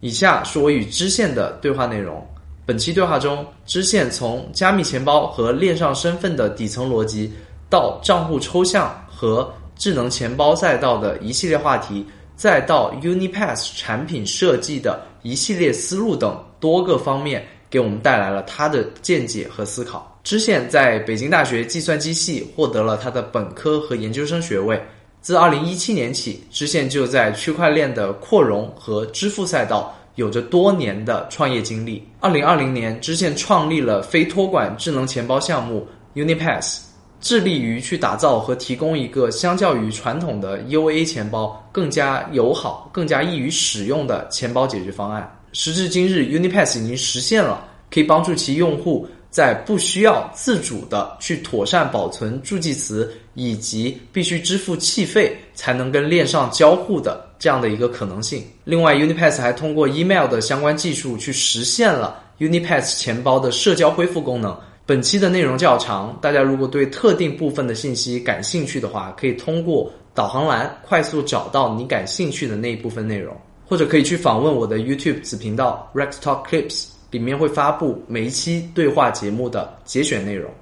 以下是我与知县的对话内容。本期对话中，知县从加密钱包和链上身份的底层逻辑，到账户抽象和智能钱包赛道的一系列话题，再到 Unipass 产品设计的一系列思路等多个方面，给我们带来了他的见解和思考。知县在北京大学计算机系获得了他的本科和研究生学位。自二零一七年起，支线就在区块链的扩容和支付赛道有着多年的创业经历。二零二零年，支线创立了非托管智能钱包项目 Unipass，致力于去打造和提供一个相较于传统的 UA 钱包更加友好、更加易于使用的钱包解决方案。时至今日，Unipass 已经实现了可以帮助其用户。在不需要自主的去妥善保存助记词，以及必须支付气费才能跟链上交互的这样的一个可能性。另外，Unipass 还通过 email 的相关技术去实现了 Unipass 钱包的社交恢复功能。本期的内容较长，大家如果对特定部分的信息感兴趣的话，可以通过导航栏快速找到你感兴趣的那一部分内容，或者可以去访问我的 YouTube 子频道 Rex Talk Clips。里面会发布每一期对话节目的节选内容。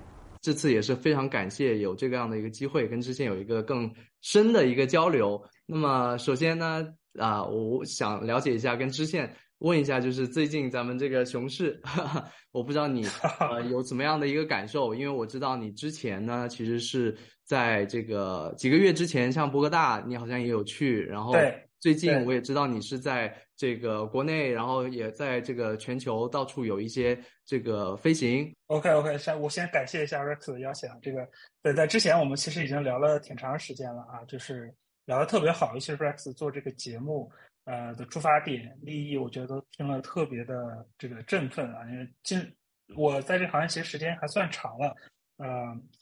这次也是非常感谢有这个样的一个机会，跟之前有一个更深的一个交流。那么首先呢，啊，我想了解一下，跟知县问一下，就是最近咱们这个熊市，我不知道你呃 有怎么样的一个感受？因为我知道你之前呢，其实是在这个几个月之前，像博格大，你好像也有去，然后。最近我也知道你是在这个国内，然后也在这个全球到处有一些这个飞行。OK OK，先我先感谢一下 Rex 的邀请啊。这个在，在之前我们其实已经聊了挺长时间了啊，就是聊的特别好，尤其是 Rex 做这个节目呃的出发点、利益，我觉得听了特别的这个振奋啊。因为今我在这行业其实时间还算长了，呃，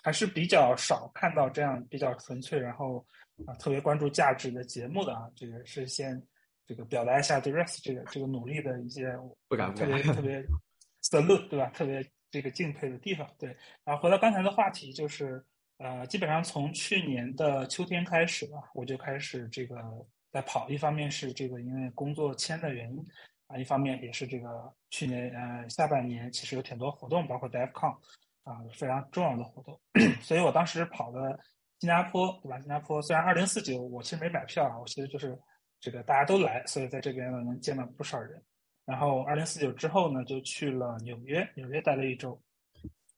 还是比较少看到这样比较纯粹，然后。啊，特别关注价值的节目的啊，这个是先这个表达一下对 Rex 这个这个努力的一些不敢特别特别 salute 对吧？特别这个敬佩的地方。对，然后回到刚才的话题，就是呃，基本上从去年的秋天开始吧，我就开始这个在跑。一方面是这个因为工作签的原因啊，一方面也是这个去年呃下半年其实有挺多活动，包括 DevCon 啊非常重要的活动，所以我当时跑的。新加坡对吧？新加坡虽然二零四九，我其实没买票啊，我其实就是这个大家都来，所以在这边呢能见到不少人。然后二零四九之后呢，就去了纽约，纽约待了一周，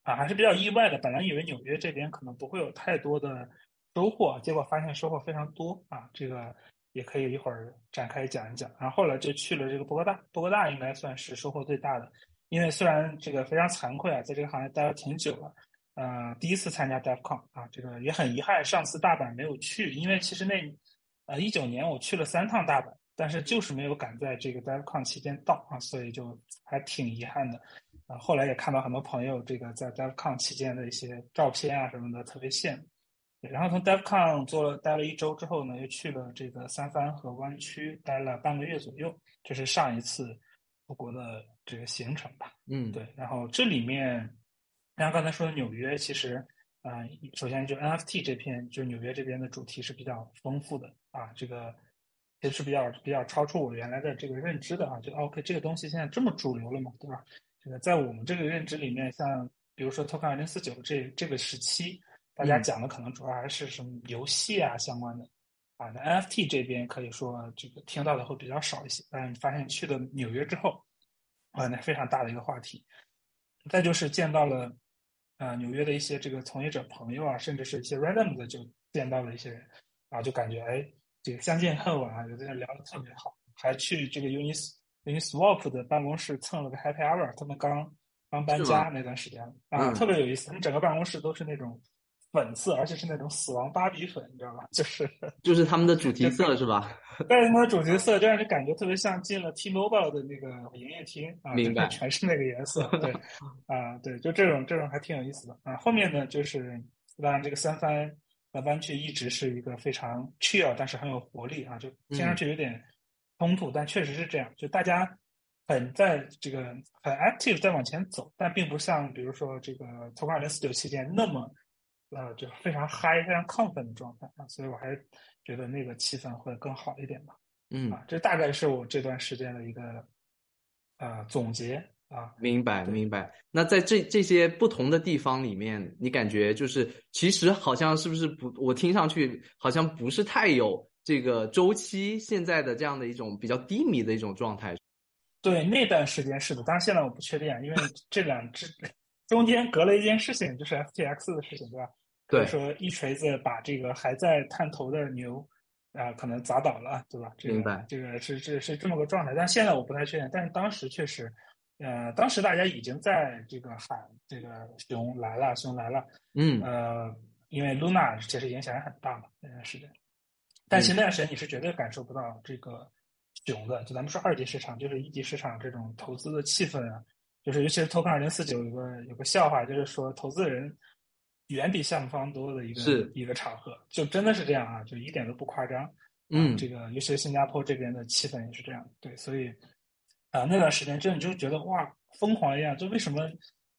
啊，还是比较意外的。本来以为纽约这边可能不会有太多的收获，结果发现收获非常多啊。这个也可以一会儿展开讲一讲。然后后来就去了这个波哥大，波哥大应该算是收获最大的，因为虽然这个非常惭愧啊，在这个行业待了挺久了。呃，第一次参加 DevCon 啊，这个也很遗憾，上次大阪没有去，因为其实那呃一九年我去了三趟大阪，但是就是没有赶在这个 DevCon 期间到啊，所以就还挺遗憾的。啊，后来也看到很多朋友这个在 DevCon 期间的一些照片啊什么的，特别羡慕。然后从 DevCon 做了待了一周之后呢，又去了这个三藩和湾区待了半个月左右，这是上一次出国的这个行程吧。嗯，对，然后这里面。像刚才说的纽约，其实，啊，首先就 NFT 这片，就纽约这边的主题是比较丰富的啊，这个也是比较比较超出我原来的这个认知的啊，就 OK 这个东西现在这么主流了嘛，对吧？这个在我们这个认知里面，像比如说 Token 二零四九这这个时期，大家讲的可能主要还是什么游戏啊相关的啊，那 NFT 这边可以说这个听到的会比较少一些，但是发现去了纽约之后，啊，那非常大的一个话题，再就是见到了。啊，纽约的一些这个从业者朋友啊，甚至是一些 random 的就见到了一些人，啊，就感觉哎，这个相见恨晚啊，有的人聊得特别好，还去这个 Unis Uniswap 的办公室蹭了个 Happy Hour，他们刚刚搬家那段时间啊，特别有意思，他们整个办公室都是那种。粉色，而且是那种死亡芭比粉，你知道吗？就是就是他们的主题色是吧？但是他们的主题色就让你感觉特别像进了 T-Mobile 的那个营业厅啊，明白？全是那个颜色，对 啊，对，就这种这种还挺有意思的啊。后面呢，就是当然这个三番的湾区一直是一个非常 chill，但是很有活力啊，就听上去有点冲突，但确实是这样，就大家很在这个很 active 在往前走，但并不像比如说这个从二零四九期间那么。呃，就非常嗨、非常亢奋的状态啊，所以我还是觉得那个气氛会更好一点吧。嗯啊，这大概是我这段时间的一个呃总结啊。明白，明白。那在这这些不同的地方里面，你感觉就是其实好像是不是不？我听上去好像不是太有这个周期，现在的这样的一种比较低迷的一种状态。对，那段时间是的，当然现在我不确定，因为这两只中间隔了一件事情，就是 FTX 的事情，对吧？对，说一锤子把这个还在探头的牛啊，可能砸倒了，对吧？这个，这个是是是这么个状态，但现在我不太确定。但是当时确实，呃，当时大家已经在这个喊这个熊来了，熊来了。嗯，呃，因为 Luna 其实影响也很大嘛，那段时间。但其实那段时间你是绝对感受不到这个熊的，就咱们说二级市场，就是一级市场这种投资的气氛啊，就是尤其是 Token 二零四九有个有个笑话，就是说投资人。远比项目方多的一个一个场合，就真的是这样啊，就一点都不夸张。嗯，这个尤其是新加坡这边的气氛也是这样。对，所以啊，那段时间真的就觉得哇，疯狂一样。就为什么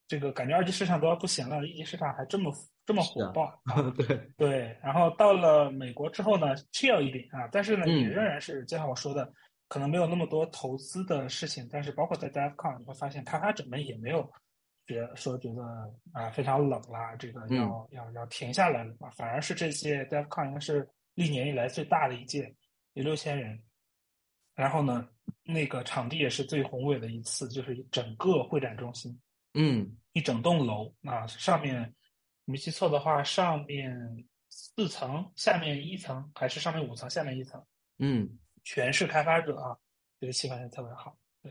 这个感觉二级市场都要不行了，一级市场还这么这么火爆？对对。然后到了美国之后呢，chill 一点啊，但是呢，也仍然是就像我说的，可能没有那么多投资的事情，但是包括在 DevCon 你会发现，开发者们也没有。觉说觉得啊非常冷啦，这个要要要停下来了嘛？反而是这些 DevCon 应该是历年以来最大的一届，有六千人。然后呢，那个场地也是最宏伟的一次，就是整个会展中心，嗯，一整栋楼啊，上面没记错的话，上面四层，下面一层，还是上面五层，下面一层，嗯，全是开发者啊，这个气氛也特别好。对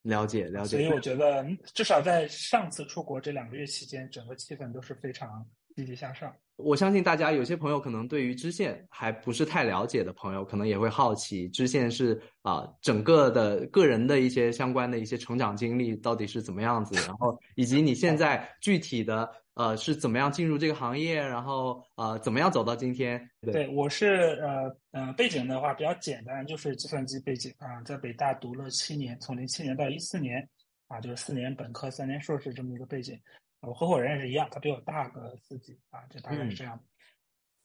了解了解，所以我觉得至少在上次出国这两个月期间，整个气氛都是非常积极向上。我相信大家有些朋友可能对于支线还不是太了解的朋友，可能也会好奇支线是啊整个的个人的一些相关的一些成长经历到底是怎么样子，然后以及你现在具体的呃是怎么样进入这个行业，然后呃怎么样走到今天。对，我是呃呃背景的话比较简单，就是计算机背景啊，在北大读了七年，从零七年到一四年啊，就是四年本科三年硕士这么一个背景。我合伙人也是一样，他比我大个四级啊，就大概是这样。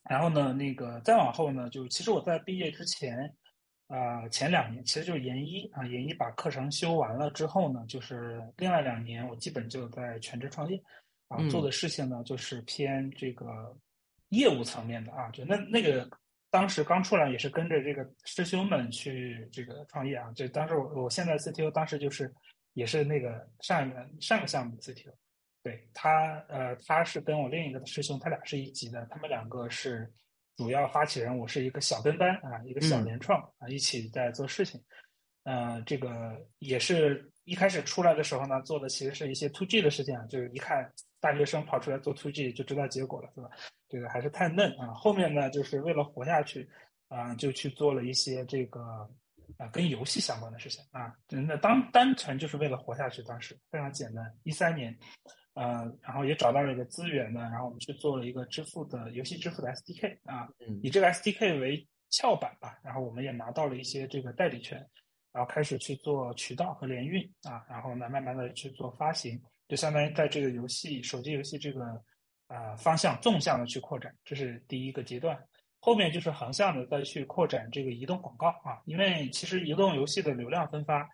然后呢，那个再往后呢，就其实我在毕业之前，啊，前两年其实就是研一啊，研一把课程修完了之后呢，就是另外两年我基本就在全职创业啊，做的事情呢就是偏这个业务层面的啊，就那那个当时刚出来也是跟着这个师兄们去这个创业啊，就当时我我现在 CTO 当时就是也是那个上一个上个项目的 CTO。对他，呃，他是跟我另一个师兄，他俩是一级的，他们两个是主要发起人，我是一个小跟班啊，一个小联创啊，一起在做事情。呃，这个也是一开始出来的时候呢，做的其实是一些 to G 的事情啊，就是一看大学生跑出来做 to G 就知道结果了，是吧？这个还是太嫩啊。后面呢，就是为了活下去啊，就去做了一些这个啊跟游戏相关的事情啊，真的当单纯就是为了活下去，当时非常简单。一三年。呃，然后也找到了一个资源呢，然后我们去做了一个支付的游戏支付的 SDK 啊，以这个 SDK 为翘板吧，然后我们也拿到了一些这个代理权，然后开始去做渠道和联运啊，然后呢，慢慢的去做发行，就相当于在这个游戏手机游戏这个啊方向纵向的去扩展，这是第一个阶段，后面就是横向的再去扩展这个移动广告啊，因为其实移动游戏的流量分发。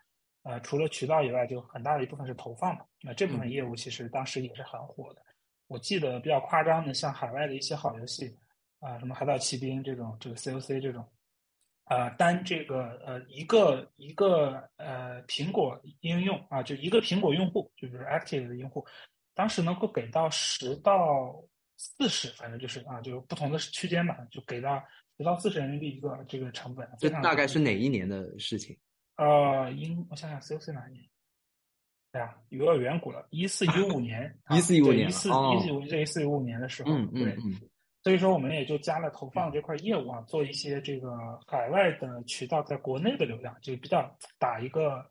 呃，除了渠道以外，就很大的一部分是投放嘛。那这部分业务其实当时也是很火的。我记得比较夸张的，像海外的一些好游戏，啊，什么《海岛奇兵》这种，这个 COC 这种，啊，单这个呃一个一个呃苹果应用啊，就一个苹果用户，就是 active 的用户，当时能够给到十到四十，反正就是啊，就不同的区间吧，就给到十到四十人民币一个这个成本。这大概是哪一年的事情？呃，应我想想，COC 哪一年？对呀，有点远古了，一四一五年，一四一五年，一四一四一这一四一五年的时候，嗯嗯嗯，所以说我们也就加了投放这块业务啊，做一些这个海外的渠道在国内的流量，就比较打一个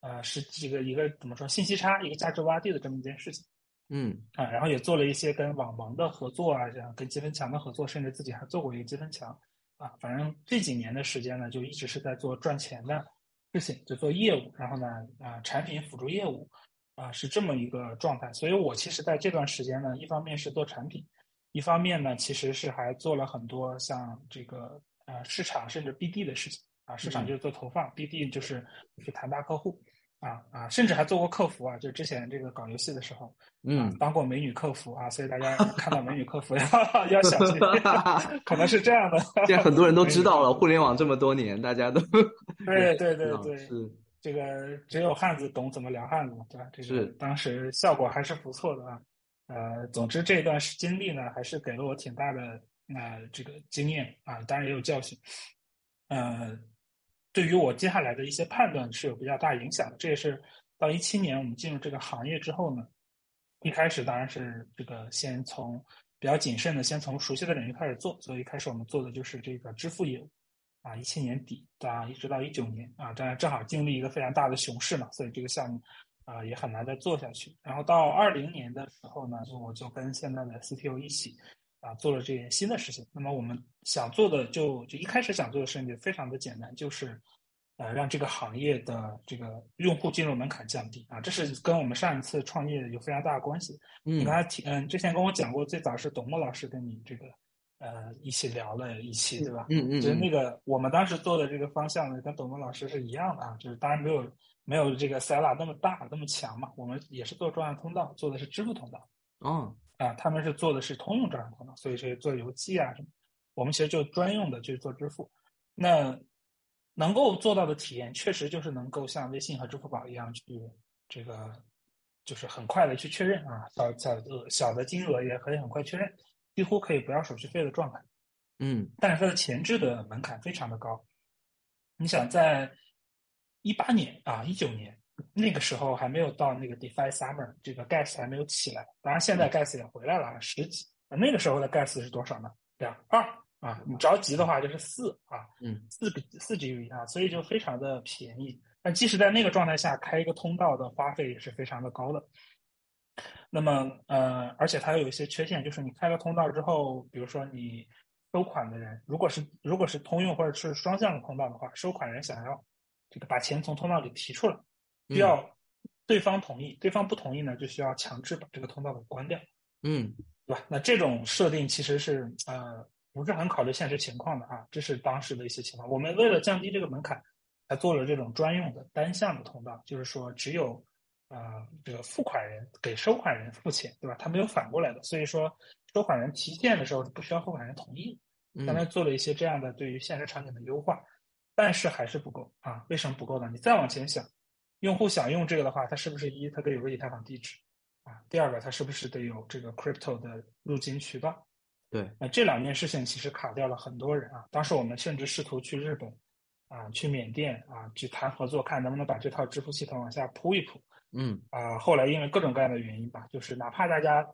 呃是这个一个怎么说信息差，一个价值洼地的这么一件事情，嗯啊，然后也做了一些跟网盟的合作啊，像跟积分墙的合作，甚至自己还做过一个积分墙啊，反正这几年的时间呢，就一直是在做赚钱的。事情就做业务，然后呢，啊，产品辅助业务，啊，是这么一个状态。所以我其实在这段时间呢，一方面是做产品，一方面呢，其实是还做了很多像这个呃市场甚至 BD 的事情啊，市场就是做投放，BD 就是去谈大客户。啊啊，甚至还做过客服啊，就之前这个搞游戏的时候，嗯，当过美女客服啊，所以大家看到美女客服 要要小心，可能是这样的。现在很多人都知道了，互联网这么多年，大家都对对对对，是这个只有汉子懂怎么聊汉子嘛，对吧？这个当时效果还是不错的啊。呃，总之这段经历呢，还是给了我挺大的呃这个经验啊，当然也有教训，呃。对于我接下来的一些判断是有比较大影响的。这也是到一七年我们进入这个行业之后呢，一开始当然是这个先从比较谨慎的，先从熟悉的领域开始做。所以一开始我们做的就是这个支付业务，啊，一七年底啊，一直到一九年啊，当然正好经历一个非常大的熊市嘛，所以这个项目啊也很难再做下去。然后到二零年的时候呢，我就跟现在的 CTO 一起啊做了这件新的事情。那么我们想做的就就一开始想做的事情就非常的简单，就是。呃，让这个行业的这个用户进入门槛降低啊，这是跟我们上一次创业有非常大的关系。嗯，你刚才提，嗯，之前跟我讲过，最早是董墨老师跟你这个呃一起聊了一期，对吧？嗯嗯，就是那个我们当时做的这个方向呢，跟董墨老师是一样的啊，就是当然没有没有这个 Sella 那么大那么强嘛，我们也是做专业通道，做的是支付通道。哦，啊，他们是做的是通用专业通道，所以是做邮寄啊什么，我们其实就专用的就是做支付。那能够做到的体验，确实就是能够像微信和支付宝一样去这个，就是很快的去确认啊，小小的小的金额也可以很快确认，几乎可以不要手续费的状态。嗯，但是它的前置的门槛非常的高。你想在一八年啊一九年那个时候还没有到那个 DeFi Summer，这个 Gas 还没有起来，当然现在 Gas 也回来了十几，那个时候的 Gas 是多少呢？两二。啊，你着急的话就是四啊，嗯，四比四 G B 啊，所以就非常的便宜。但即使在那个状态下开一个通道的花费也是非常的高的。那么呃，而且它有一些缺陷，就是你开了通道之后，比如说你收款的人，如果是如果是通用或者是双向的通道的话，收款人想要这个把钱从通道里提出来，需要对方同意，对方不同意呢，就需要强制把这个通道给关掉，嗯，对吧？那这种设定其实是呃。不是很考虑现实情况的啊，这是当时的一些情况。我们为了降低这个门槛，还做了这种专用的单向的通道，就是说只有啊这个付款人给收款人付钱，对吧？他没有反过来的，所以说收款人提现的时候是不需要付款人同意。刚才做了一些这样的对于现实场景的优化，但是还是不够啊。为什么不够呢？你再往前想，用户想用这个的话，他是不是一他得有个以太坊地址啊？第二个，他是不是得有这个 crypto 的入金渠道？对，那这两件事情其实卡掉了很多人啊。当时我们甚至试图去日本，啊，去缅甸啊，去谈合作，看能不能把这套支付系统往下铺一铺。嗯，啊，后来因为各种各样的原因吧，就是哪怕大家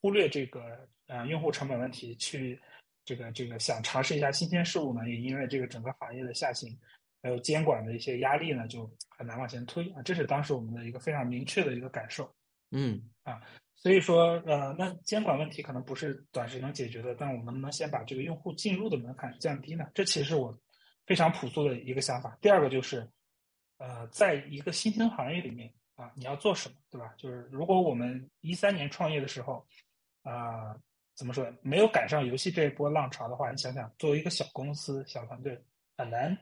忽略这个呃用户成本问题，去这个这个想尝试一下新鲜事物呢，也因为这个整个行业的下行，还有监管的一些压力呢，就很难往前推啊。这是当时我们的一个非常明确的一个感受。嗯，啊。所以说，呃，那监管问题可能不是短时能解决的，但我们能不能先把这个用户进入的门槛降低呢？这其实我非常朴素的一个想法。第二个就是，呃，在一个新兴行业里面啊，你要做什么，对吧？就是如果我们一三年创业的时候，啊，怎么说，没有赶上游戏这一波浪潮的话，你想想，作为一个小公司、小团队，很难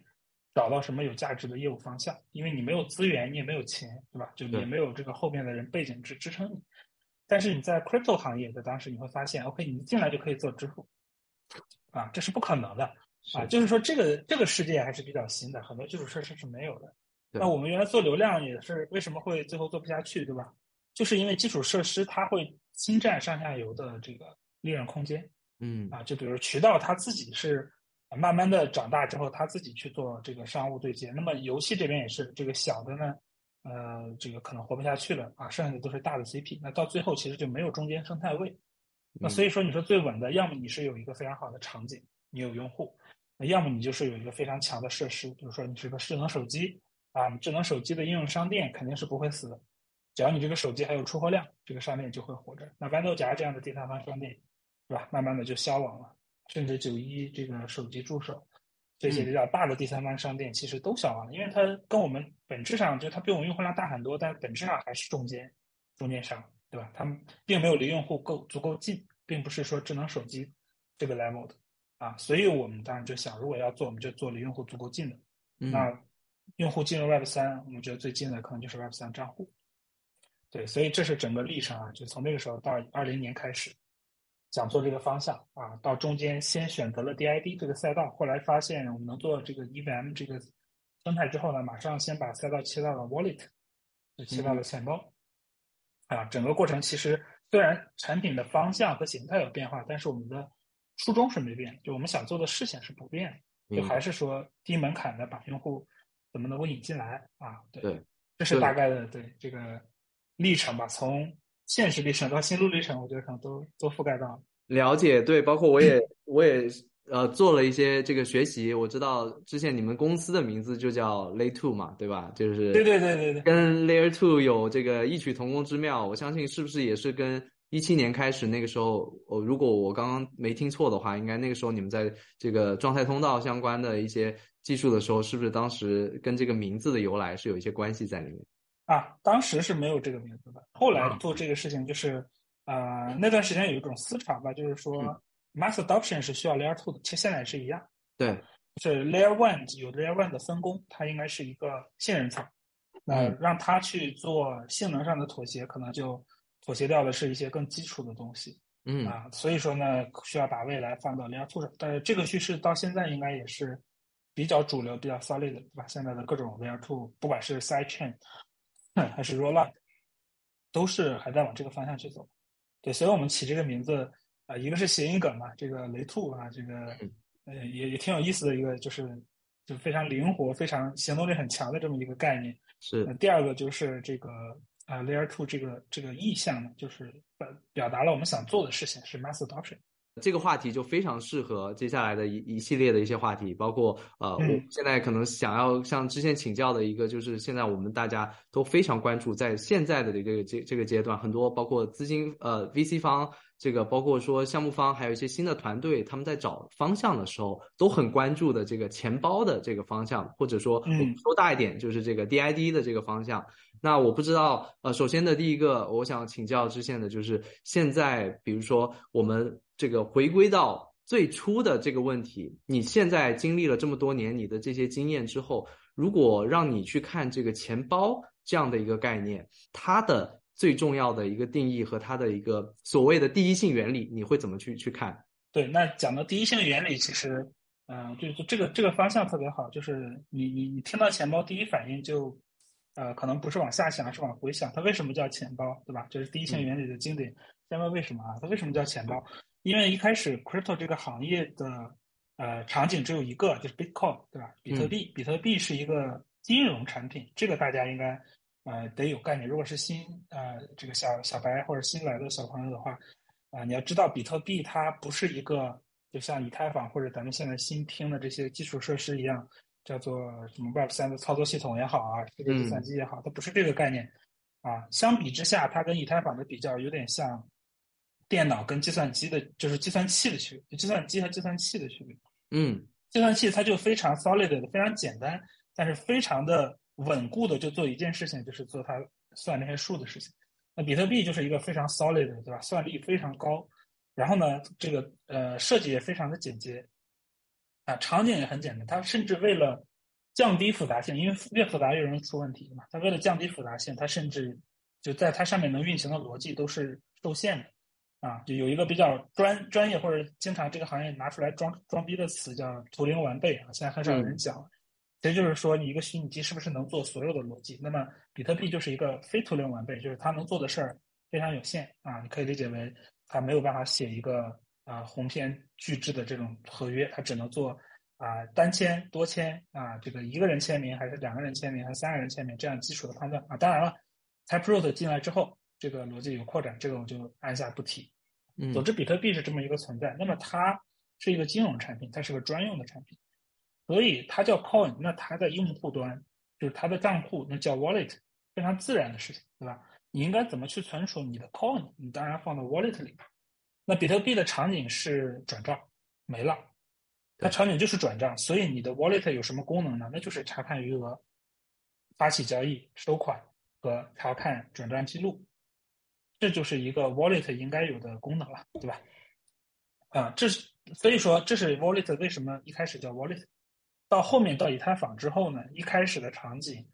找到什么有价值的业务方向，因为你没有资源，你也没有钱，对吧？就也没有这个后面的人背景支支撑你。但是你在 crypto 行业，在当时你会发现，OK，你一进来就可以做支付，啊，这是不可能的啊。就是说，这个这个世界还是比较新的，很多基础设施是没有的。那我们原来做流量也是为什么会最后做不下去，对吧？就是因为基础设施它会侵占上下游的这个利润空间。嗯啊，就比如渠道它自己是慢慢的长大之后，他自己去做这个商务对接。那么游戏这边也是这个小的呢。呃，这个可能活不下去了啊，剩下的都是大的 CP，那到最后其实就没有中间生态位。那所以说，你说最稳的，要么你是有一个非常好的场景，你有用户；那要么你就是有一个非常强的设施，比如说你是个智能手机啊，智能手机的应用商店肯定是不会死的，只要你这个手机还有出货量，这个商店就会活着。那豌豆荚这样的第三方商店，是吧？慢慢的就消亡了，甚至九一这个手机助手。这些比较大的第三方商店其实都消亡了，因为它跟我们本质上就它比我们用户量大很多，但本质上还是中间中间商，对吧？他们并没有离用户够足够近，并不是说智能手机这个 level 的啊，所以我们当然就想，如果要做，我们就做离用户足够近的那用户进入 Web 三，我们觉得最近的可能就是 Web 三账户。对，所以这是整个历程啊，就从那个时候到二零年开始讲做这个方向啊，到中间先选择了 DID 这个赛道，后来发现我们能做这个 EVM 这个生态之后呢，马上先把赛道切到了 Wallet，就切到了钱包。啊，整个过程其实虽然产品的方向和形态有变化，但是我们的初衷是没变，就我们想做的事情是不变，就还是说低门槛的把用户怎么能够引进来啊？对，这是大概的对这个。历程吧，从现实历程到心路历程，我觉得可能都都覆盖到了。了解，对，包括我也我也呃做了一些这个学习，我知道之前你们公司的名字就叫 Layer Two 嘛，对吧？就是对对对对对，跟 Layer Two 有这个异曲同工之妙。我相信是不是也是跟一七年开始那个时候，我如果我刚刚没听错的话，应该那个时候你们在这个状态通道相关的一些技术的时候，是不是当时跟这个名字的由来是有一些关系在里面？啊，当时是没有这个名字的。后来做这个事情，就是呃，那段时间有一种思潮吧，就是说，mass adoption 是需要 layer two 的，其实现在也是一样。对，是 layer one 有 layer one 的分工，它应该是一个信任层。那让它去做性能上的妥协，可能就妥协掉的是一些更基础的东西。嗯啊，所以说呢，需要把未来放到 layer two 上。但是这个趋势到现在应该也是比较主流、比较 solid 的，对吧？现在的各种 layer two，不管是 side chain。还是 Rollup，都是还在往这个方向去走，对，所以我们起这个名字啊，一个是谐音梗嘛，这个雷兔啊，这个呃也也挺有意思的一个，就是就非常灵活、非常行动力很强的这么一个概念。是。第二个就是这个啊，Layer Two 这个这个意向呢，就是表表达了我们想做的事情是 Mass Adoption。这个话题就非常适合接下来的一一系列的一些话题，包括呃，我现在可能想要向之前请教的一个，就是现在我们大家都非常关注，在现在的这个这这个阶段，很多包括资金呃 VC 方，这个包括说项目方，还有一些新的团队，他们在找方向的时候，都很关注的这个钱包的这个方向，或者说说大一点，就是这个 DID 的这个方向。那我不知道，呃，首先的第一个，我想请教之前的就是现在，比如说我们。这个回归到最初的这个问题，你现在经历了这么多年你的这些经验之后，如果让你去看这个钱包这样的一个概念，它的最重要的一个定义和它的一个所谓的第一性原理，你会怎么去去看？对，那讲到第一性原理，其实，嗯，就就这个这个方向特别好，就是你你你听到钱包第一反应就，呃，可能不是往下想，是往回想，它为什么叫钱包，对吧？这是第一性原理的经典。先问为什么啊？它为什么叫钱包？因为一开始 crypto 这个行业的呃场景只有一个，就是 Bitcoin，对吧？比特币，比特币是一个金融产品，这个大家应该呃得有概念。如果是新呃这个小小白或者新来的小朋友的话，啊，你要知道比特币它不是一个就像以太坊或者咱们现在新听的这些基础设施一样，叫做什么 Web 三的操作系统也好啊，这个计算机也好，它不是这个概念啊。相比之下，它跟以太坊的比较有点像。电脑跟计算机的，就是计算器的区别，计算机和计算器的区别。嗯，计算器它就非常 solid 的，非常简单，但是非常的稳固的，就做一件事情，就是做它算那些数的事情。那比特币就是一个非常 solid 的，对吧？算力非常高，然后呢，这个呃设计也非常的简洁，啊，场景也很简单。它甚至为了降低复杂性，因为越复杂越容易出问题嘛。它为了降低复杂性，它甚至就在它上面能运行的逻辑都是受限的。啊，就有一个比较专专业或者经常这个行业拿出来装装逼的词叫图灵完备啊，现在很少有人讲。其实就是说你一个虚拟机是不是能做所有的逻辑？那么比特币就是一个非图灵完备，就是它能做的事儿非常有限啊。你可以理解为它没有办法写一个啊鸿篇巨制的这种合约，它只能做啊单签、多签啊，这个一个人签名还是两个人签名还是三个人签名这样基础的判断啊。当然了，Taproot 进来之后，这个逻辑有扩展，这个我就按下不提。总之，比特币是这么一个存在。那么它是一个金融产品，它是个专用的产品，所以它叫 coin。那它的用户端就是它的账户，那叫 wallet，非常自然的事情，对吧？你应该怎么去存储你的 coin？你当然放到 wallet 里。那比特币的场景是转账没了，它场景就是转账，所以你的 wallet 有什么功能呢？那就是查看余额、发起交易、收款和查看转账记录。这就是一个 wallet 应该有的功能了，对吧？啊，这是所以说这是 wallet 为什么一开始叫 wallet，到后面到以太坊之后呢，一开始的场景，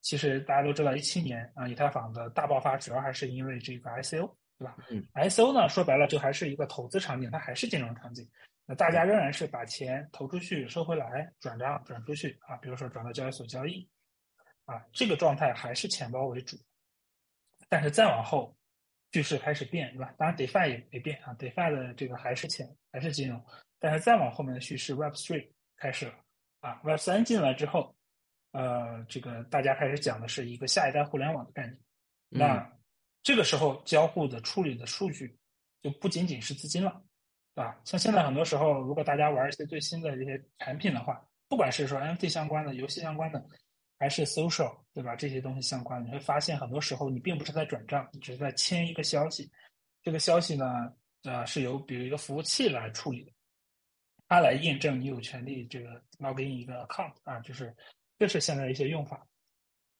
其实大家都知道，一七年啊，以太坊的大爆发主要还是因为这个 ICO，对吧？嗯，ICO 呢，说白了就还是一个投资场景，它还是金融场景。那大家仍然是把钱投出去、收回来、转账转出去啊，比如说转到交易所交易，啊，这个状态还是钱包为主。但是再往后，趋势开始变，对吧？当然，DeFi 也没变啊，DeFi 的这个还是钱，还是金融。但是再往后面的叙事，Web3 开始了啊，Web3 进来之后，呃，这个大家开始讲的是一个下一代互联网的概念。那这个时候交互的处理的数据就不仅仅是资金了。对吧，像现在很多时候，如果大家玩一些最新的这些产品的话，不管是说 NFT 相关的、游戏相关的，还是 social，对吧？这些东西相关，你会发现很多时候你并不是在转账，你只是在签一个消息。这个消息呢，呃，是由比如一个服务器来处理的，它来验证你有权利这个 login 一个 account 啊，就是这是现在的一些用法。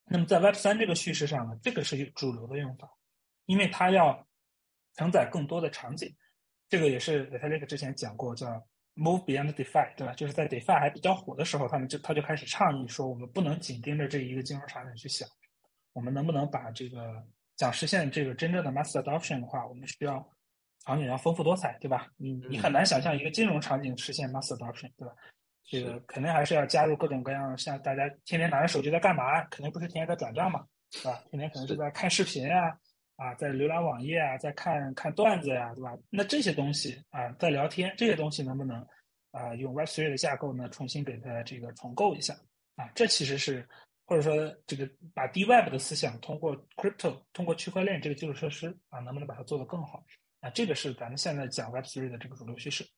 那么在 Web 三这个叙事上呢，这个是主流的用法，因为它要承载更多的场景。这个也是 Vitalik 之前讲过，叫 Move Beyond DeFi，对吧？就是在 DeFi 还比较火的时候，他们就他就开始倡议说，我们不能紧盯着这一个金融场景去想，我们能不能把这个想实现这个真正的 Mass Adoption 的话，我们需要场景要丰富多彩，对吧？你你很难想象一个金融场景实现 Mass Adoption，对吧？这个肯定还是要加入各种各样，像大家天天拿着手机在干嘛？肯定不是天天在转账嘛，对吧？天天可能是在看视频啊。啊，在浏览网页啊，在看看段子呀，对吧？那这些东西啊，在聊天这些东西能不能啊，用 Web3 的架构呢，重新给它这个重构一下啊？这其实是或者说这个把 DeWeb 的思想通过 Crypto，通过区块链这个基础设施啊，能不能把它做得更好啊？这个是咱们现在讲 Web3 的这个主流趋势。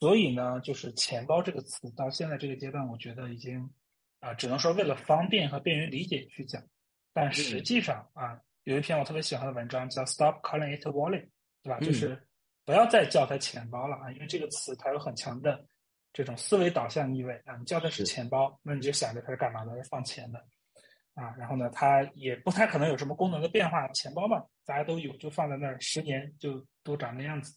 所以呢，就是钱包这个词到现在这个阶段，我觉得已经啊，只能说为了方便和便于理解去讲，但实际上啊。有一篇我特别喜欢的文章，叫 “Stop calling it wallet”，对吧？就是不要再叫它钱包了啊，因为这个词它有很强的这种思维导向意味啊。你叫它是钱包，那你就想着它是干嘛的？是放钱的啊。然后呢，它也不太可能有什么功能的变化。钱包嘛，大家都有，就放在那儿，十年就都长那样子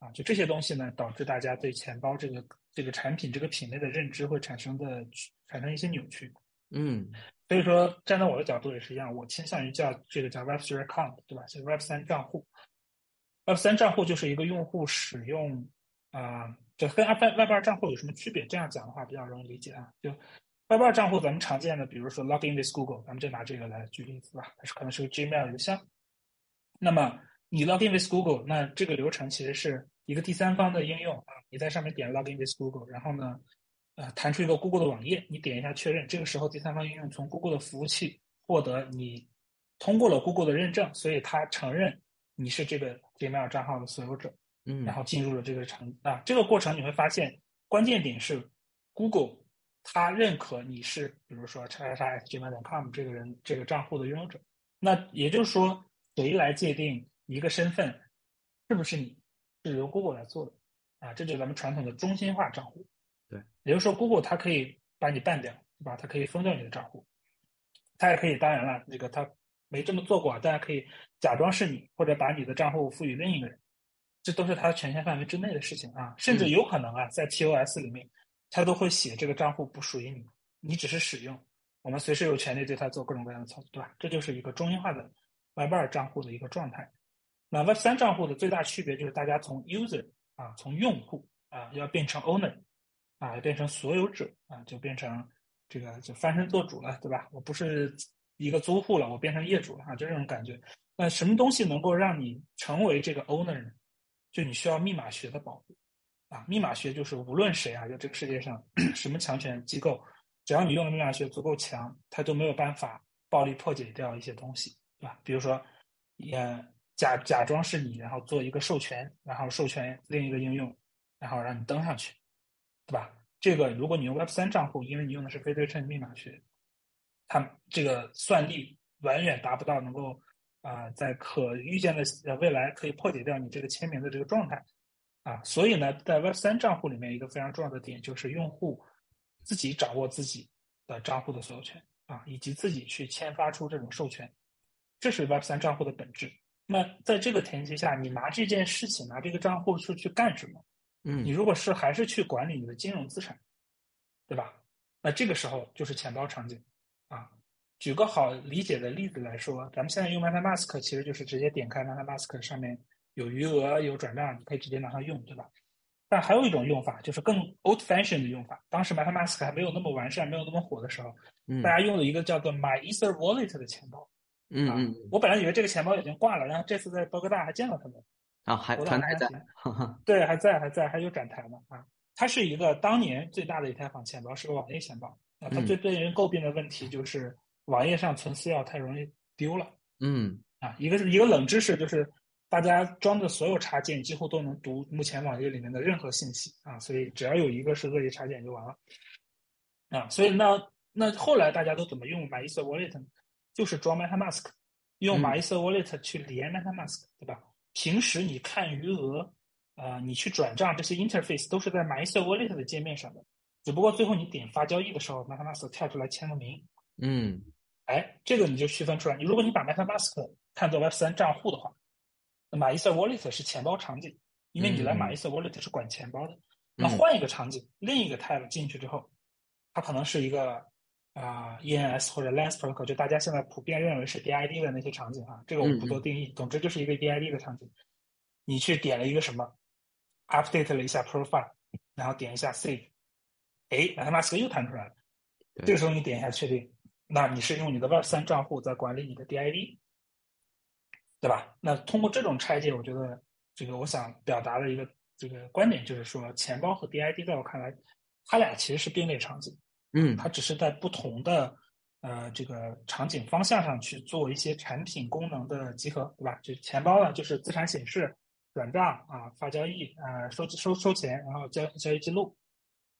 啊。就这些东西呢，导致大家对钱包这个这个产品这个品类的认知会产生的产生一些扭曲。嗯。所以说，站在我的角度也是一样，我倾向于叫这个叫 Web3 account，对吧？就是 Web3 账户。Web3 账户就是一个用户使用啊，就跟 Web Web2 账户有什么区别？这样讲的话比较容易理解啊。就 Web2 账户，咱们常见的，比如说 Login with Google，咱们就拿这个来举例子吧。它是可能是个 Gmail 邮箱。那么你 Login with Google，那这个流程其实是一个第三方的应用啊。你在上面点 Login with Google，然后呢？呃，弹出一个 Google 的网页，你点一下确认，这个时候第三方应用从 Google 的服务器获得你通过了 Google 的认证，所以它承认你是这个 Gmail 账号的所有者，嗯，然后进入了这个程啊，这个过程你会发现关键点是 Google 它认可你是，比如说叉叉叉 @gmail.com 这个人这个账户的拥有者，那也就是说谁来界定一个身份是不是你，是由 Google 来做的啊，这就是咱们传统的中心化账户。对，也就是说，Google 它可以把你办掉，对吧？它可以封掉你的账户，它也可以，当然了，那个它没这么做过，大家可以假装是你，或者把你的账户赋予另一个人，这都是它权限范围之内的事情啊。甚至有可能啊，在 TOS 里面，它都会写这个账户不属于你，你只是使用，我们随时有权利对它做各种各样的操作，对吧？这就是一个中心化的 Web 二账户的一个状态。那 Web 三账户的最大区别就是大家从 User 啊，从用户啊，要变成 Owner。啊，变成所有者啊，就变成这个就翻身做主了，对吧？我不是一个租户了，我变成业主了啊，就这种感觉。那什么东西能够让你成为这个 owner 呢？就你需要密码学的保护啊。密码学就是无论谁啊，就这个世界上 什么强权机构，只要你用的密码学足够强，它都没有办法暴力破解掉一些东西，对吧？比如说，也假假装是你，然后做一个授权，然后授权另一个应用，然后让你登上去。对吧？这个如果你用 Web 三账户，因为你用的是非对称密码学，它这个算力远远达不到能够啊，在可预见的呃未来可以破解掉你这个签名的这个状态啊。所以呢，在 Web 三账户里面，一个非常重要的点就是用户自己掌握自己的账户的所有权啊，以及自己去签发出这种授权，这是 Web 三账户的本质。那在这个前提下，你拿这件事情，拿这个账户是去干什么？嗯，你如果是还是去管理你的金融资产，对吧？那这个时候就是钱包场景啊。举个好理解的例子来说，咱们现在用 MetaMask 其实就是直接点开 MetaMask 上面有余额有转账，你可以直接拿它用，对吧？但还有一种用法，就是更 old fashion 的用法。当时 MetaMask 还没有那么完善、没有那么火的时候，大家用了一个叫做 My Ether Wallet 的钱包。嗯嗯，我本来以为这个钱包已经挂了，然后这次在波哥大还见到他们。啊，还团台在？对，还在，还在，还有展台呢。啊，它是一个当年最大的一台仿钱包，是个网页钱包。啊，它最被人诟病的问题就是。网页上存私钥太容易丢了，嗯啊，一个是一个冷知识，就是大家装的所有插件几乎都能读目前网页里面的任何信息啊，所以只要有一个是恶意插件就完了，啊，所以那那后来大家都怎么用 MyEther Wallet 呢？就是装 MetaMask，用 MyEther Wallet 去连 MetaMask，对吧？平时你看余额，啊，你去转账这些 interface 都是在 MyEther Wallet 的界面上的，只不过最后你点发交易的时候，MetaMask 跳出来签个名。嗯，哎，这个你就区分出来。你如果你把 MetaMask 看作 Web 三账户的话，那么 Ether Wallet 是钱包场景，因为你来买 Ether Wallet 是管钱包的。那换一个场景，另一个 tab 进去之后，它可能是一个啊 ENS 或者 Lens Protocol，就大家现在普遍认为是 DID 的那些场景啊，这个我们不做定义。总之就是一个 DID 的场景。你去点了一个什么，update 了一下 profile，然后点一下 save，哎，MetaMask 又弹出来了。这个时候你点一下确定。那你是用你的 Web 三账户在管理你的 DID，对吧？那通过这种拆解，我觉得这个我想表达的一个这个观点就是说，钱包和 DID 在我看来，它俩其实是并列场景，嗯，它只是在不同的呃这个场景方向上去做一些产品功能的集合，对吧？就钱包呢，就是资产显示、转账啊、发交易啊、收收收钱，然后交交易记录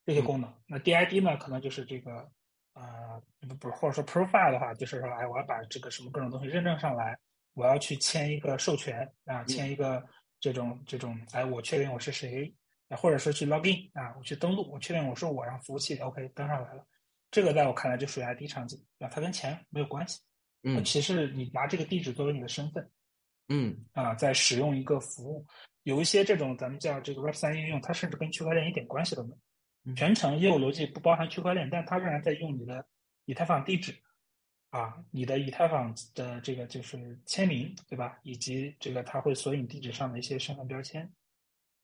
这些功能。那 DID 呢，可能就是这个。啊，不不，或者说 profile 的话，就是说，哎，我要把这个什么各种东西认证上来，我要去签一个授权啊，签一个这种这种，哎，我确定我是谁，或者说去 login 啊，我去登录，我确定我是我，让服务器 OK 登上来了，这个在我看来就属于 ID 场景啊，它跟钱没有关系，嗯，其实你拿这个地址作为你的身份，嗯，啊，在使用一个服务，有一些这种咱们叫这个 Web 三应用，它甚至跟区块链一点关系都没有。全程业务逻辑不包含区块链，但它仍然在用你的以太坊地址，啊，你的以太坊的这个就是签名，对吧？以及这个它会索引地址上的一些身份标签，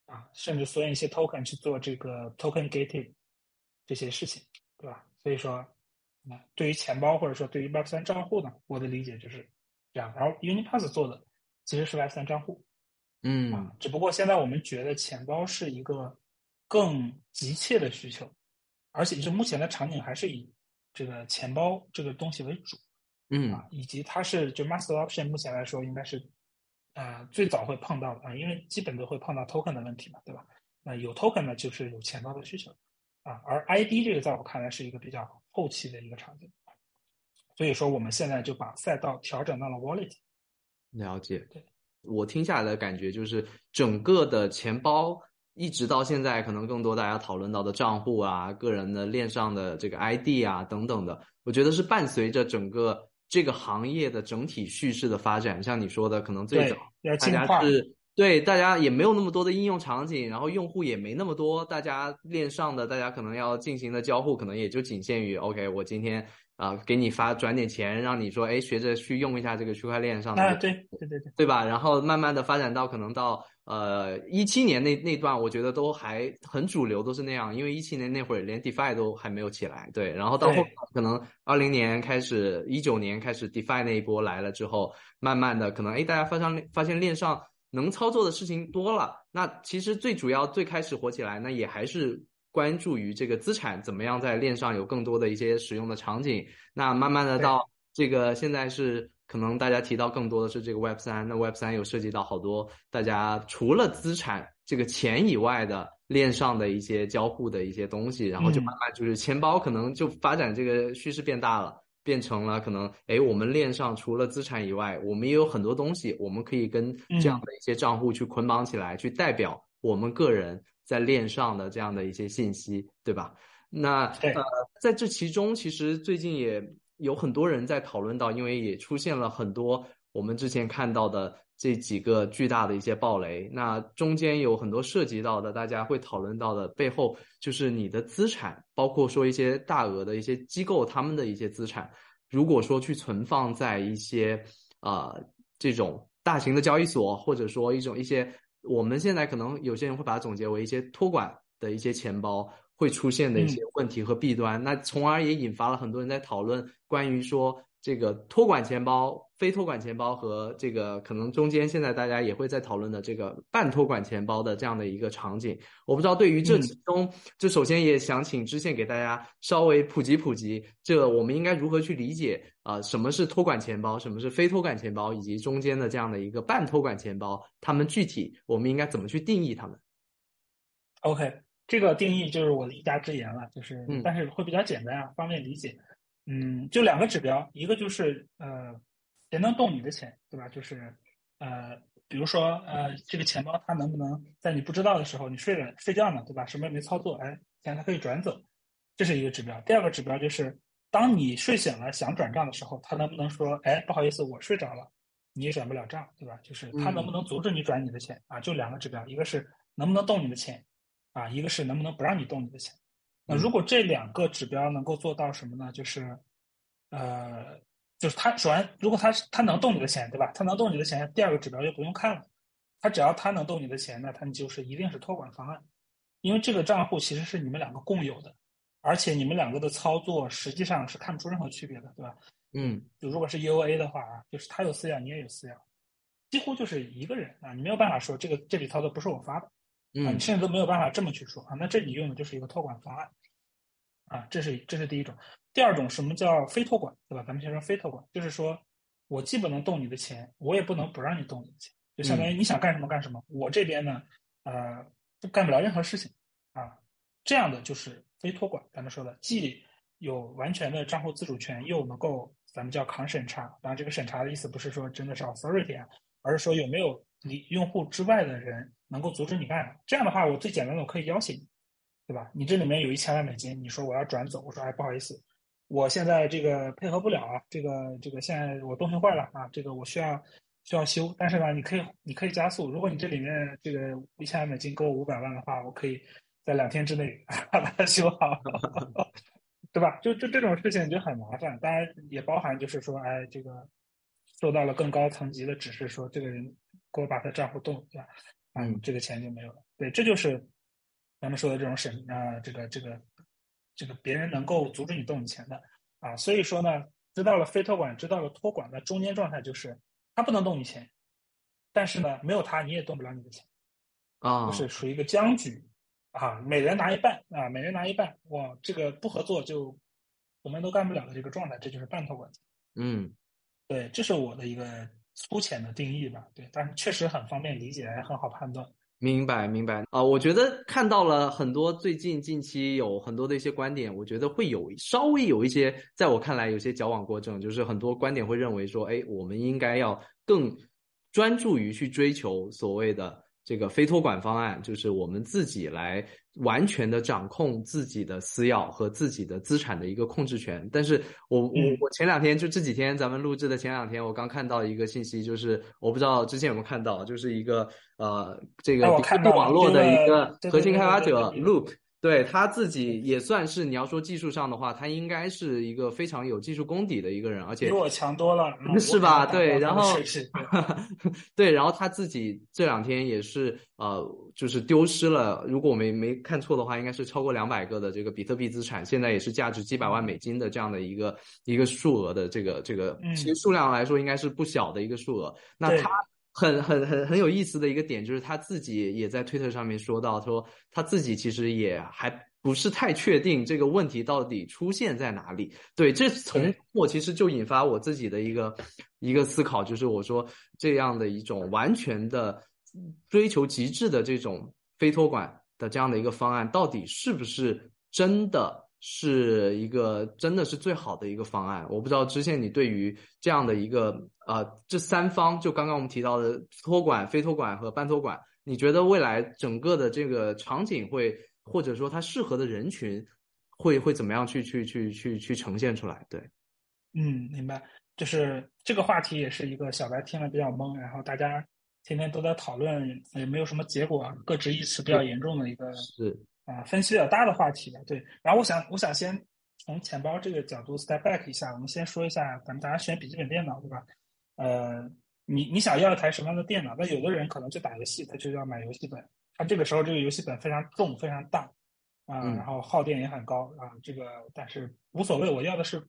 啊，甚至索引一些 token 去做这个 token gated 这些事情，对吧？所以说，啊，对于钱包或者说对于 Web 三账户呢，我的理解就是这样。然后 Unipass 做的其实是 Web 三账户，嗯，啊，只不过现在我们觉得钱包是一个。更急切的需求，而且就目前的场景还是以这个钱包这个东西为主，嗯啊，以及它是就 mass adoption 目前来说应该是啊最早会碰到的啊，因为基本都会碰到 token 的问题嘛，对吧？那有 token 呢，就是有钱包的需求啊，而 ID 这个在我看来是一个比较后期的一个场景，所以说我们现在就把赛道调整到了 wallet。了解，对我听下来的感觉就是整个的钱包。一直到现在，可能更多大家讨论到的账户啊、个人的链上的这个 ID 啊等等的，我觉得是伴随着整个这个行业的整体叙事的发展。像你说的，可能最早大家是对大家也没有那么多的应用场景，然后用户也没那么多，大家链上的大家可能要进行的交互，可能也就仅限于 OK，我今天。啊，给你发转点钱，让你说，哎，学着去用一下这个区块链上的，啊，对对对对，对吧？然后慢慢的发展到可能到呃一七年那那段，我觉得都还很主流，都是那样，因为一七年那会儿连 DeFi 都还没有起来，对。然后到后可能二零年开始，一九年开始 DeFi 那一波来了之后，慢慢的可能哎，大家发现发现链上能操作的事情多了，那其实最主要最开始火起来，那也还是。关注于这个资产怎么样在链上有更多的一些使用的场景，那慢慢的到这个现在是可能大家提到更多的是这个 Web 三，那 Web 三有涉及到好多大家除了资产这个钱以外的链上的一些交互的一些东西，然后就慢慢就是钱包可能就发展这个趋势变大了，变成了可能哎我们链上除了资产以外，我们也有很多东西，我们可以跟这样的一些账户去捆绑起来，去代表我们个人。在链上的这样的一些信息，对吧？那呃，在这其中，其实最近也有很多人在讨论到，因为也出现了很多我们之前看到的这几个巨大的一些暴雷，那中间有很多涉及到的，大家会讨论到的背后，就是你的资产，包括说一些大额的一些机构他们的一些资产，如果说去存放在一些啊这种大型的交易所，或者说一种一些我们现在可能有些人会把它总结为一些托管的一些钱包。会出现的一些问题和弊端，那从而也引发了很多人在讨论关于说这个托管钱包、非托管钱包和这个可能中间现在大家也会在讨论的这个半托管钱包的这样的一个场景。我不知道对于这其中，就首先也想请知县给大家稍微普及普及，这我们应该如何去理解啊？什么是托管钱包？什么是非托管钱包？以及中间的这样的一个半托管钱包，他们具体我们应该怎么去定义他们？OK。这个定义就是我的一家之言了，就是，但是会比较简单啊，方便理解。嗯，就两个指标，一个就是呃，谁能动你的钱，对吧？就是呃，比如说呃，这个钱包它能不能在你不知道的时候，你睡了睡觉呢，对吧？什么也没操作，哎，钱它可以转走，这是一个指标。第二个指标就是，当你睡醒了想转账的时候，它能不能说，哎，不好意思，我睡着了，你也转不了账，对吧？就是它能不能阻止你转你的钱啊？就两个指标，一个是能不能动你的钱。啊，一个是能不能不让你动你的钱，那如果这两个指标能够做到什么呢？就是，呃，就是他首先，如果他他能动你的钱，对吧？他能动你的钱，第二个指标就不用看了。他只要他能动你的钱，那他就是一定是托管方案，因为这个账户其实是你们两个共有的，而且你们两个的操作实际上是看不出任何区别的，对吧？嗯，就如果是 U A 的话啊，就是他有私钥，你也有私钥，几乎就是一个人啊，你没有办法说这个这笔操作不是我发的。啊，你甚至都没有办法这么去说啊。那这里用的就是一个托管方案，啊，这是这是第一种。第二种什么叫非托管，对吧？咱们先说非托管，就是说我既不能动你的钱，我也不能不让你动你的钱，就相当于你想干什么干什么。我这边呢，呃，干不了任何事情啊。这样的就是非托管，咱们说的既有完全的账户自主权，又能够咱们叫抗审查。当然，这个审查的意思不是说真的是 authority 啊，而是说有没有你用户之外的人。能够阻止你干，这样的话，我最简单的我可以要挟你，对吧？你这里面有一千万美金，你说我要转走，我说哎不好意思，我现在这个配合不了啊，这个这个现在我东西坏了啊，这个我需要需要修，但是呢，你可以你可以加速，如果你这里面这个一千万美金给我五百万的话，我可以在两天之内 把它修好，对吧？就就这种事情就很麻烦，当然也包含就是说，哎，这个受到了更高层级的指示，说这个人给我把他账户动对吧？嗯，这个钱就没有了。对，这就是咱们说的这种审啊，这个这个这个别人能够阻止你动你钱的啊。所以说呢，知道了非托管，知道了托管的中间状态就是他不能动你钱，但是呢，没有他你也动不了你的钱啊，就是属于一个僵局啊，每人拿一半啊，每人拿一半，哇，这个不合作就我们都干不了的这个状态，这就是半托管。嗯，对，这是我的一个。粗浅的定义吧，对，但是确实很方便理解，也很好判断。明白，明白啊！我觉得看到了很多最近近期有很多的一些观点，我觉得会有稍微有一些，在我看来有些矫枉过正，就是很多观点会认为说，哎，我们应该要更专注于去追求所谓的。这个非托管方案就是我们自己来完全的掌控自己的私钥和自己的资产的一个控制权。但是我我我前两天就这几天咱们录制的前两天，我刚看到一个信息，就是我不知道之前有没有看到，就是一个呃这个比特币网络的一个核心开发者 Loop。对他自己也算是，你要说技术上的话，他应该是一个非常有技术功底的一个人，而且比我强多了，是吧？对，然后 对，然后他自己这两天也是呃，就是丢失了，如果我没没看错的话，应该是超过两百个的这个比特币资产，现在也是价值几百万美金的这样的一个一个数额的这个这个，其实数量来说应该是不小的一个数额。那他。很很很很有意思的一个点，就是他自己也在推特上面说到，说他自己其实也还不是太确定这个问题到底出现在哪里。对，这从我其实就引发我自己的一个一个思考，就是我说这样的一种完全的追求极致的这种非托管的这样的一个方案，到底是不是真的？是一个真的是最好的一个方案。我不知道知县你对于这样的一个呃这三方，就刚刚我们提到的托管、非托管和半托管，你觉得未来整个的这个场景会，或者说它适合的人群会会怎么样去去去去去呈现出来？对，嗯，明白。就是这个话题也是一个小白听了比较懵，然后大家天天都在讨论，也没有什么结果，各执一词比较严重的一个是啊分析比较大的话题吧。对，然后我想我想先从钱包这个角度 step back 一下，我们先说一下，咱们大家选笔记本电脑对吧？呃，你你想要一台什么样的电脑？那有的人可能就打游戏，他就要买游戏本，他这个时候这个游戏本非常重非常大啊，然后耗电也很高啊，这个但是无所谓，我要的是。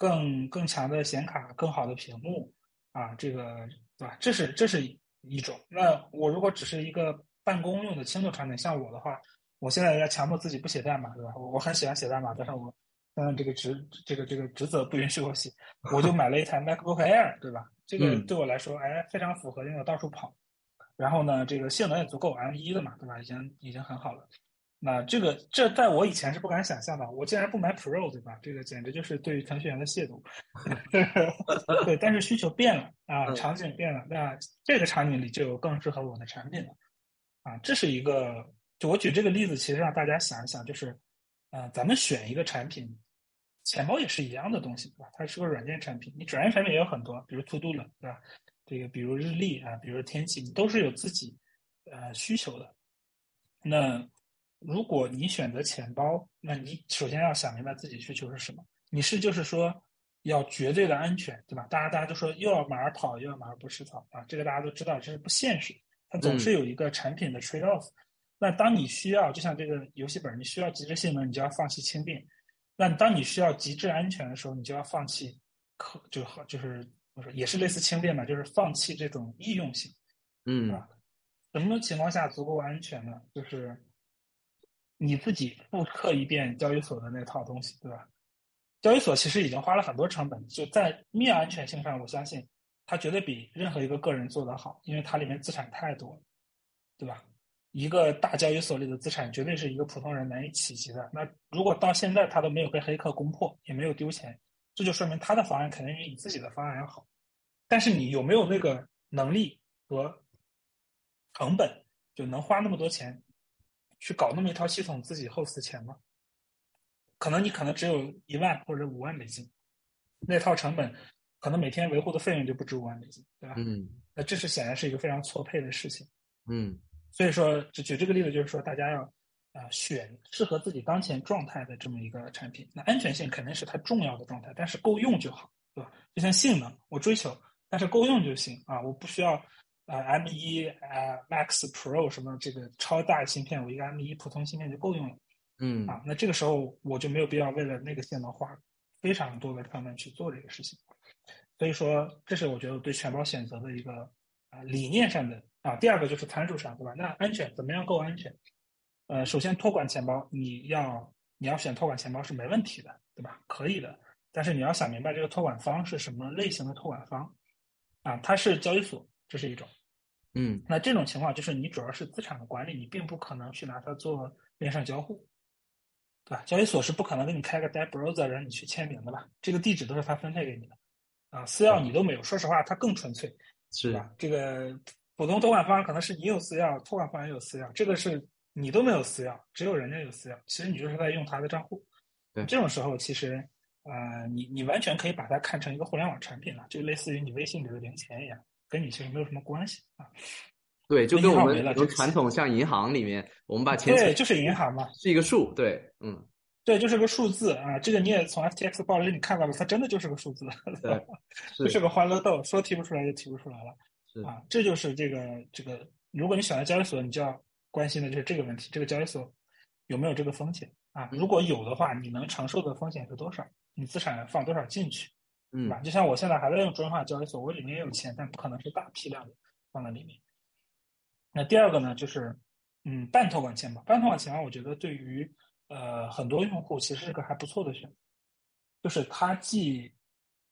更更强的显卡，更好的屏幕，啊，这个对吧？这是这是一种。那我如果只是一个办公用的轻度产品，像我的话，我现在要强迫自己不写代码，对吧？我我很喜欢写代码，但是我嗯这个职这个这个职责不允许我写，我就买了一台 MacBook Air，对吧？这个对我来说，哎，非常符合，因为我到处跑。然后呢，这个性能也足够，M1 的嘛，对吧？已经已经很好了。那这个这在我以前是不敢想象的，我竟然不买 Pro 对吧？这个简直就是对于程序员的亵渎。对，但是需求变了啊，场景变了，那这个场景里就有更适合我的产品了啊。这是一个，就我举这个例子，其实让大家想一想，就是啊，咱们选一个产品，钱包也是一样的东西对吧？它是个软件产品，你软件产品也有很多，比如 To Do 了对吧？这个比如日历啊，比如天气，你都是有自己呃需求的。那如果你选择钱包，那你首先要想明白自己需求是什么。你是就是说要绝对的安全，对吧？大家大家都说又要马儿跑，又要马儿不吃草啊，这个大家都知道这是不现实。它总是有一个产品的 trade off。那当你需要，就像这个游戏本，你需要极致性能，你就要放弃轻便；那当你需要极致安全的时候，你就要放弃可就就是我说也是类似轻便嘛，就是放弃这种易用性，嗯，啊，什么情况下足够安全呢？就是。你自己复刻一遍交易所的那套东西，对吧？交易所其实已经花了很多成本，就在面安全性上，我相信它绝对比任何一个个人做得好，因为它里面资产太多了，对吧？一个大交易所里的资产绝对是一个普通人难以企及的。那如果到现在他都没有被黑客攻破，也没有丢钱，这就说明他的方案肯定比你自己的方案要好。但是你有没有那个能力和成本，就能花那么多钱？去搞那么一套系统，自己 host 钱吗？可能你可能只有一万或者五万美金，那套成本可能每天维护的费用就不止五万美金，对吧？嗯，那这是显然是一个非常错配的事情。嗯，所以说，就举这个例子，就是说大家要啊选适合自己当前状态的这么一个产品。那安全性肯定是它重要的状态，但是够用就好，对吧？就像性能，我追求，但是够用就行啊，我不需要。啊，M 一啊，Max Pro 什么这个超大芯片，我一个 M 一普通芯片就够用了。嗯，啊，那这个时候我就没有必要为了那个性能花非常多的成本去做这个事情。所以说，这是我觉得对全包选择的一个啊理念上的啊。第二个就是参数上，对吧？那安全怎么样够安全？呃，首先托管钱包，你要你要选托管钱包是没问题的，对吧？可以的，但是你要想明白这个托管方是什么类型的托管方啊？它是交易所，这是一种。嗯，那这种情况就是你主要是资产的管理，你并不可能去拿它做链上交互，对吧？交易所是不可能给你开个 d e browser 让你去签名的吧？这个地址都是他分配给你的，啊，私钥你都没有。说实话，它更纯粹，是吧？这个普通托管方可能是你有私钥，托管方也有私钥，这个是你都没有私钥，只有人家有私钥，其实你就是在用他的账户。对，这种时候其实，呃，你你完全可以把它看成一个互联网产品了，就类似于你微信里的零钱一样。跟你其实没有什么关系啊，对，就跟我们很多传统像银行里面，我们把钱对，就是银行嘛，是一个数，对，嗯，对，就是个数字啊，这个你也从 FTX 报里你看到了，它真的就是个数字，对，就是个欢乐豆，说提不出来就提不出来了，是啊，这就是这个这个，如果你选择交易所，你就要关心的就是这个问题，这个交易所有没有这个风险啊？如果有的话，你能承受的风险是多少？你资产放多少进去？嗯，吧？就像我现在还在用中心化交易所，我里面也有钱，但不可能是大批量的放在里面。那第二个呢，就是嗯，半托管钱包。半托管钱包，我觉得对于呃很多用户其实是个还不错的选择，就是它既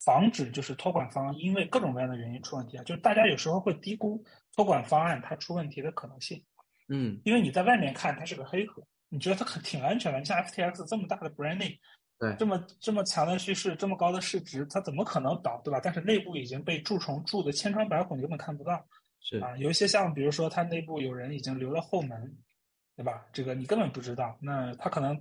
防止就是托管方因为各种各样的原因出问题啊，就是大家有时候会低估托管方案它出问题的可能性。嗯，因为你在外面看它是个黑盒，你觉得它很挺安全的，你像 FTX 这么大的 branding。对，这么这么强的叙事，这么高的市值，它怎么可能倒，对吧？但是内部已经被蛀虫蛀的千疮百孔，你根本看不到。是啊，有一些项目，比如说它内部有人已经留了后门，对吧？这个你根本不知道。那他可能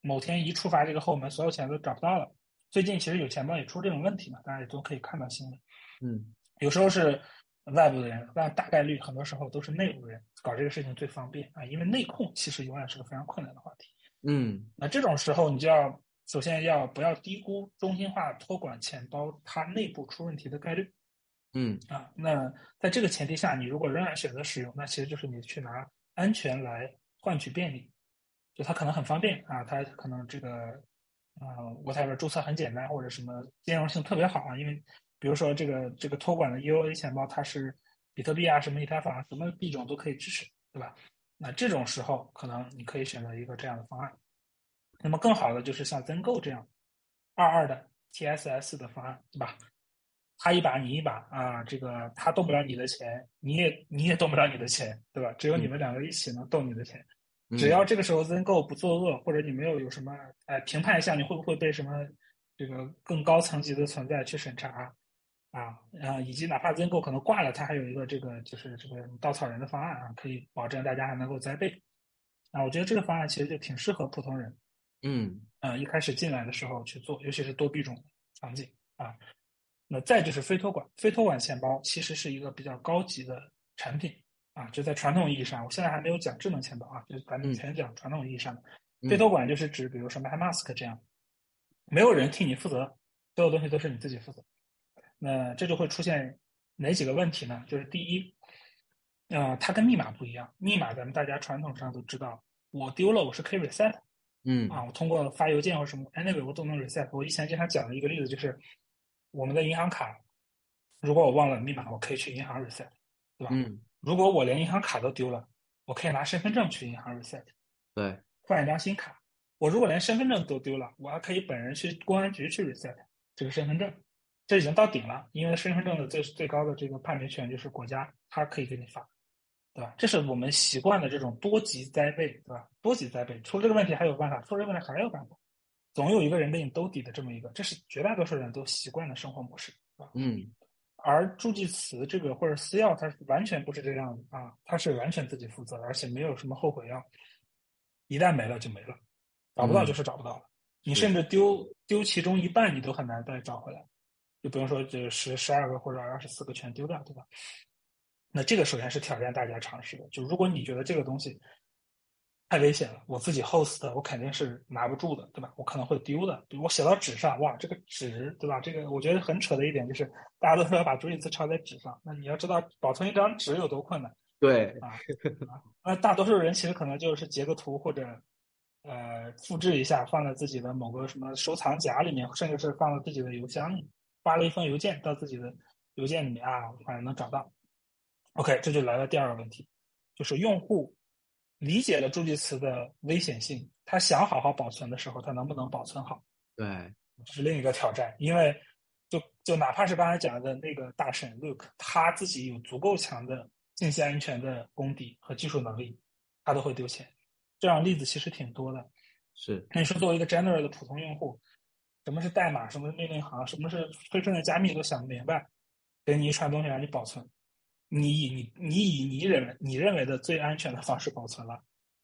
某天一触发这个后门，所有钱都找不到了，最近其实有钱包也出这种问题嘛，大家也都可以看到新闻。嗯，有时候是外部的人，但大概率很多时候都是内部人搞这个事情最方便啊，因为内控其实永远是个非常困难的话题。嗯，那这种时候你就要首先要不要低估中心化托管钱包它内部出问题的概率。嗯啊，那在这个前提下，你如果仍然选择使用，那其实就是你去拿安全来换取便利，就它可能很方便啊，它可能这个啊，whatever 注册很简单，或者什么兼容性特别好啊，因为比如说这个这个托管的 EOA 钱包，它是比特币啊，什么以太坊什么币种都可以支持，对吧？那这种时候，可能你可以选择一个这样的方案。那么更好的就是像 Zengo 这样二二的 TSS 的方案，对吧？他一把你一把啊，这个他动不了你的钱，你也你也动不了你的钱，对吧？只有你们两个一起能动你的钱。只要这个时候 Zengo 不作恶，或者你没有有什么呃评判一下，你会不会被什么这个更高层级的存在去审查啊啊？以及哪怕 Zengo 可能挂了，它还有一个这个就是这个稻草人的方案啊，可以保证大家还能够栽备啊。我觉得这个方案其实就挺适合普通人，嗯啊，一开始进来的时候去做，尤其是多币种的场景啊。那再就是非托管，非托管钱包其实是一个比较高级的产品啊，就在传统意义上，我现在还没有讲智能钱包啊，就是咱们全讲传统意义上的非托管，就是指比如说 MetaMask 这样，没有人替你负责，所有东西都是你自己负责。那这就会出现哪几个问题呢？就是第一，呃，它跟密码不一样，密码咱们大家传统上都知道，我丢了我是可以 reset，嗯啊，我通过发邮件或什么，anyway 我都能 reset。我以前经常讲的一个例子就是。我们的银行卡，如果我忘了密码，我可以去银行 reset，对吧？嗯。如果我连银行卡都丢了，我可以拿身份证去银行 reset，对，换一张新卡。我如果连身份证都丢了，我还可以本人去公安局去 reset 这个身份证。这已经到顶了，因为身份证的最最高的这个判别权就是国家，它可以给你发，对吧？这是我们习惯的这种多级栽备，对吧？多级栽备，出这个问题还有办法，出这个问题还有办法。总有一个人给你兜底的这么一个，这是绝大多数人都习惯的生活模式，啊。嗯。而助记词这个或者私钥，它是完全不是这样的啊，它是完全自己负责，而且没有什么后悔药，一旦没了就没了，找不到就是找不到了。你甚至丢丢其中一半，你都很难再找回来，就不用说这十十二个或者二十四个全丢掉，对吧？那这个首先是挑战大家尝试的，就如果你觉得这个东西。太危险了，我自己 host 我肯定是拿不住的，对吧？我可能会丢的。比如我写到纸上，哇，这个纸，对吧？这个我觉得很扯的一点就是，大家都说要把注意词抄在纸上，那你要知道保存一张纸有多困难。对 啊，那大多数人其实可能就是截个图或者呃复制一下，放在自己的某个什么收藏夹里面，甚至是放到自己的邮箱里，发了一封邮件到自己的邮件里面啊，反正能找到。OK，这就来了第二个问题，就是用户。理解了助记词的危险性，他想好好保存的时候，他能不能保存好？对，这是另一个挑战。因为就就哪怕是刚才讲的那个大神 Luke，他自己有足够强的信息安全的功底和技术能力，他都会丢钱。这样例子其实挺多的。是，那你说作为一个 general 的普通用户，什么是代码？什么是命令行？什么是飞顺的加密？都想不明白，给你一串东西让你保存。你以你你以你认为你认为的最安全的方式保存了，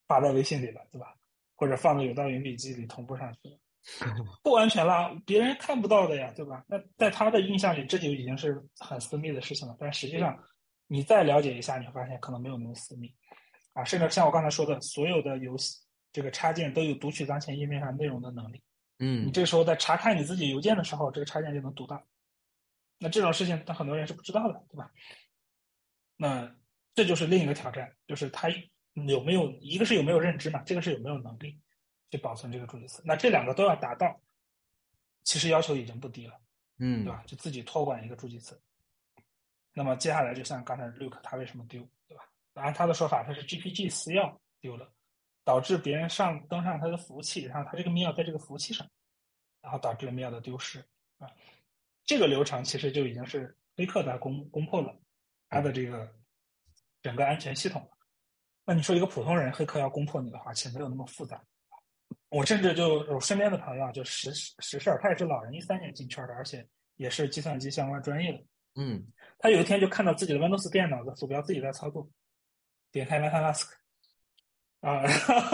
发在微信里了，对吧？或者放到有道云笔记里同步上去了，不安全了，别人看不到的呀，对吧？那在他的印象里，这就已经是很私密的事情了。但实际上，你再了解一下，你会发现可能没有那么私密啊。甚至像我刚才说的，所有的游戏这个插件都有读取当前页面上内容的能力。嗯，你这时候在查看你自己邮件的时候，这个插件就能读到。那这种事情，但很多人是不知道的，对吧？那这就是另一个挑战，就是他有没有一个是有没有认知嘛，这个是有没有能力去保存这个助记词。那这两个都要达到，其实要求已经不低了，嗯，对吧？就自己托管一个助记词。那么接下来就像刚才 Luke 他为什么丢，对吧？按他的说法，他是 GPG 私钥丢了，导致别人上登上他的服务器，然后他这个密钥在这个服务器上，然后导致了密钥的丢失啊。这个流程其实就已经是黑客在攻攻破了。它的这个整个安全系统，那你说一个普通人黑客要攻破你的话，其实没有那么复杂。我甚至就我身边的朋友就实实事儿，他也是老人，一三年进圈的，而且也是计算机相关专业的。嗯，他有一天就看到自己的 Windows 电脑的鼠标自己在操作，点开 MetaMask，啊，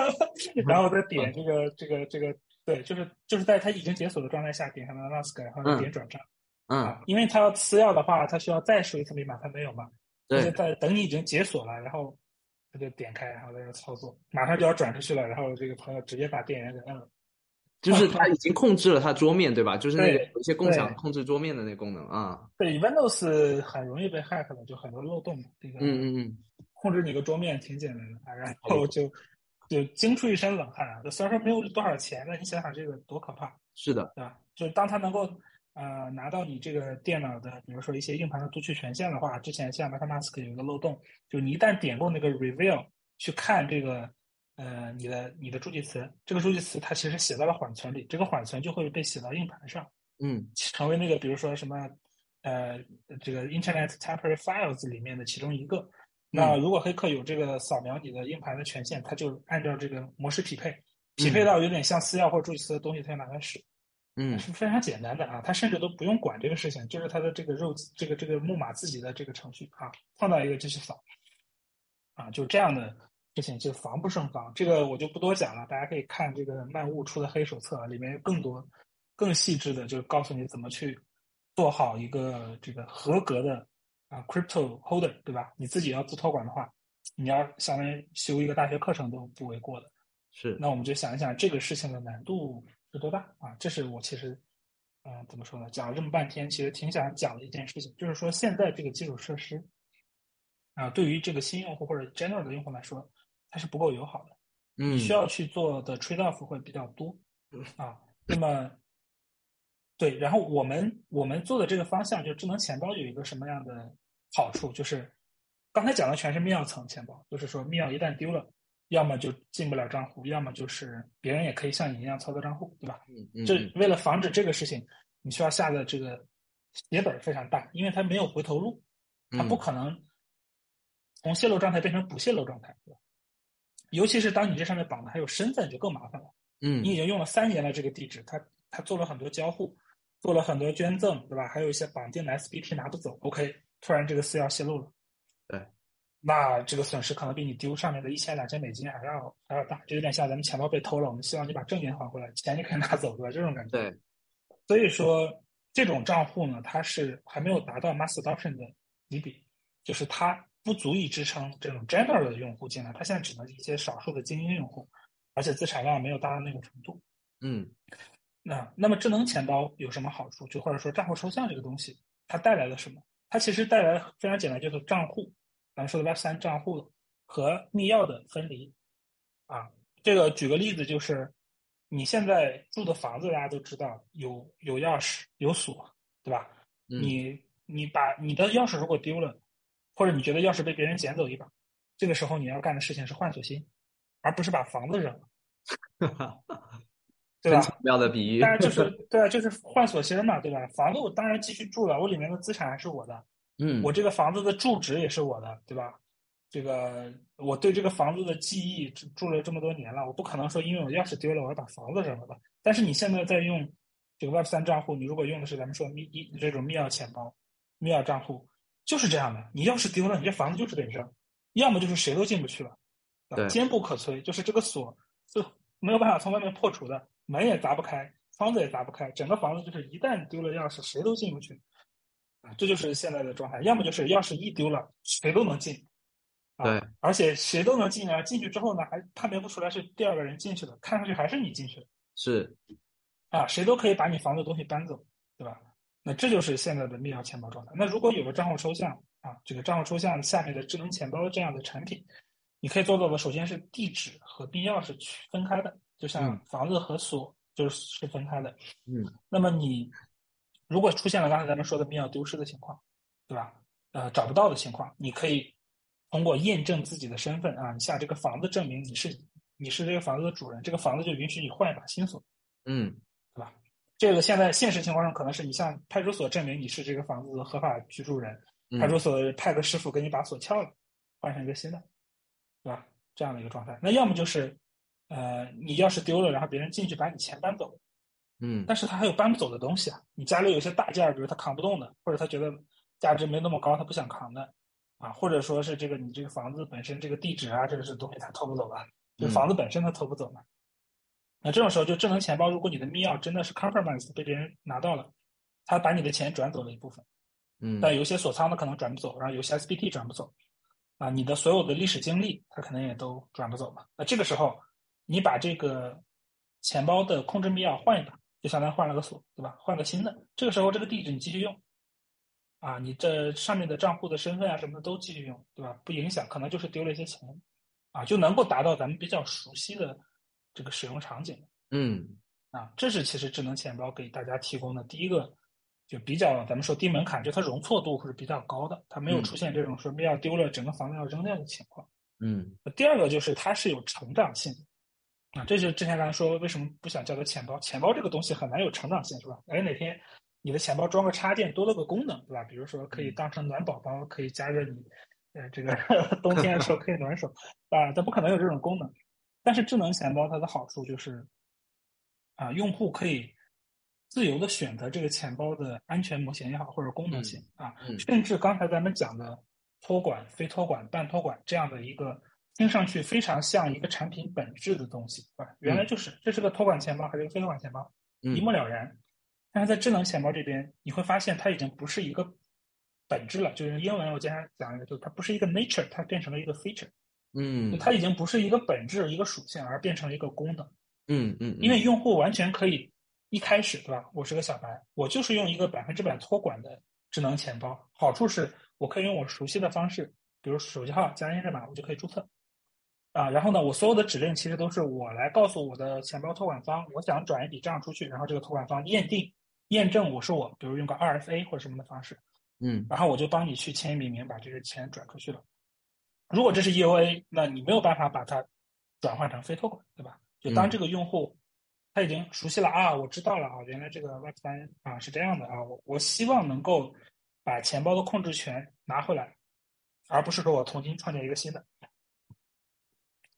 然后再点这个这个这个对，就是就是在他已经解锁的状态下点上了 mask，然后点转账。嗯啊，因为他要私钥的话，他需要再输一次密码，他没有嘛？对，在等你已经解锁了，然后他就点开，然后在这操作，马上就要转出去了，然后这个朋友直接把电源给摁了。就是 他已经控制了他桌面，对吧？就是那个有一些共享控制桌面的那个功能啊。对，Windows 很容易被 hack 的，就很多漏洞。这个，嗯嗯嗯，控制你个桌面挺简单的，然后就就惊出一身冷汗啊！虽然说没有多少钱，但你想想这个多可怕。是的，对吧？就是当他能够呃拿到你这个电脑的，比如说一些硬盘的读取权限的话，之前像 MetaMask 有一个漏洞，就你一旦点过那个 Reveal 去看这个。呃，你的你的助记词，这个助记词它其实写在了缓存里，这个缓存就会被写到硬盘上，嗯，成为那个比如说什么呃这个 Internet Temporary Files 里面的其中一个。那如果黑客有这个扫描你的硬盘的权限，他就按照这个模式匹配，匹配到有点像私钥或者助记词的东西，他就拿来使，嗯，是非常简单的啊，他甚至都不用管这个事情，就是他的这个肉这个这个木马自己的这个程序啊，放到一个就去扫，啊，就这样的。事情就防不胜防，这个我就不多讲了，大家可以看这个漫雾出的黑手册，里面更多、更细致的，就告诉你怎么去做好一个这个合格的啊 crypto holder，对吧？你自己要做托管的话，你要相当于修一个大学课程都不为过的。是，那我们就想一想这个事情的难度是多大啊？这是我其实，嗯，怎么说呢？讲了这么半天，其实挺想讲的一件事情，就是说现在这个基础设施啊，对于这个新用户或者 general 的用户来说。它是不够友好的，嗯，需要去做的 trade off 会比较多，啊，那么，对，然后我们我们做的这个方向，就智能钱包有一个什么样的好处？就是刚才讲的全是密钥层钱包，就是说密钥一旦丢了，要么就进不了账户，要么就是别人也可以像你一样操作账户，对吧？嗯嗯，这为了防止这个事情，你需要下的这个血本非常大，因为它没有回头路，它不可能从泄露状态变成不泄露状态，对吧？尤其是当你这上面绑的还有身份，就更麻烦了。嗯，你已经用了三年了这个地址，他他做了很多交互，做了很多捐赠，对吧？还有一些绑定的 SBT 拿不走。OK，突然这个私钥泄露了，对，那这个损失可能比你丢上面的一千两千美金还要还要大，就有点像咱们钱包被偷了，我们希望你把证件还回来，钱你可以拿走，对吧？这种感觉。对，所以说这种账户呢，它是还没有达到 mass adoption 的级别，就是它。不足以支撑这种 general 的用户进来，它现在只能一些少数的精英用户，而且资产量没有达到那个程度。嗯，那那么智能钱包有什么好处？就或者说账户抽象这个东西，它带来了什么？它其实带来非常简单，就是账户，咱们说的 Web 三账户和密钥的分离。啊，这个举个例子，就是你现在住的房子，大家都知道有有钥匙有锁，对吧？你你把你的钥匙如果丢了。或者你觉得钥匙被别人捡走一把，这个时候你要干的事情是换锁芯，而不是把房子扔了，对吧？妙的比喻，当然就是 对啊，就是换锁芯嘛，对吧？房子我当然继续住了，我里面的资产还是我的，嗯，我这个房子的住址也是我的，对吧？这个我对这个房子的记忆住了这么多年了，我不可能说因为我钥匙丢了，我要把房子扔了吧？但是你现在在用这个 Web 三账户，你如果用的是咱们说密一这种密钥钱包、密钥账户。就是这样的，你钥匙丢了，你这房子就是得扔，要么就是谁都进不去了，对，坚不可摧，就是这个锁就没有办法从外面破除的，门也砸不开，窗子也砸不开，整个房子就是一旦丢了钥匙，谁都进不去，啊，这就是现在的状态，要么就是钥匙一丢了，谁都能进，对，而且谁都能进啊，进去之后呢，还判别不出来是第二个人进去的，看上去还是你进去的，是，啊，谁都可以把你房子东西搬走，对吧？那这就是现在的密钥钱包状态。那如果有了账户抽象啊，这个账户抽象下面的智能钱包这样的产品，你可以做到的首先是地址和密钥是区分开的，就像房子和锁就是是分开的。嗯。那么你如果出现了刚才咱们说的密钥丢失的情况，对吧？呃，找不到的情况，你可以通过验证自己的身份啊，你下这个房子证明你是你是这个房子的主人，这个房子就允许你换一把新锁。嗯。对吧这个现在现实情况上可能是你向派出所证明你是这个房子的合法居住人，派出所派个师傅给你把锁撬了，换成一个新的，对吧？这样的一个状态。那要么就是，呃，你钥匙丢了，然后别人进去把你钱搬走，嗯，但是他还有搬不走的东西啊。你家里有些大件儿，比如他扛不动的，或者他觉得价值没那么高，他不想扛的，啊，或者说是这个你这个房子本身这个地址啊，这个是东西他偷不走的，就房子本身他偷不走嘛。那这种时候，就智能钱包，如果你的密钥真的是 compromise 被别人拿到了，他把你的钱转走了一部分，嗯，但有些锁仓的可能转不走，然后有些 SPT 转不走，啊，你的所有的历史经历，他可能也都转不走嘛。那这个时候，你把这个钱包的控制密钥换一个，就相当于换了个锁，对吧？换个新的，这个时候这个地址你继续用。啊，你这上面的账户的身份啊什么的都继续用，对吧？不影响，可能就是丢了一些钱，啊，就能够达到咱们比较熟悉的这个使用场景。嗯，啊，这是其实智能钱包给大家提供的第一个，就比较咱们说低门槛，就它容错度是比较高的，它没有出现这种说要丢了整个房子要扔掉的情况。嗯，第二个就是它是有成长性的，啊，这就是之前刚才说为什么不想叫做钱包，钱包这个东西很难有成长性，是吧？哎，哪天。你的钱包装个插件多了个功能，对吧？比如说可以当成暖宝宝，可以加热你，呃，这个 冬天的时候可以暖手，啊，它不可能有这种功能。但是智能钱包它的好处就是，啊，用户可以自由的选择这个钱包的安全模型也好，或者功能性啊，甚至刚才咱们讲的托管、非托管、半托管这样的一个听上去非常像一个产品本质的东西，啊，原来就是这是个托管钱包还是个非托管钱包，一目了然。但是在智能钱包这边，你会发现它已经不是一个本质了。就是英文，我经常讲一个，就是它不是一个 nature，它变成了一个 feature。嗯，它已经不是一个本质、一个属性，而变成了一个功能。嗯嗯，因为用户完全可以一开始，对吧？我是个小白，我就是用一个百分之百托管的智能钱包。好处是我可以用我熟悉的方式，比如手机号加验证码，我就可以注册。啊，然后呢，我所有的指令其实都是我来告诉我的钱包托管方，我想转一笔账出去，然后这个托管方验定。验证我是我，比如用个 RFA 或者什么的方式，嗯，然后我就帮你去签一笔名，把这个钱转出去了。如果这是 EOA，那你没有办法把它转换成非托管，对吧？就当这个用户他已经熟悉了啊，我知道了啊，原来这个 Web 三啊是这样的啊，我我希望能够把钱包的控制权拿回来，而不是说我重新创建一个新的。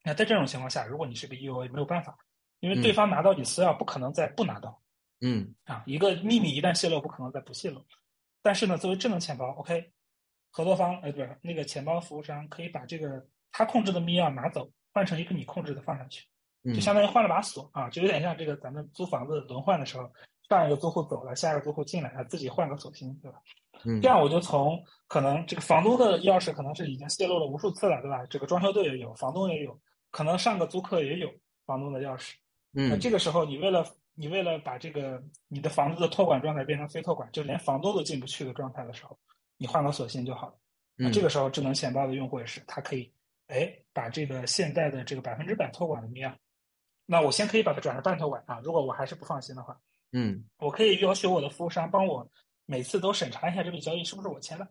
那在这种情况下，如果你是个 EUA，没有办法，因为对方拿到你私钥，不可能再不拿到。嗯啊，一个秘密一旦泄露，不可能再不泄露。但是呢，作为智能钱包，OK，合作方，哎，不是那个钱包服务商，可以把这个他控制的密钥拿走，换成一个你控制的放上去，就相当于换了把锁啊，就有点像这个咱们租房子轮换的时候，上一个租户走了，下一个租户进来，他自己换个锁芯，对吧？嗯，这样我就从可能这个房东的钥匙可能是已经泄露了无数次了，对吧？这个装修队也有，房东也有，可能上个租客也有房东的钥匙。嗯，那这个时候你为了你为了把这个你的房子的托管状态变成非托管，就连房东都进不去的状态的时候，你换个锁芯就好了。那这个时候智能钱包的用户也是，他可以哎把这个现在的这个百分之百托管的密钥，那我先可以把它转成半托管啊。如果我还是不放心的话，嗯，我可以要求我的服务商帮我每次都审查一下这笔交易是不是我签的。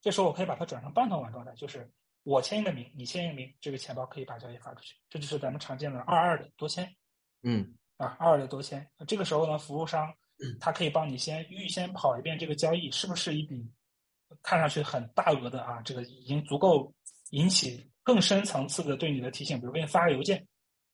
这时候我可以把它转成半托管状态，就是我签一个名，你签一个名，这个钱包可以把交易发出去。这就是咱们常见的二二的多签。嗯。啊，二二的多签，这个时候呢，服务商他可以帮你先预先跑一遍这个交易，是不是一笔看上去很大额的啊？这个已经足够引起更深层次的对你的提醒，比如给你发个邮件，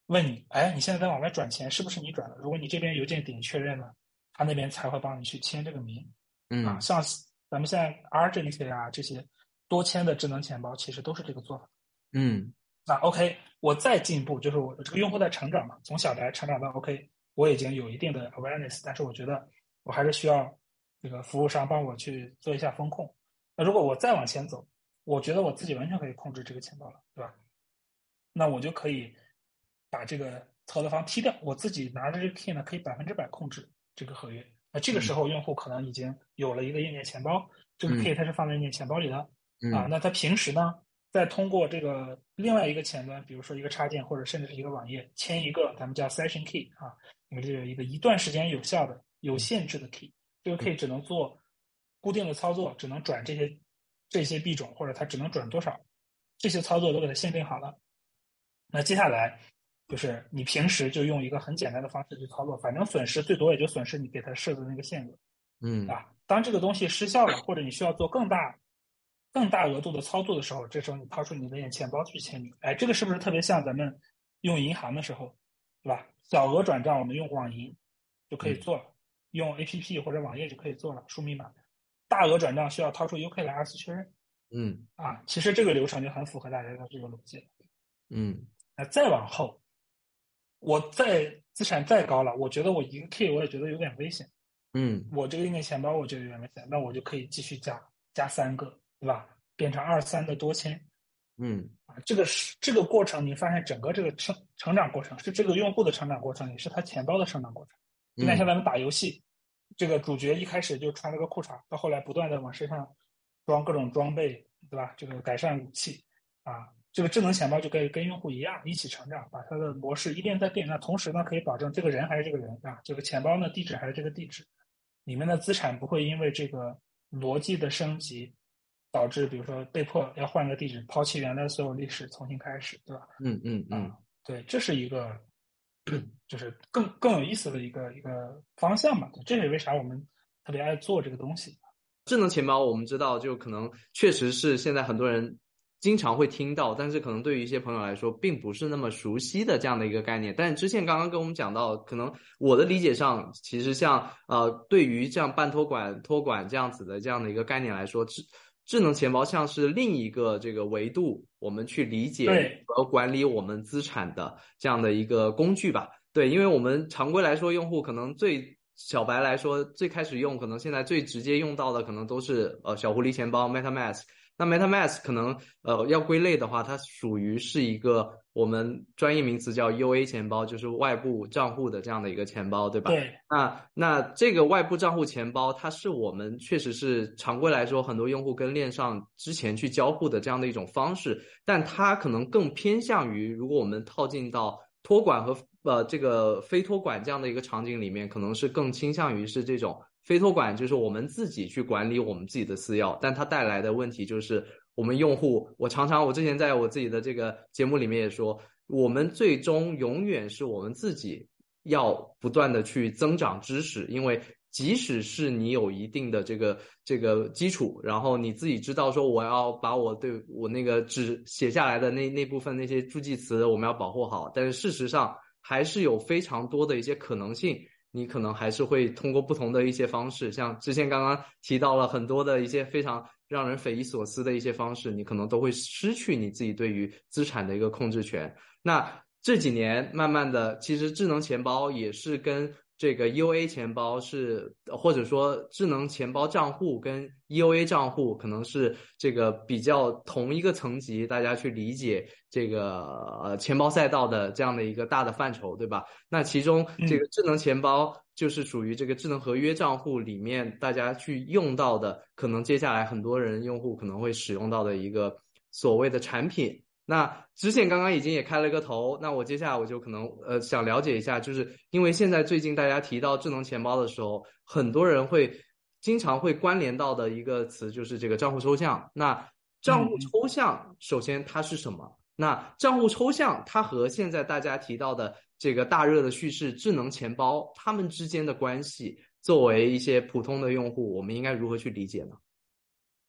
问你，哎，你现在在往外转钱，是不是你转的？如果你这边邮件点确认了，他那边才会帮你去签这个名。嗯，啊，像咱们现在 Argent 啊这些多签的智能钱包，其实都是这个做法。嗯。那 OK，我再进一步，就是我这个用户在成长嘛，从小白成长到 OK，我已经有一定的 awareness，但是我觉得我还是需要这个服务商帮我去做一下风控。那如果我再往前走，我觉得我自己完全可以控制这个钱包了，对吧？那我就可以把这个操作方踢掉，我自己拿着这个 key 呢，可以百分之百控制这个合约。那这个时候用户可能已经有了一个硬件钱包，这个 key 它是放在硬件钱包里的啊。那他平时呢？再通过这个另外一个前端，比如说一个插件或者甚至是一个网页，签一个咱们叫 session key 啊，因为这有一个一段时间有效的、有限制的 key，这个 key 只能做固定的操作，只能转这些这些币种，或者它只能转多少，这些操作都给它限定好了。那接下来就是你平时就用一个很简单的方式去操作，反正损失最多也就损失你给它设的那个限额，嗯啊，当这个东西失效了，或者你需要做更大。更大额度的操作的时候，这时候你掏出你的眼钱包去签名，哎，这个是不是特别像咱们用银行的时候，对吧？小额转账我们用网银就可以做了，用 A P P 或者网页就可以做了，输密码。大额转账需要掏出 U K 来二次确认。嗯，啊，其实这个流程就很符合大家的这个逻辑了。嗯，那再往后，我再资产再高了，我觉得我一个 K 我也觉得有点危险。嗯我这个硬件钱包我觉得有点危险，那我就可以继续加加三个，对吧？变成二三的多签嗯啊。这个是这个过程，你发现整个这个成成长过程是这个用户的成长过程，也是他钱包的成长过程。就像像咱们打游戏，这个主角一开始就穿了个裤衩，到后来不断的往身上装各种装备，对吧？这个改善武器啊，这个智能钱包就跟跟用户一样一起成长，把它的模式一变再变。那同时呢，可以保证这个人还是这个人啊，这个钱包呢地址还是这个地址，里面的资产不会因为这个逻辑的升级。导致，比如说被迫要换个地址，抛弃原来所有历史，重新开始，对吧？嗯嗯嗯啊，对，这是一个，就是更更有意思的一个一个方向嘛。这也为啥我们特别爱做这个东西。智能钱包我们知道，就可能确实是现在很多人经常会听到，但是可能对于一些朋友来说，并不是那么熟悉的这样的一个概念。但是之前刚刚跟我们讲到，可能我的理解上，其实像呃，对于这样半托管、托管这样子的这样的一个概念来说，智智能钱包像是另一个这个维度，我们去理解和管理我们资产的这样的一个工具吧。对，因为我们常规来说，用户可能最小白来说，最开始用，可能现在最直接用到的，可能都是呃小狐狸钱包 MetaMask。那 MetaMask 可能呃要归类的话，它属于是一个我们专业名词叫 UA 钱包，就是外部账户的这样的一个钱包，对吧？对，那那这个外部账户钱包，它是我们确实是常规来说，很多用户跟链上之前去交互的这样的一种方式，但它可能更偏向于，如果我们套进到托管和呃这个非托管这样的一个场景里面，可能是更倾向于是这种非托管，就是我们自己去管理我们自己的私钥，但它带来的问题就是我们用户，我常常我之前在我自己的这个节目里面也说，我们最终永远是我们自己要不断的去增长知识，因为即使是你有一定的这个这个基础，然后你自己知道说我要把我对我那个只写下来的那那部分那些助记词我们要保护好，但是事实上还是有非常多的一些可能性。你可能还是会通过不同的一些方式，像之前刚刚提到了很多的一些非常让人匪夷所思的一些方式，你可能都会失去你自己对于资产的一个控制权。那这几年慢慢的，其实智能钱包也是跟这个 UA 钱包是，或者说智能钱包账户跟 EUA 账户可能是这个比较同一个层级，大家去理解这个呃钱包赛道的这样的一个大的范畴，对吧？那其中这个智能钱包就是属于这个智能合约账户里面大家去用到的，可能接下来很多人用户可能会使用到的一个所谓的产品。那知县刚刚已经也开了个头，那我接下来我就可能呃想了解一下，就是因为现在最近大家提到智能钱包的时候，很多人会经常会关联到的一个词就是这个账户抽象。那账户抽象，首先它是什么？那账户抽象它和现在大家提到的这个大热的叙事智能钱包，它们之间的关系，作为一些普通的用户，我们应该如何去理解呢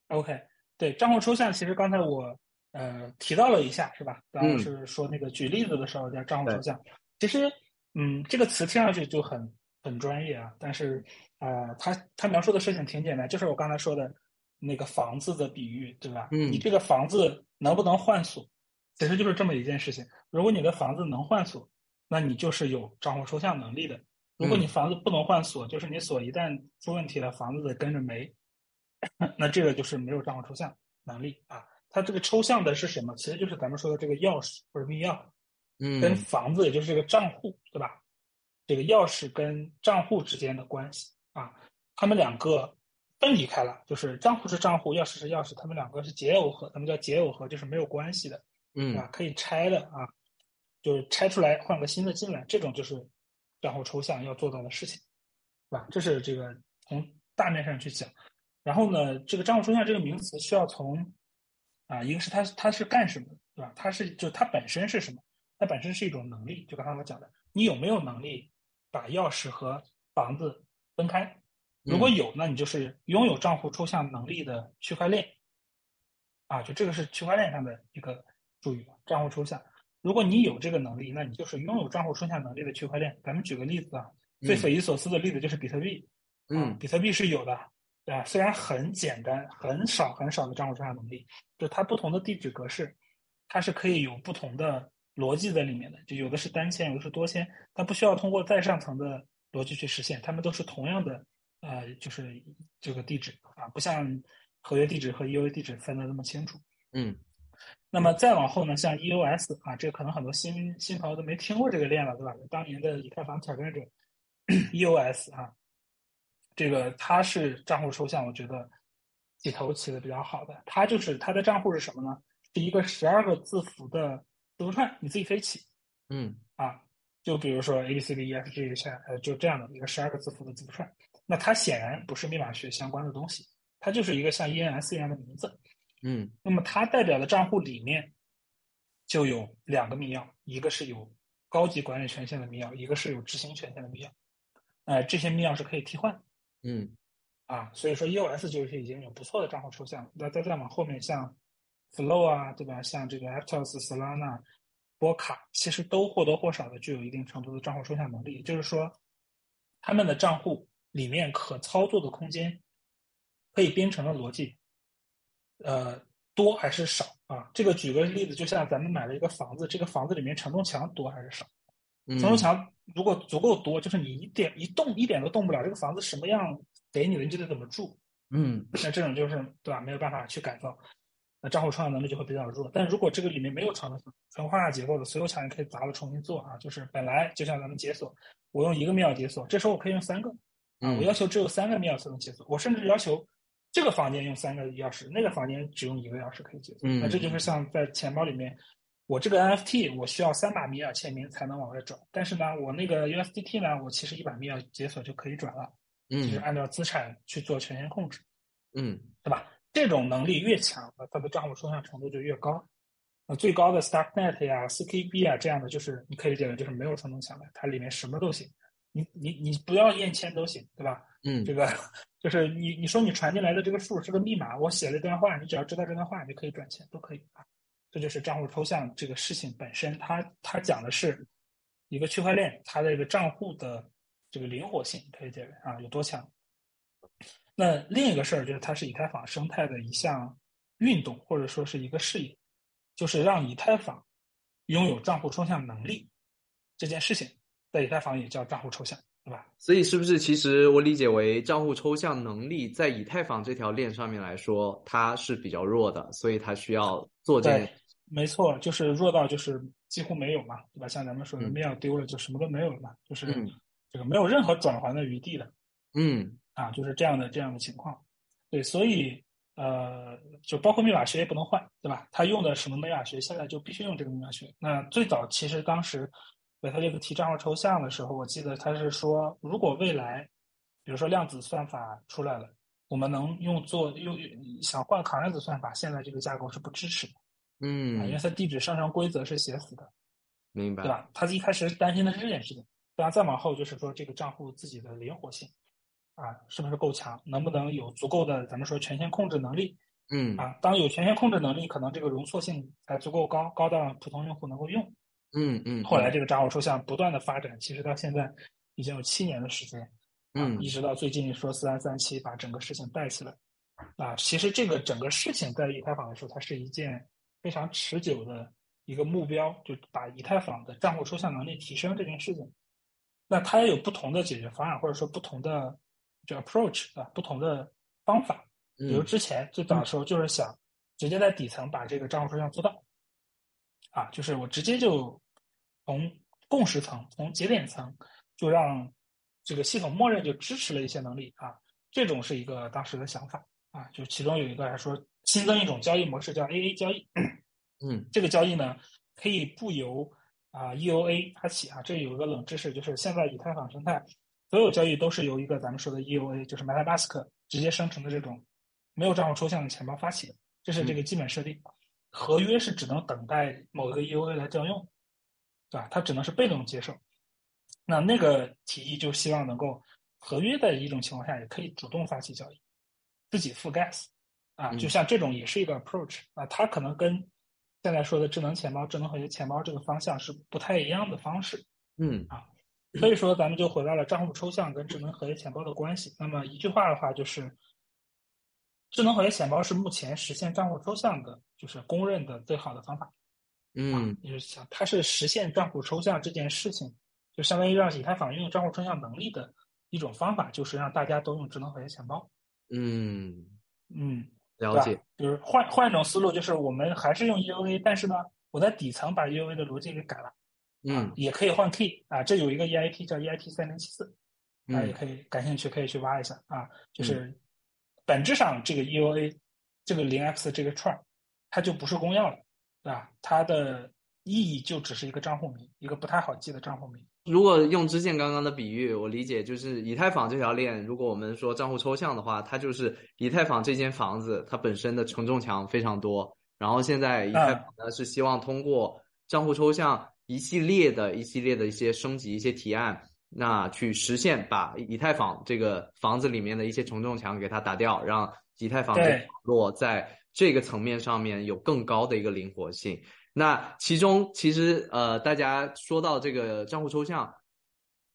？OK，对账户抽象，其实刚才我。呃，提到了一下是吧？刚刚是说那个举例子的时候叫账户抽象。其实，嗯，这个词听上去就很很专业啊。但是，呃，他他描述的事情挺简单，就是我刚才说的那个房子的比喻，对吧？嗯，你这个房子能不能换锁，其实就是这么一件事情。如果你的房子能换锁，那你就是有账户抽象能力的。如果你房子不能换锁，就是你锁一旦出问题了，房子得跟着没，那这个就是没有账户抽象能力啊。它这个抽象的是什么？其实就是咱们说的这个钥匙或者密钥，嗯，跟房子也就是这个账户，对吧？这个钥匙跟账户之间的关系啊，他们两个分离开了，就是账户是账户，钥匙是钥匙，他们两个是解耦合，他们叫解耦合，就是没有关系的，嗯啊，可以拆的啊，就是拆出来换个新的进来，这种就是账户抽象要做到的事情，对吧？这是这个从大面上去讲，然后呢，这个账户抽象这个名词需要从啊，一个是它它是干什么的，对吧？它是就它本身是什么？它本身是一种能力，就刚才我讲的，你有没有能力把钥匙和房子分开？如果有，那你就是拥有账户抽象能力的区块链。啊，就这个是区块链上的一个术语，账户抽象。如果你有这个能力，那你就是拥有账户抽象能力的区块链。咱们举个例子啊，最匪夷所思的例子就是比特币。嗯，比特币是有的。对吧？虽然很简单，很少很少的账户抽象能力，就它不同的地址格式，它是可以有不同的逻辑在里面的，就有的是单签，有的是多签，它不需要通过再上层的逻辑去实现，它们都是同样的，呃，就是这个地址啊，不像合约地址和 EOA 地址分的那么清楚。嗯，那么再往后呢，像 EOS 啊，这个可能很多新新朋友都没听过这个链了，对吧？当年的以太坊挑战者 EOS 啊，这个它是账户抽象，我觉得起头起的比较好的，它就是它的账户是什么呢？是一个十二个字符的字符串，你自己可以起。嗯啊，就比如说 A B C D E F G 下，呃，就这样的一个十二个字符的字符串。那它显然不是密码学相关的东西，它就是一个像 E N S 一样的名字。嗯那么它代表的账户里面就有两个密钥，一个是有高级管理权限的密钥，一个是有执行权限的密钥。呃，这些密钥是可以替换的嗯啊，所以说 EOS 就是已经有不错的账户抽象了。那再再往后面，像 Flow 啊，对吧？像这个 Aptos、Solana、波卡，其实都或多或少的具有一定程度的账户抽象能力。就是说，他们的账户里面可操作的空间，可以编程的逻辑，呃，多还是少啊？这个举个例子，就像咱们买了一个房子，这个房子里面承重墙多还是少？嗯，承重墙如果足够多，就是你一点一动一点都动不了，这个房子什么样给你的，你就得怎么住。嗯那这种就是对吧？没有办法去改造，那账户创造能力就会比较弱。但如果这个里面没有床的纯化结构的，所有墙也可以砸了重新做啊。就是本来就像咱们解锁，我用一个密钥解锁，这时候我可以用三个我要求只有三个密钥才能解锁，我甚至要求这个房间用三个钥匙，那个房间只用一个钥匙可以解锁。嗯那这就是像在钱包里面。我这个 NFT 我需要三把密钥签名才能往外转，但是呢，我那个 USDT 呢，我其实一把密钥解锁就可以转了，嗯就是嗯按照资产去做权限控制。嗯对吧？这种能力越强，它的账户抽象程度就越高。呃最高的 Starknet 呀、CKB 啊这样的，就是你可以理解为就是没有承重墙的，它里面什么都行。你你你不要验签都行，对吧？嗯这个 就是你你说你传进来的这个数是个密码，我写了一段话，你只要知道这段话，你就可以转钱，都可以啊。这就是账户抽象这个事情本身，它它讲的是一个区块链它的一个账户的这个灵活性，可以理解为啊有多强。那另一个事儿就是，它是以太坊生态的一项运动，或者说是一个事业，就是让以太坊拥有账户抽象能力这件事情，在以太坊也叫账户抽象，对吧？所以是不是其实我理解为账户抽象能力在以太坊这条链上面来说，它是比较弱的，所以它需要做这对件。，没错，就是弱到就是几乎没有嘛，对吧？像咱们说的，嗯密钥丢了就什么都没有了嘛，就是嗯这个没有任何转还的余地的。嗯啊，就是这样的这样的情况。对，所以呃，就包括密码学也不能换，对吧？他用的什么密码学，现在就必须用这个密码学。那最早其实当时维特列夫提账号抽象的时候，我记得他是说，如果未来比如说量子算法出来了，我们能用做用想换抗量子算法，现在这个架构是不支持的啊，因为嗯，它地址上传规则是写死的。明白对。吧？他一开始担心的是这件事情，当然再往后就是说这个账户自己的灵活性啊，是不是够强？能不能有足够的咱们说权限控制能力嗯啊？当有权限控制能力，可能这个容错性才足够高，高到普通用户能够用。嗯嗯，后来这个账户抽象不断的发展，其实到现在已经有七年的时间啊，嗯一直到最近说四三三七把整个事情带起来啊。其实这个整个事情在以太坊来说，它是一件非常持久的一个目标，就把以太坊的账户抽象能力提升这件事情。那它也有不同的解决方案，或者说不同的这 approach 啊，不同的方法。比如嗯之前最早的时候就是想直接在底层把这个账户抽象做到，啊，就是我直接就从共识层、从节点层就让这个系统默认就支持了一些能力啊，这种是一个当时的想法啊，就其中有一个还说新增一种交易模式叫 AA 交易，嗯 这个交易呢可以不由啊 EOA 发起啊，这里有一个冷知识，就是现在以太坊生态所有交易都是由一个咱们说的 EOA，就是 MetaMask 直接生成的这种没有账户抽象的钱包发起的，这是这个基本设定。合约是只能等待某一个 EOA 来调用，对吧？它只能是被动接受。那那个提议就希望能够合约的一种情况下也可以主动发起交易，自己付 gas 啊，嗯就像这种也是一个 approach 啊，它可能跟现在说的智能钱包、智能合约钱包这个方向是不太一样的方式。嗯啊所以说，咱们就回到了账户抽象跟智能合约钱包的关系。那么一句话的话，就是智能合约钱包是目前实现账户抽象的，就是公认的最好的方法嗯，就是想它是实现账户抽象这件事情，就相当于让以太坊拥有账户抽象能力的一种方法，就是让大家都用智能合约钱包。嗯，嗯，了解。就是换换一种思路，就是我们还是用 EOA，但是呢，我在底层把 EOA 的逻辑给改了。嗯，也可以换 key 啊，这有一个 EIP 叫 EIP 三零七四，啊，也可以感兴趣可以去挖一下啊。就是本质上这个 EOA 这个零 x 这个串儿，它就不是公钥了，对吧？它的意义就只是一个账户名，一个不太好记的账户名。如果用之前刚刚的比喻，我理解就是以太坊这条链，如果我们说账户抽象的话，它就是以太坊这间房子它本身的承重墙非常多，然后现在以太坊呢是希望通过账户抽象。一系列的一系列的一些升级、一些提案，那去实现把以太坊这个房子里面的一些承重墙给它打掉，让以太坊的网络在这个层面上面有更高的一个灵活性。那其中其实呃，大家说到这个账户抽象，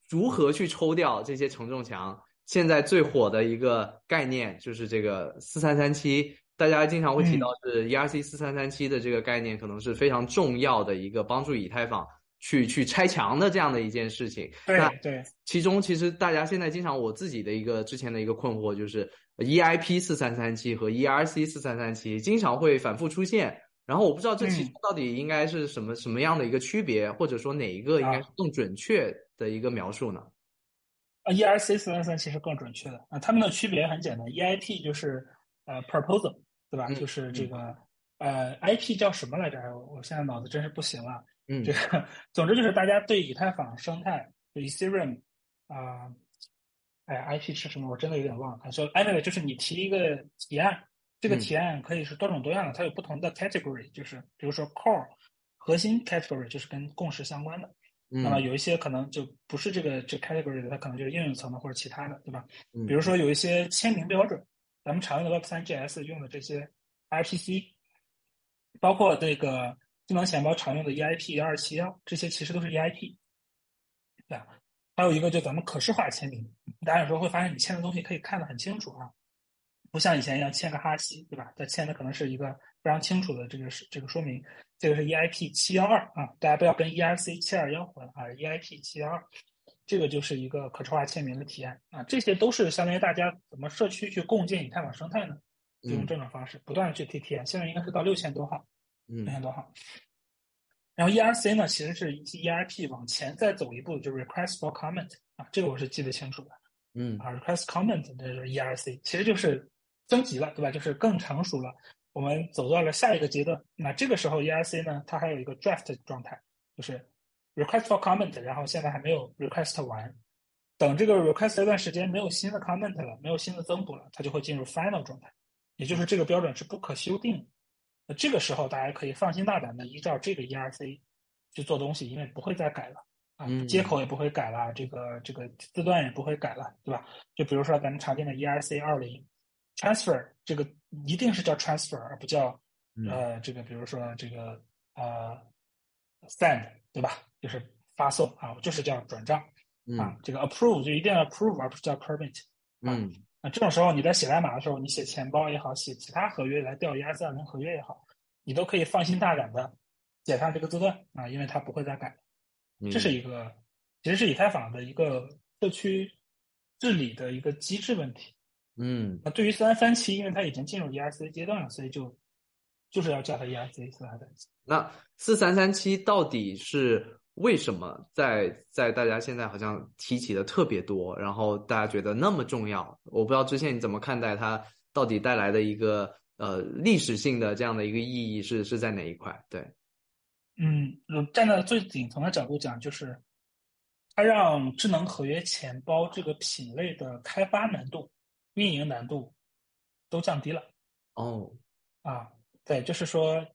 如何去抽掉这些承重墙？现在最火的一个概念就是这个四三三七。大家经常会提到是 ERC 四三三七的这个概念，可能是非常重要的一个帮助以太坊去去拆墙的这样的一件事情。对对，其中其实大家现在经常我自己的一个之前的一个困惑就是 EIP 四三三七和 ERC 四三三七经常会反复出现，然后我不知道这其中到底应该是什么什么样的一个区别，或者说哪一个应该是更准确的一个描述呢？啊，ERC 四三三其实更准确的啊，它们的区别很简单，EIP 就是呃 proposal。对吧？就是这个呃，IP 叫什么来着？我现在脑子真是不行了。嗯，这个总之就是大家对以太坊生态、Ethereum 啊，哎，IP 是什么？我真的有点忘了。说 anyway，就是你提一个提案，这个提案可以是多种多样的，它有不同的 category，就是比如说 core 核心 category 就是跟共识相关的。那么有一些可能就不是这个这 category 的，它可能就是应用层的或者其他的，对吧？比如说有一些签名标准。咱们常用的 Web 三 GS 用的这些 RPC，包括这个智能钱包常用的 EIP 幺二七幺，这些其实都是 EIP，对吧？还有一个就咱们可视化签名，大家有时候会发现你签的东西可以看得很清楚啊，不像以前一样签个哈希，对吧？它签的可能是一个非常清楚的这个是这个说明，这个是 EIP 七幺二啊，大家不要跟 ERC 七二幺混啊，EIP 七幺二。这个就是一个可视化签名的体验啊，这些都是相当于大家怎么社区去共建以太坊生态呢？就用这种方式不断的去提体验，现在应该是到六千多号，六千多号。然后 ERC 呢，其实是 EIP 往前再走一步，就是 Request for Comment 啊，这个我是记得清楚的。嗯啊，Request Comment 这是 ERC，其实就是升级了，对吧？就是更成熟了，我们走到了下一个阶段。那这个时候 ERC 呢，它还有一个 Draft 状态，就是。request for comment，然后现在还没有 request 完，等这个 request 一段时间没有新的 comment 了，没有新的增补了，它就会进入 final 状态，也就是这个标准是不可修订。那这个时候大家可以放心大胆的依照这个 ERC 去做东西，因为不会再改了啊，接口也不会改了，这个这个字段也不会改了，对吧？就比如说咱们常见的 ERC 二零 transfer，这个一定是叫 transfer 而不叫呃这个比如说这个呃 send，对吧？就是发送啊，就是叫转账啊。这个 approve 就一定要 approve，而不是叫 permit。啊，那这种时候你在写代码的时候，你写钱包也好，写其他合约来调 ERC 二零合约也好，你都可以放心大胆的写上这个字段啊，因为它不会再改。这是一个，其实是以太坊的一个社区治理的一个机制问题。嗯，那对于三三七，因为它已经进入 ERC 阶段了，所以就就是要叫它 ERC 四三三七。那四三三七到底是？为什么在在大家现在好像提起的特别多，然后大家觉得那么重要？我不知道之前你怎么看待它到底带来的一个呃历史性的这样的一个意义是是在哪一块？对，嗯，站在最顶层的角度讲，就是它让智能合约钱包这个品类的开发难度、运营难度都降低了。哦，啊，对，就是说。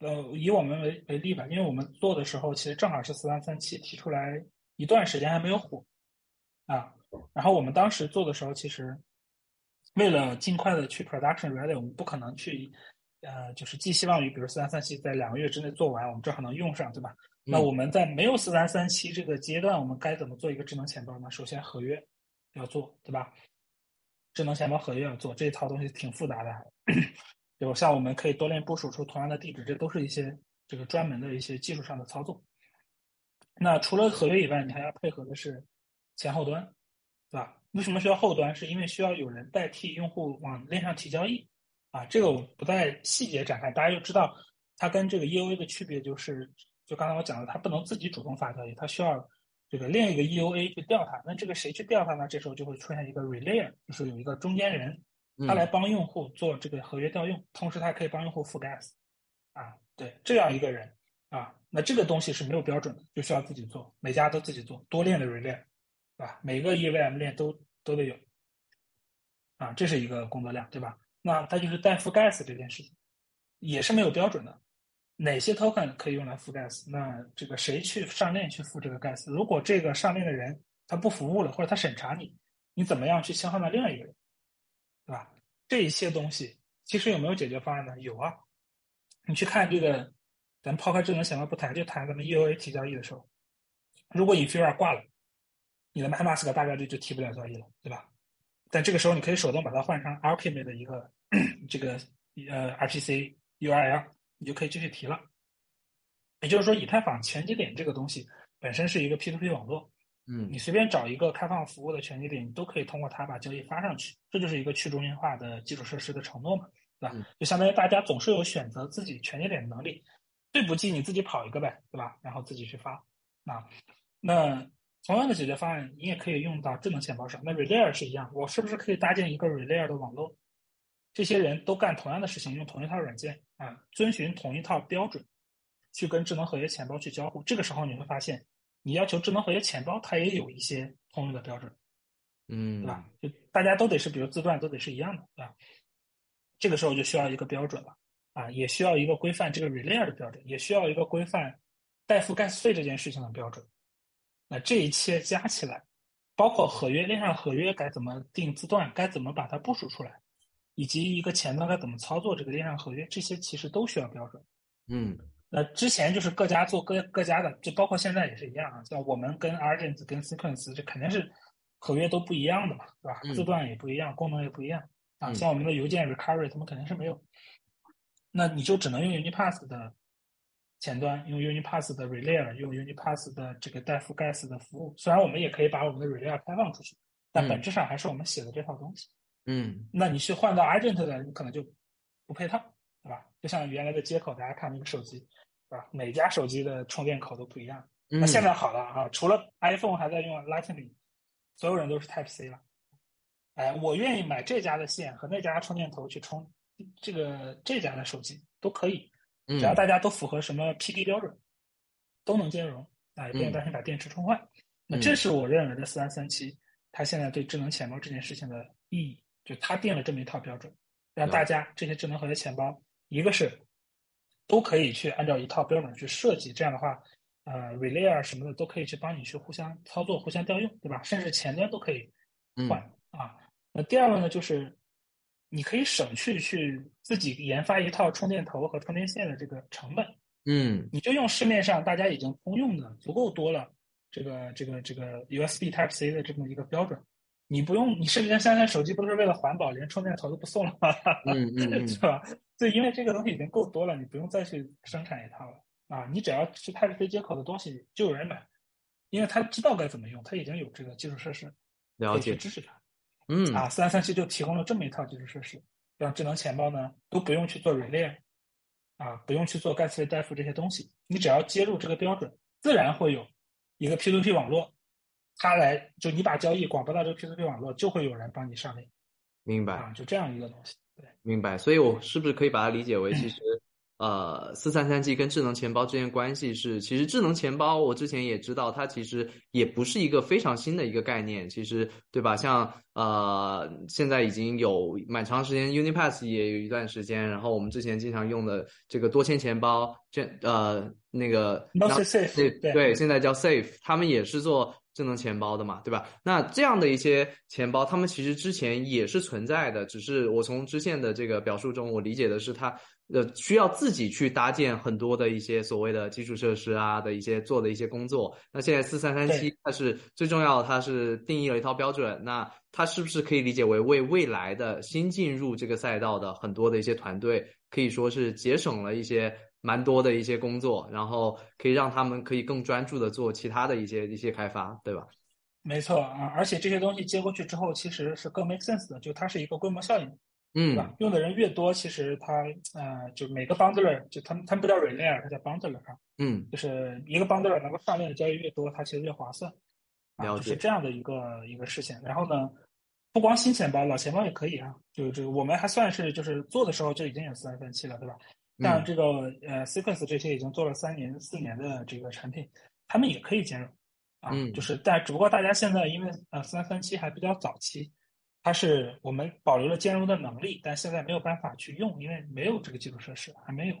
呃，以我们为为例吧，因为我们做的时候，其实正好是四三三七提出来一段时间还没有火啊。然后我们当时做的时候，其实为了尽快的去 production ready，我们不可能去呃，就是寄希望于比如四三三七在两个月之内做完，我们正好能用上，对吧？那我们在没有四三三七这个阶段，我们该怎么做一个智能钱包呢？首先合约要做，对吧？智能钱包合约要做，这一套东西挺复杂的。有像我们可以多链部署出同样的地址，这都是一些这个专门的一些技术上的操作。那除了合约以外，你还要配合的是前后端，对吧？为什么需要后端？是因为需要有人代替用户往链上提交易啊。这个我不在细节展开，大家就知道它跟这个 EOA 的区别就是，就刚才我讲的，它不能自己主动发交易，它需要这个另一个 EOA 去调它。那这个谁去调它呢？这时候就会出现一个 Relayer，就是有一个中间人，他来帮用户做这个合约调用，同时他可以帮用户付 gas 啊。对，这样一个人。啊，那这个东西是没有标准的，就需要自己做，每家都自己做，多链的 relay，对吧？每个 EVM 链都都得有，啊，这是一个工作量，对吧？那它就是代付 gas 这件事情，也是没有标准的，哪些 token 可以用来付 gas？那这个谁去上链去付这个 gas？如果这个上链的人他不服务了，或者他审查你，你怎么样去切换到另外一个人，对吧？这一些东西其实有没有解决方案呢？有啊，你去看这个。咱抛开智能钱包不谈，就谈咱们 EOA 提交易的时候，如果 Infura 挂了，你的 MetaMask 大概率就提不了交易了，对吧？但这个时候你可以手动把它换成 Alchemy 的一个 这个呃 RPC URL，你就可以继续提了。也就是说，以太坊全节点这个东西本身是一个 P2P 网络，嗯，你随便找一个开放服务的全节点，你都可以通过它把交易发上去，这就是一个去中心化的基础设施的承诺嘛，对吧？就相当于大家总是有选择自己全节点的能力。最不济你自己跑一个呗，对吧？然后自己去发啊。那同样的解决方案，你也可以用到智能钱包上。那 Relay 是一样，我是不是可以搭建一个 Relay 的网络？这些人都干同样的事情，用同一套软件啊，遵循同一套标准，去跟智能合约钱包去交互。这个时候你会发现，你要求智能合约钱包它也有一些通用的标准，嗯，对吧？就大家都得是，比如字段都得是一样的，对吧？这个时候就需要一个标准了。啊，也需要一个规范这个 relay 的标准，也需要一个规范代付 gas 费这件事情的标准。那这一切加起来，包括合约链上合约该怎么定字段，该怎么把它部署出来，以及一个前端该怎么操作这个链上合约，这些其实都需要标准。嗯，那之前就是各家做各各家的，就包括现在也是一样啊。像我们跟 Argent 跟 Sequence，这肯定是合约都不一样的嘛，对吧？字段也不一样，功能也不一样啊。像我们的邮件 recovery，他们肯定是没有。那你就只能用 Unipass 的前端，用 Unipass 的 Relay，用 Unipass 的这个代付 Gas 的服务。虽然我们也可以把我们的 Relay 开放出去，但本质上还是我们写的这套东西。嗯，那你去换到 Agent 的，你可能就不配套，对吧？就像原来的接口，大家看那个手机，是吧？每家手机的充电口都不一样。那现在好了啊，除了 iPhone 还在用 Lightning，所有人都是 Type C 了。哎，我愿意买这家的线和那家充电头去充。这个这家的手机都可以，只要大家都符合什么 PD 标准，都能兼容啊，也不用担心把电池充坏。那这是我认为的四三三七，它现在对智能钱包这件事情的意义，就他定了这么一套标准，让大家这些智能合约钱包，一个是都可以去按照一套标准去设计，这样的话，呃，relay 啊什么的都可以去帮你去互相操作、互相调用，对吧？甚至前端都可以换啊。那第二个呢，就是。你可以省去去自己研发一套充电头和充电线的这个成本，嗯，你就用市面上大家已经通用的足够多了，这个这个这个 USB Type C 的这么一个标准，你不用，你甚至现在手机不都是为了环保，连充电头都不送了吗？嗯嗯，是吧？对，因为这个东西已经够多了，你不用再去生产一套了啊，你只要是 Type C 接口的东西就有人买，因为他知道该怎么用，他已经有这个基础设施，了解支持它。嗯啊，四三三七就提供了这么一套基础设施，让智能钱包呢都不用去做 relay，啊，不用去做盖茨费代付这些东西，你只要接入这个标准，自然会有一个 P2P 网络，它来就你把交易广播到这个 P2P 网络，就会有人帮你上链。明白啊，就这样一个东西。对，明白。所以我是不是可以把它理解为，其实？呃，四三三 G 跟智能钱包之间关系是，其实智能钱包我之前也知道，它其实也不是一个非常新的一个概念，其实对吧？像呃，现在已经有蛮长时间，Unipass 也有一段时间，然后我们之前经常用的这个多签钱包，这呃那个对对，现在叫 Safe，他们也是做。智能钱包的嘛，对吧？那这样的一些钱包，他们其实之前也是存在的，只是我从支线的这个表述中，我理解的是它呃需要自己去搭建很多的一些所谓的基础设施啊的一些做的一些工作。那现在四三三七它是最重要的，它是定义了一套标准。那它是不是可以理解为为未来的新进入这个赛道的很多的一些团队，可以说是节省了一些蛮多的一些工作，然后可以让他们可以更专注的做其他的一些一些开发，对吧？没错啊，而且这些东西接过去之后，其实是更 make sense 的，就它是一个规模效应，嗯？用的人越多，其实它呃，就每个 bundler 就他们他们不叫 relay，它叫 bundler 啊，嗯，就是一个 bundler 能够上链的交易越多，它其实越划算，啊，了解就是这样的一个一个事情。然后呢，不光新钱包，老钱包也可以啊，就这个我们还算是就是做的时候就已经有四三分七了，对吧？像嗯。这个呃 Sequence 这些已经做了三年四年的这个产品，他们也可以兼容啊，嗯。就是但只不过大家现在因为呃三三七还比较早期，它是我们保留了兼容的能力，但现在没有办法去用，因为没有这个基础设施，还没有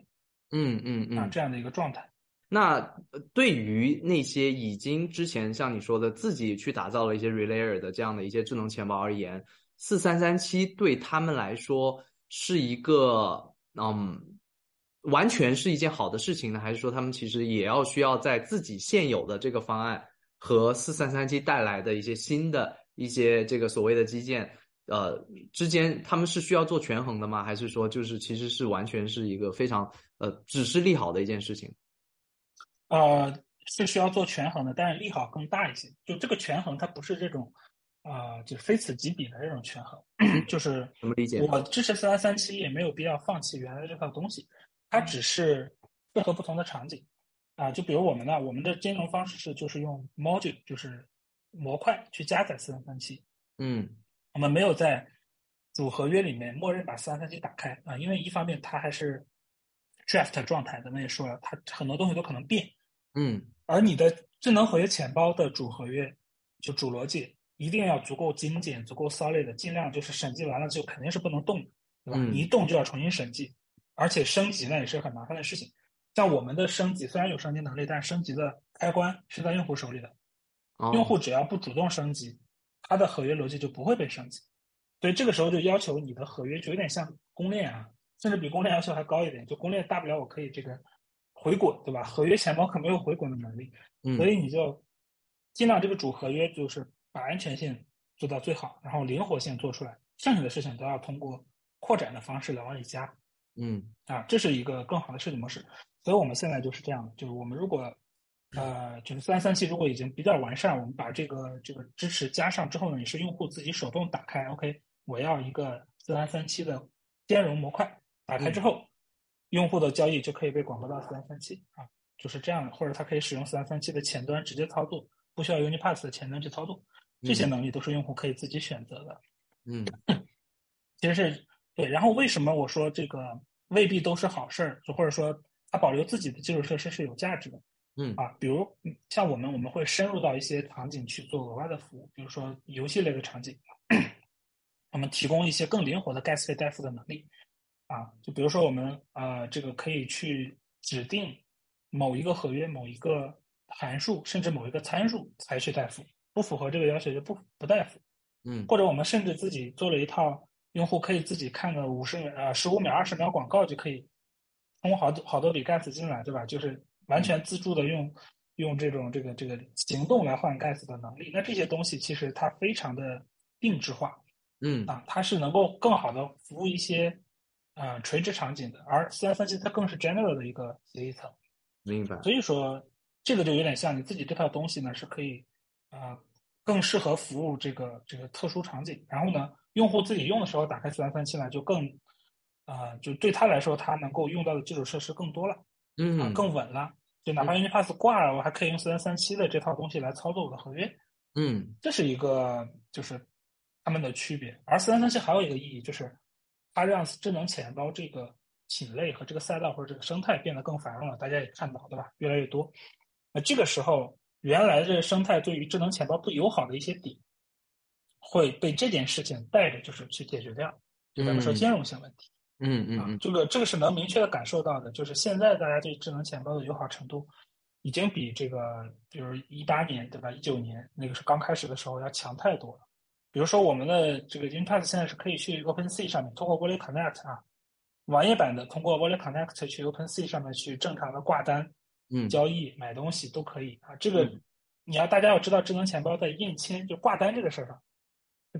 嗯嗯嗯。啊这样的一个状态。那呃对于那些已经之前像你说的自己去打造了一些 Relayer 的这样的一些智能钱包而言，四三三七对他们来说是一个嗯，完全是一件好的事情呢，还是说他们其实也要需要在自己现有的这个方案和四三三七带来的一些新的一些这个所谓的基建呃之间，他们是需要做权衡的吗？还是说就是其实是完全是一个非常呃只是利好的一件事情？呃，是需要做权衡的，但是利好更大一些。就这个权衡，它不是这种，啊、就非此即彼的这种权衡，就是怎么理解？我支持四三三七，也没有必要放弃原来的这套东西，它只是适合不同的场景。啊、就比如我们呢，我们的兼容方式是就是用 module，就是模块去加载四三三七，嗯我们没有在组合约里面默认把四三三七打开啊、因为一方面它还是 draft 状态，咱们也说了，它很多东西都可能变。嗯而你的智能合约钱包的主合约，就主逻辑一定要足够精简、足够 solid 的，尽量就是审计完了就肯定是不能动的，对吧？嗯你一动就要重新审计，而且升级呢也是很麻烦的事情。像我们的升级虽然有升级能力，但升级的开关是在用户手里的，哦用户只要不主动升级，他的合约逻辑就不会被升级。所以这个时候就要求你的合约就有点像公链啊，甚至比公链要求还高一点。就公链大不了我可以这个回滚，对吧？合约钱包可没有回滚的能力，嗯所以你就尽量这个主合约就是把安全性做到最好，然后灵活性做出来，剩下的事情都要通过扩展的方式来往里加。嗯啊，这是一个更好的设计模式。所以我们现在就是这样的，就是我们如果呃，就是三三七如果已经比较完善，我们把这个这个支持加上之后呢，也是用户自己手动打开。OK，我要一个四三三七的兼容模块，打开之后，用户的交易就可以被广播到四三三七啊，就是这样的，或者他可以使用四三三七的前端直接操作，不需要 Unipass 的前端去操作，这些能力都是用户可以自己选择的。嗯其实是对。然后为什么我说这个未必都是好事儿，就或者说它保留自己的基础设施是有价值的嗯啊？比如嗯像我们，我们会深入到一些场景去做额外的服务，比如说游戏类的场景，我们提供一些更灵活的 gas 费代付的能力啊。就比如说我们呃，这个可以去指定某一个合约、某一个函数，甚至某一个参数才去代付，不符合这个要求就不不代付。嗯或者我们甚至自己做了一套，用户可以自己看个五十秒、呃十五秒、二十秒广告就可以充好多好多笔 gas 进来，对吧？就是完全自助的用用这种这个这个行动来换 gas 的能力。那这些东西其实它非常的定制化嗯啊，它是能够更好的服务一些呃垂直场景的，而四三三七它更是 general 的一个协议层。明白。所以说，这个就有点像你自己这套东西呢，是可以，呃，更适合服务这个这个特殊场景。然后呢，用户自己用的时候打开四三三七呢，就更，啊，就对他来说，他能够用到的基础设施更多了，啊，嗯更稳了。就哪怕 Unipass 挂了，我还可以用四三三七的这套东西来操作我的合约。嗯这是一个就是他们的区别。而四三三七还有一个意义，就是它让智能钱包这个品类和这个赛道或者这个生态变得更繁荣了。大家也看到，对吧？越来越多。那这个时候，原来这个生态对于智能钱包不友好的一些点，会被这件事情带着就是去解决掉。就咱们说嗯兼容性问题。啊嗯嗯嗯，这个这个是能明确的感受到的，就是现在大家对智能钱包的友好程度，已经比这个，比如一八年对吧，一九年那个是刚开始的时候要强太多了。比如说我们的这个 Inpass 现在是可以去 OpenSea 上面通过 Wallet Connect 啊，网页版的通过 Wallet Connect 去 OpenSea 上面去正常的挂单、嗯交易、买东西都可以啊。这个嗯你要大家要知道，智能钱包在印签就挂单这个事儿上，是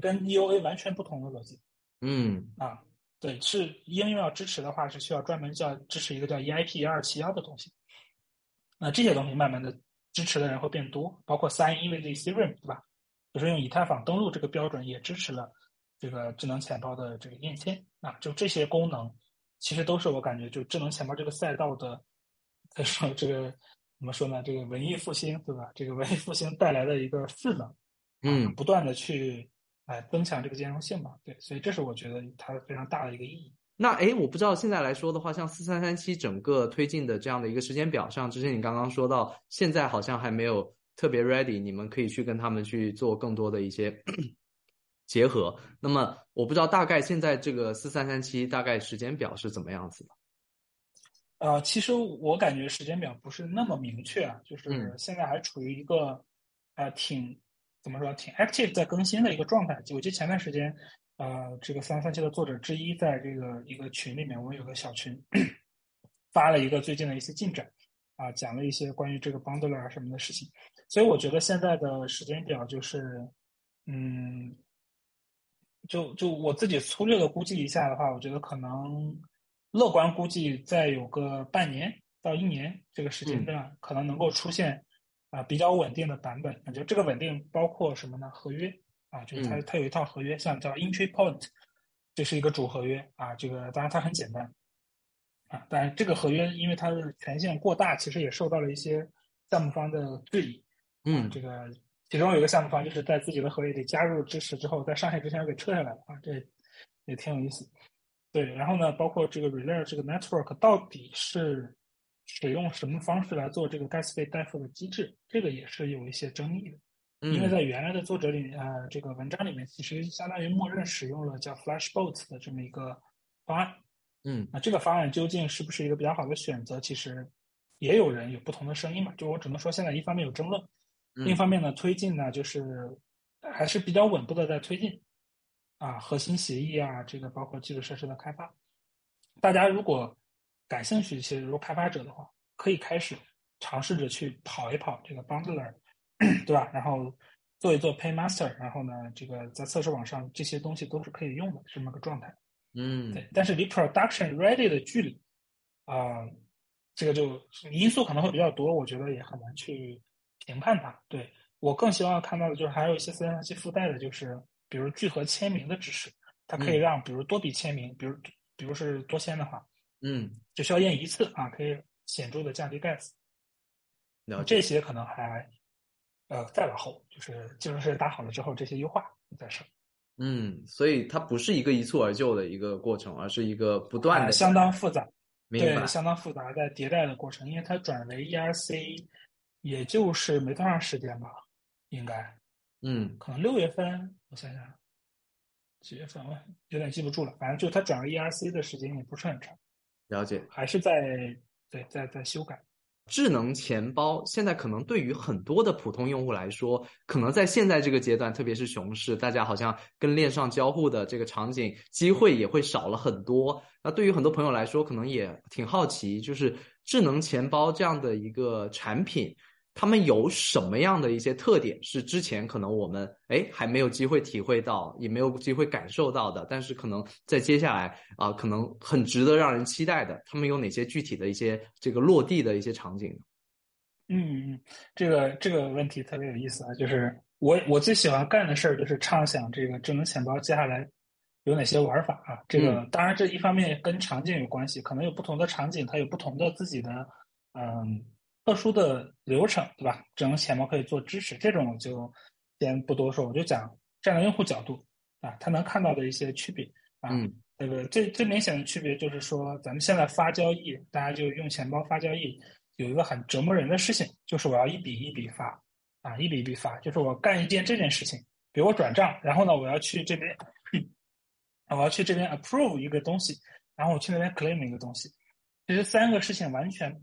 跟 EOA 完全不同的逻辑。嗯啊，对，是应用要支持的话，是需要专门叫支持一个叫 EIP 幺二七幺的东西。那这些东西慢慢的支持的人会变多，包括 Sign in with Ethereum，对吧？就是用以太坊登录这个标准也支持了这个智能钱包的这个验签啊，就这些功能，其实都是我感觉就智能钱包这个赛道的，可以说这个怎么说呢？这个文艺复兴，对吧？这个文艺复兴带来的一个势能，嗯，不断的去哎增强这个兼容性嘛，对，所以这是我觉得它非常大的一个意义。那哎，我不知道现在来说的话，像四三三七整个推进的这样的一个时间表上，之前你刚刚说到，现在好像还没有。特别 ready，你们可以去跟他们去做更多的一些 结合。那么我不知道大概现在这个四三三七大概时间表是怎么样子的？呃，其实我感觉时间表不是那么明确啊，就是现在还处于一个呃挺怎么说挺 active 在更新的一个状态。我记得前段时间，呃，这个三三七的作者之一在这个一个群里面，我有个小群发了一个最近的一些进展啊，讲了一些关于这个 bundler 啊什么的事情。所以我觉得现在的时间表就是，嗯，就就我自己粗略的估计一下的话，我觉得可能乐观估计再有个半年到一年这个时间段，可能能够出现啊比较稳定的版本。那就这个稳定包括什么呢？合约啊，就是它它有一套合约，像叫 Entry Point，这是一个主合约啊。这个当然它很简单啊，但这个合约因为它的权限过大，其实也受到了一些项目方的质疑。嗯，这个其中有一个项目方就是在自己的合约里加入支持之后，在上线之前又给撤下来了啊，这也挺有意思。对，然后呢，包括这个 Relay 这个 Network 到底是使用什么方式来做这个 Gas 费代付的机制，这个也是有一些争议的。因为在原来的作者里呃这个文章里面，其实相当于默认使用了叫 Flashbots 的这么一个方案。嗯，那这个方案究竟是不是一个比较好的选择？其实也有人有不同的声音嘛。就我只能说，现在一方面有争论。另一方面呢，推进呢就是还是比较稳步的在推进，啊，核心协议啊，这个包括基础设施的开发，大家如果感兴趣一些，如果开发者的话，可以开始尝试着去跑一跑这个 bundler，对吧？然后做一做 paymaster，然后呢，这个在测试网上这些东西都是可以用的这么个状态。嗯，对。但是离 production ready 的距离啊，这个就因素可能会比较多，我觉得也很难去。评判它，对我更希望看到的就是还有一些四三七附带的，就是比如聚合签名的支持，它可以让比如多笔签名，比如比如是多签的话，嗯，只需要验一次啊，可以显著的降低 gas。这些可能还呃再往后，就是基础设施打好了之后，这些优化再说。嗯，所以它不是一个一蹴而就的一个过程，而是一个不断的相当复杂，对，相当复杂在迭代的过程，因为它转为 ERC。也就是没多长时间吧，应该，嗯，可能六月份，我想想，几月份我有点记不住了。反正就它转为 ERC 的时间也不是很长，了解，还是在对在在修改。智能钱包现在可能对于很多的普通用户来说，可能在现在这个阶段，特别是熊市，大家好像跟链上交互的这个场景机会也会少了很多。那对于很多朋友来说，可能也挺好奇，就是智能钱包这样的一个产品。他们有什么样的一些特点是之前可能我们哎还没有机会体会到，也没有机会感受到的，但是可能在接下来啊，可能很值得让人期待的。他们有哪些具体的一些这个落地的一些场景呢？嗯嗯，这个这个问题特别有意思啊，就是我我最喜欢干的事儿就是畅想这个智能钱包接下来有哪些玩法啊。这个当然这一方面跟场景有关系，可能有不同的场景，它有不同的自己的嗯。特殊的流程，对吧？智能钱包可以做支持，这种我就先不多说，我就讲站在用户角度啊，他能看到的一些区别啊。这个最最明显的区别就是说，咱们现在发交易，大家就用钱包发交易，有一个很折磨人的事情，就是我要一笔一笔发啊，一笔一笔发，就是我干一件这件事情，比如我转账，然后呢，我要去这边，我要去这边 approve 一个东西，然后我去那边 claim 一个东西，其实三个事情完全。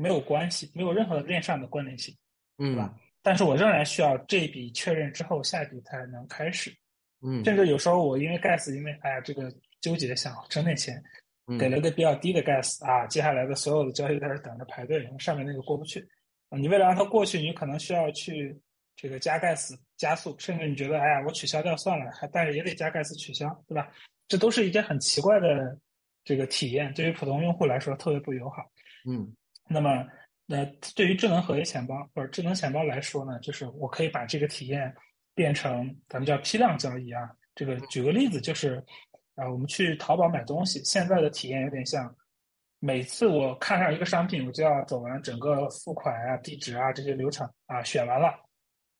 没有关系，没有任何的链上的关联性，嗯，对吧？但是我仍然需要这笔确认之后，下一笔才能开始，嗯，甚至有时候我因为 gas，因为哎呀这个纠结想挣点钱，给了个比较低的 gas 啊，接下来的所有的交易在这等着排队，上面那个过不去啊，你为了让它过去，你可能需要去这个加 gas 加速，甚至你觉得哎呀我取消掉算了，还但是也得加 gas 取消，对吧？这都是一件很奇怪的这个体验，对于普通用户来说特别不友好。嗯，那么，那对于智能合约钱包或者智能钱包来说呢，就是我可以把这个体验变成咱们叫批量交易啊。这个举个例子，就是啊，我们去淘宝买东西，现在的体验有点像，每次我看上一个商品，我就要走完整个付款啊、地址啊这些流程啊，选完了，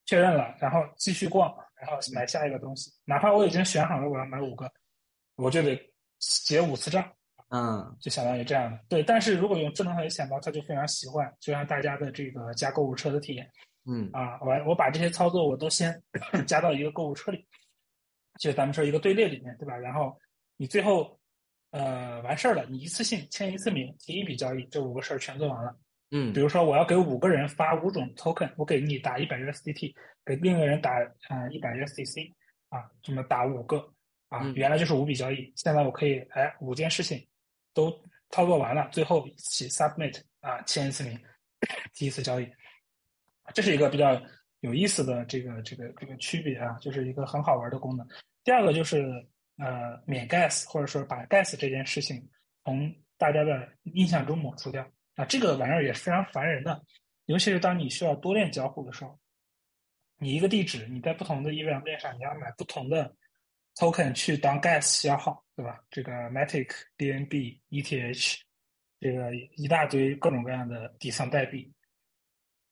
确认了，然后继续逛，然后买下一个东西，哪怕我已经选好了我要买五个，我就得结五次账。嗯，就相当于这样的，对。但是如果用智能合约钱包，它就非常习惯，就像大家的这个加购物车的体验，嗯啊，我我把这些操作我都先 加到一个购物车里，就咱们说一个队列里面，对吧？然后你最后呃完事儿了，你一次性签一次名，提一笔交易，这五个事儿全做完了。嗯，比如说我要给五个人发五种 token，我给你打一百 USDT，给另一个人打啊一百 USDC，啊，这么打五个，啊，原来就是五笔交易，现在我可以哎五件事情。都操作完了，最后一起 submit 啊，签一次名，第一次交易，这是一个比较有意思的这个这个这个区别啊，就是一个很好玩的功能。第二个就是呃免 gas，或者说把 gas 这件事情从大家的印象中抹除掉啊，这个玩意儿也是非常烦人的，尤其是当你需要多链交互的时候，你一个地址你在不同的一两链上你要买不同的 token 去当 gas 消耗。对吧？这个 matic、BNB、ETH，这个一大堆各种各样的底层代币，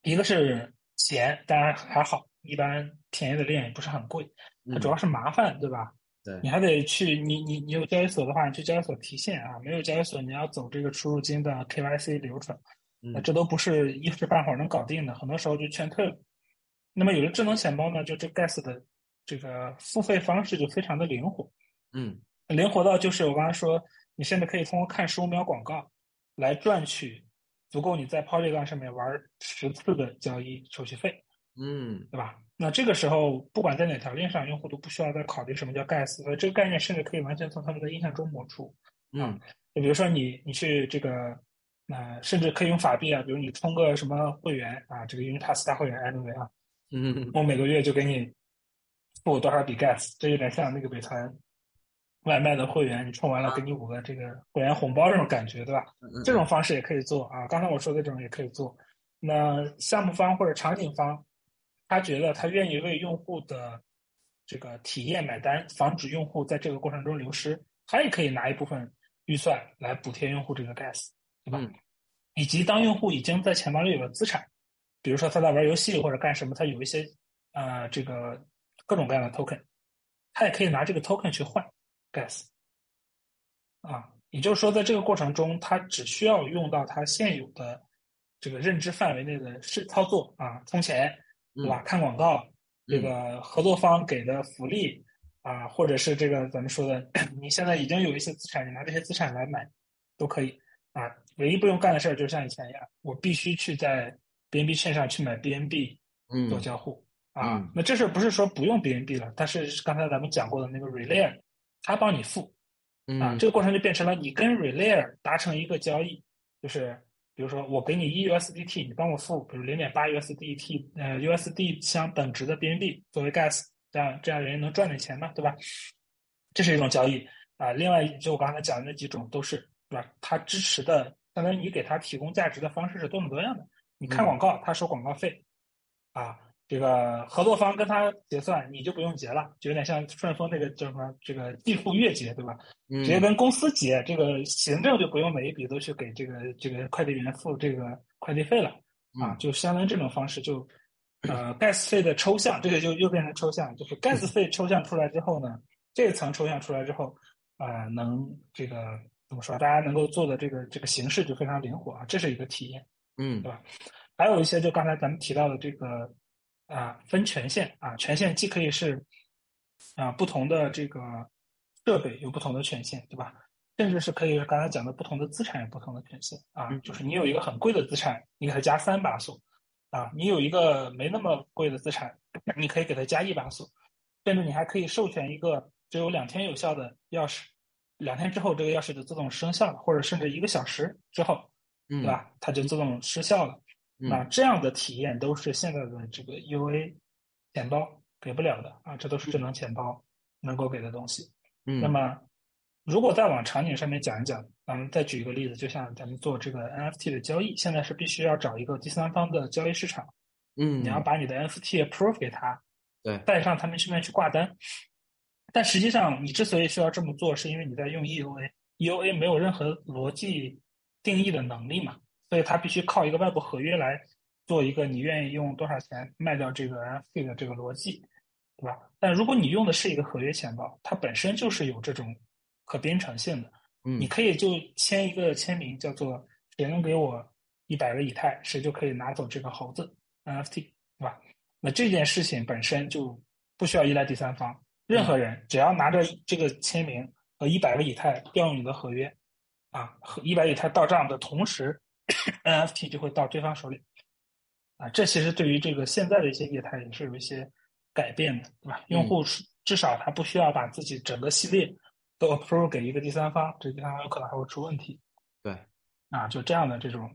一个是钱，当然还好，一般便宜的链也不是很贵，它主要是麻烦，对吧？对，你还得去，你你你有交易所的话，你去交易所提现啊；没有交易所，你要走这个出入金的 KYC 流程，那这都不是一时半会儿能搞定的，很多时候就劝退了。那么有了智能钱包呢，就这 gas 的这个付费方式就非常的灵活，嗯。灵活到就是我刚才说，你现在可以通过看十五秒广告来赚取足够你在 Polygon 上面玩十次的交易手续费，嗯，对吧？那这个时候不管在哪条链上，用户都不需要再考虑什么叫 gas，所以这个概念甚至可以完全从他们的印象中抹除。嗯，就比如说你你去这个，那甚至可以用法币啊，比如你充个什么会员啊，这个 Unipass 大会员 anyway 啊，嗯，我每个月就给你付多少笔 gas，这有点像那个美团。外卖的会员，你充完了给你五个这个会员红包，这种感觉，对吧？这种方式也可以做啊。刚才我说的这种也可以做。那项目方或者场景方，他觉得他愿意为用户的这个体验买单，防止用户在这个过程中流失，他也可以拿一部分预算来补贴用户这个 gas，对吧？以及当用户已经在钱包里有了资产，比如说他在玩游戏或者干什么，他有一些呃这个各种各样的 token，他也可以拿这个 token 去换。gas，啊，也就是说，在这个过程中，他只需要用到他现有的这个认知范围内的是操作啊，充钱，对吧？看广告，这个合作方给的福利啊，或者是这个咱们说的，你现在已经有一些资产，你拿这些资产来买都可以啊。唯一不用干的事儿，就像以前一样，我必须去在 BNB 线上去买 BNB 做交互啊。那这事不是说不用 BNB 了，但是刚才咱们讲过的那个 relay 它帮你付，啊，这个过程就变成了你跟 Relayer 达成一个交易，就是比如说我给你一 USDT，你帮我付，比如零点八 USDT，呃 USD 相等值的 BNB 作为 Gas，这样这样人家能赚点钱嘛，对吧？这是一种交易啊。另外就我刚才讲的那几种都是，对吧？它支持的，相当于你给他提供价值的方式是多种多样的。你看广告，他收广告费，啊。这个合作方跟他结算，你就不用结了，就有点像顺丰那个叫什么，这个季付月结，对吧？直接跟公司结，这个行政就不用每一笔都去给这个这个快递员付这个快递费了啊，就相当于这种方式，就呃，gas 费的抽象，这个就又变成抽象，就是 gas 费抽象出来之后呢，这层抽象出来之后啊，能这个怎么说？大家能够做的这个这个形式就非常灵活啊，这是一个体验，嗯，对吧？还有一些就刚才咱们提到的这个。啊，分权限啊，权限既可以是啊不同的这个设备有不同的权限，对吧？甚至是可以刚才讲的不同的资产有不同的权限啊，就是你有一个很贵的资产，你给它加三把锁啊；你有一个没那么贵的资产，你可以给它加一把锁，甚至你还可以授权一个只有两天有效的钥匙，两天之后这个钥匙就自动生效了，或者甚至一个小时之后，对吧？它就自动失效了。那这样的体验都是现在的这个 UA 钱包给不了的啊，这都是智能钱包能够给的东西。嗯，那么如果再往场景上面讲一讲，咱们再举一个例子，就像咱们做这个 NFT 的交易，现在是必须要找一个第三方的交易市场，嗯，你要把你的 NFT approve 给他，对，带上他们顺便去挂单。但实际上，你之所以需要这么做，是因为你在用 EOA，EOA 没有任何逻辑定义的能力嘛，所以它必须靠一个外部合约来做一个你愿意用多少钱卖掉这个 NFT 的这个逻辑，对吧？但如果你用的是一个合约钱包，它本身就是有这种可编程性的，嗯你可以就签一个签名，叫做谁能给我一百个以太，谁就可以拿走这个猴子 NFT，对吧？那这件事情本身就不需要依赖第三方，任何人只要拿着这个签名和一百个以太调用你的合约，啊，和一百以太到账的同时 NFT 就会到对方手里，啊，这其实对于这个现在的一些业态也是有一些改变的，对吧？用户是至少他不需要把自己整个系列都 approve 给一个第三方，这第三方有可能还会出问题。对，啊，就这样的这种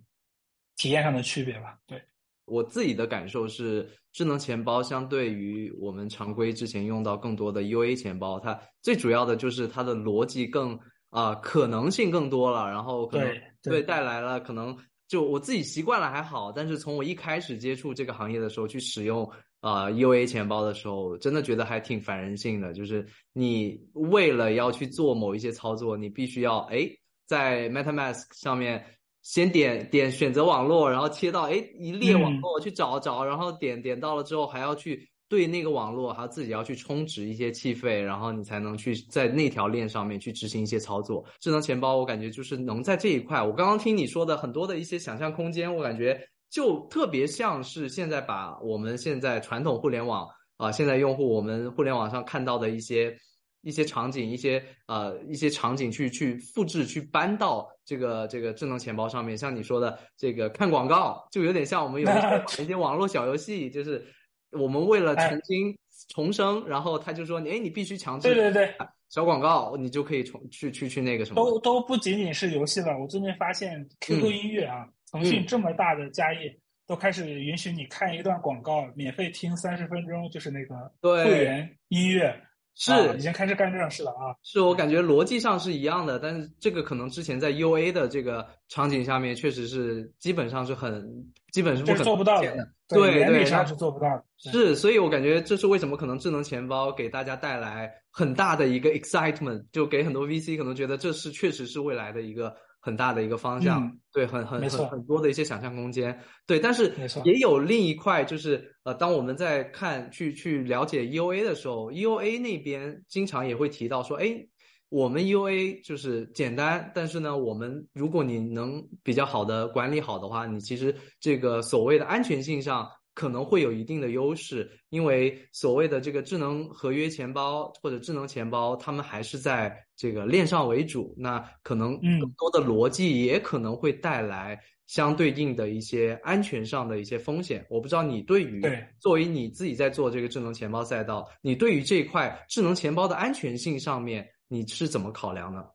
体验上的区别吧。对，我自己的感受是，智能钱包相对于我们常规之前用到更多的 UA 钱包，它最主要的就是它的逻辑更啊、可能性更多了，然后可能对对带来了可能就我自己习惯了还好，但是从我一开始接触这个行业的时候去使用啊、UA 钱包的时候，真的觉得还挺反人性的，就是你为了要去做某一些操作，你必须要哎在 MetaMask 上面。先点点选择网络，然后切到哎一列网嗯络去找找，然后点点到了之后还要去对那个网络，还要自己要去充值一些气费，然后你才能去在那条链上面去执行一些操作。智能钱包我感觉就是能在这一块，我刚刚听你说的很多的一些想象空间，我感觉就特别像是现在把我们现在传统互联网啊、现在用户我们互联网上看到的一些。一些场景，一些呃一些场景去去复制去搬到这个这个智能钱包上面，像你说的这个看广告，就有点像我们有一些 一些网络小游戏，就是我们为了重新重生，然后他就说，哎，你必须强制对对对，小广告，你就可以重去去去那个什么，都都不仅仅是游戏了。我最近发现 QQ 音乐啊，腾讯这么大的家业，都开始允许你看一段广告，免费听三十分钟，就是那个对会员音乐。是、啊已经开始干这种事了啊！是我感觉逻辑上是一样的，但是这个可能之前在 UA 的这个场景下面，确实是基本上是很基本是不可做不到的。对，原对理上是做不到的。是，所以我感觉这是为什么可能智能钱包给大家带来很大的一个 excitement，就给很多 VC 可能觉得这是确实是未来的一个很大的一个方向，嗯、对，很很很很多的一些想象空间。对，但是也有另一块，就是呃，当我们在看去去了解 EOA 的时候，EOA 那边经常也会提到说，哎。我们 EUA 就是简单，但是呢，我们如果你能比较好的管理好的话，你其实这个所谓的安全性上可能会有一定的优势，因为所谓的这个智能合约钱包或者智能钱包，他们还是在这个链上为主，那可能更多的逻辑也可能会带来相对应的一些安全上的一些风险。我不知道你对于对作为你自己在做这个智能钱包赛道，你对于这一块智能钱包的安全性上面。你是怎么考量的？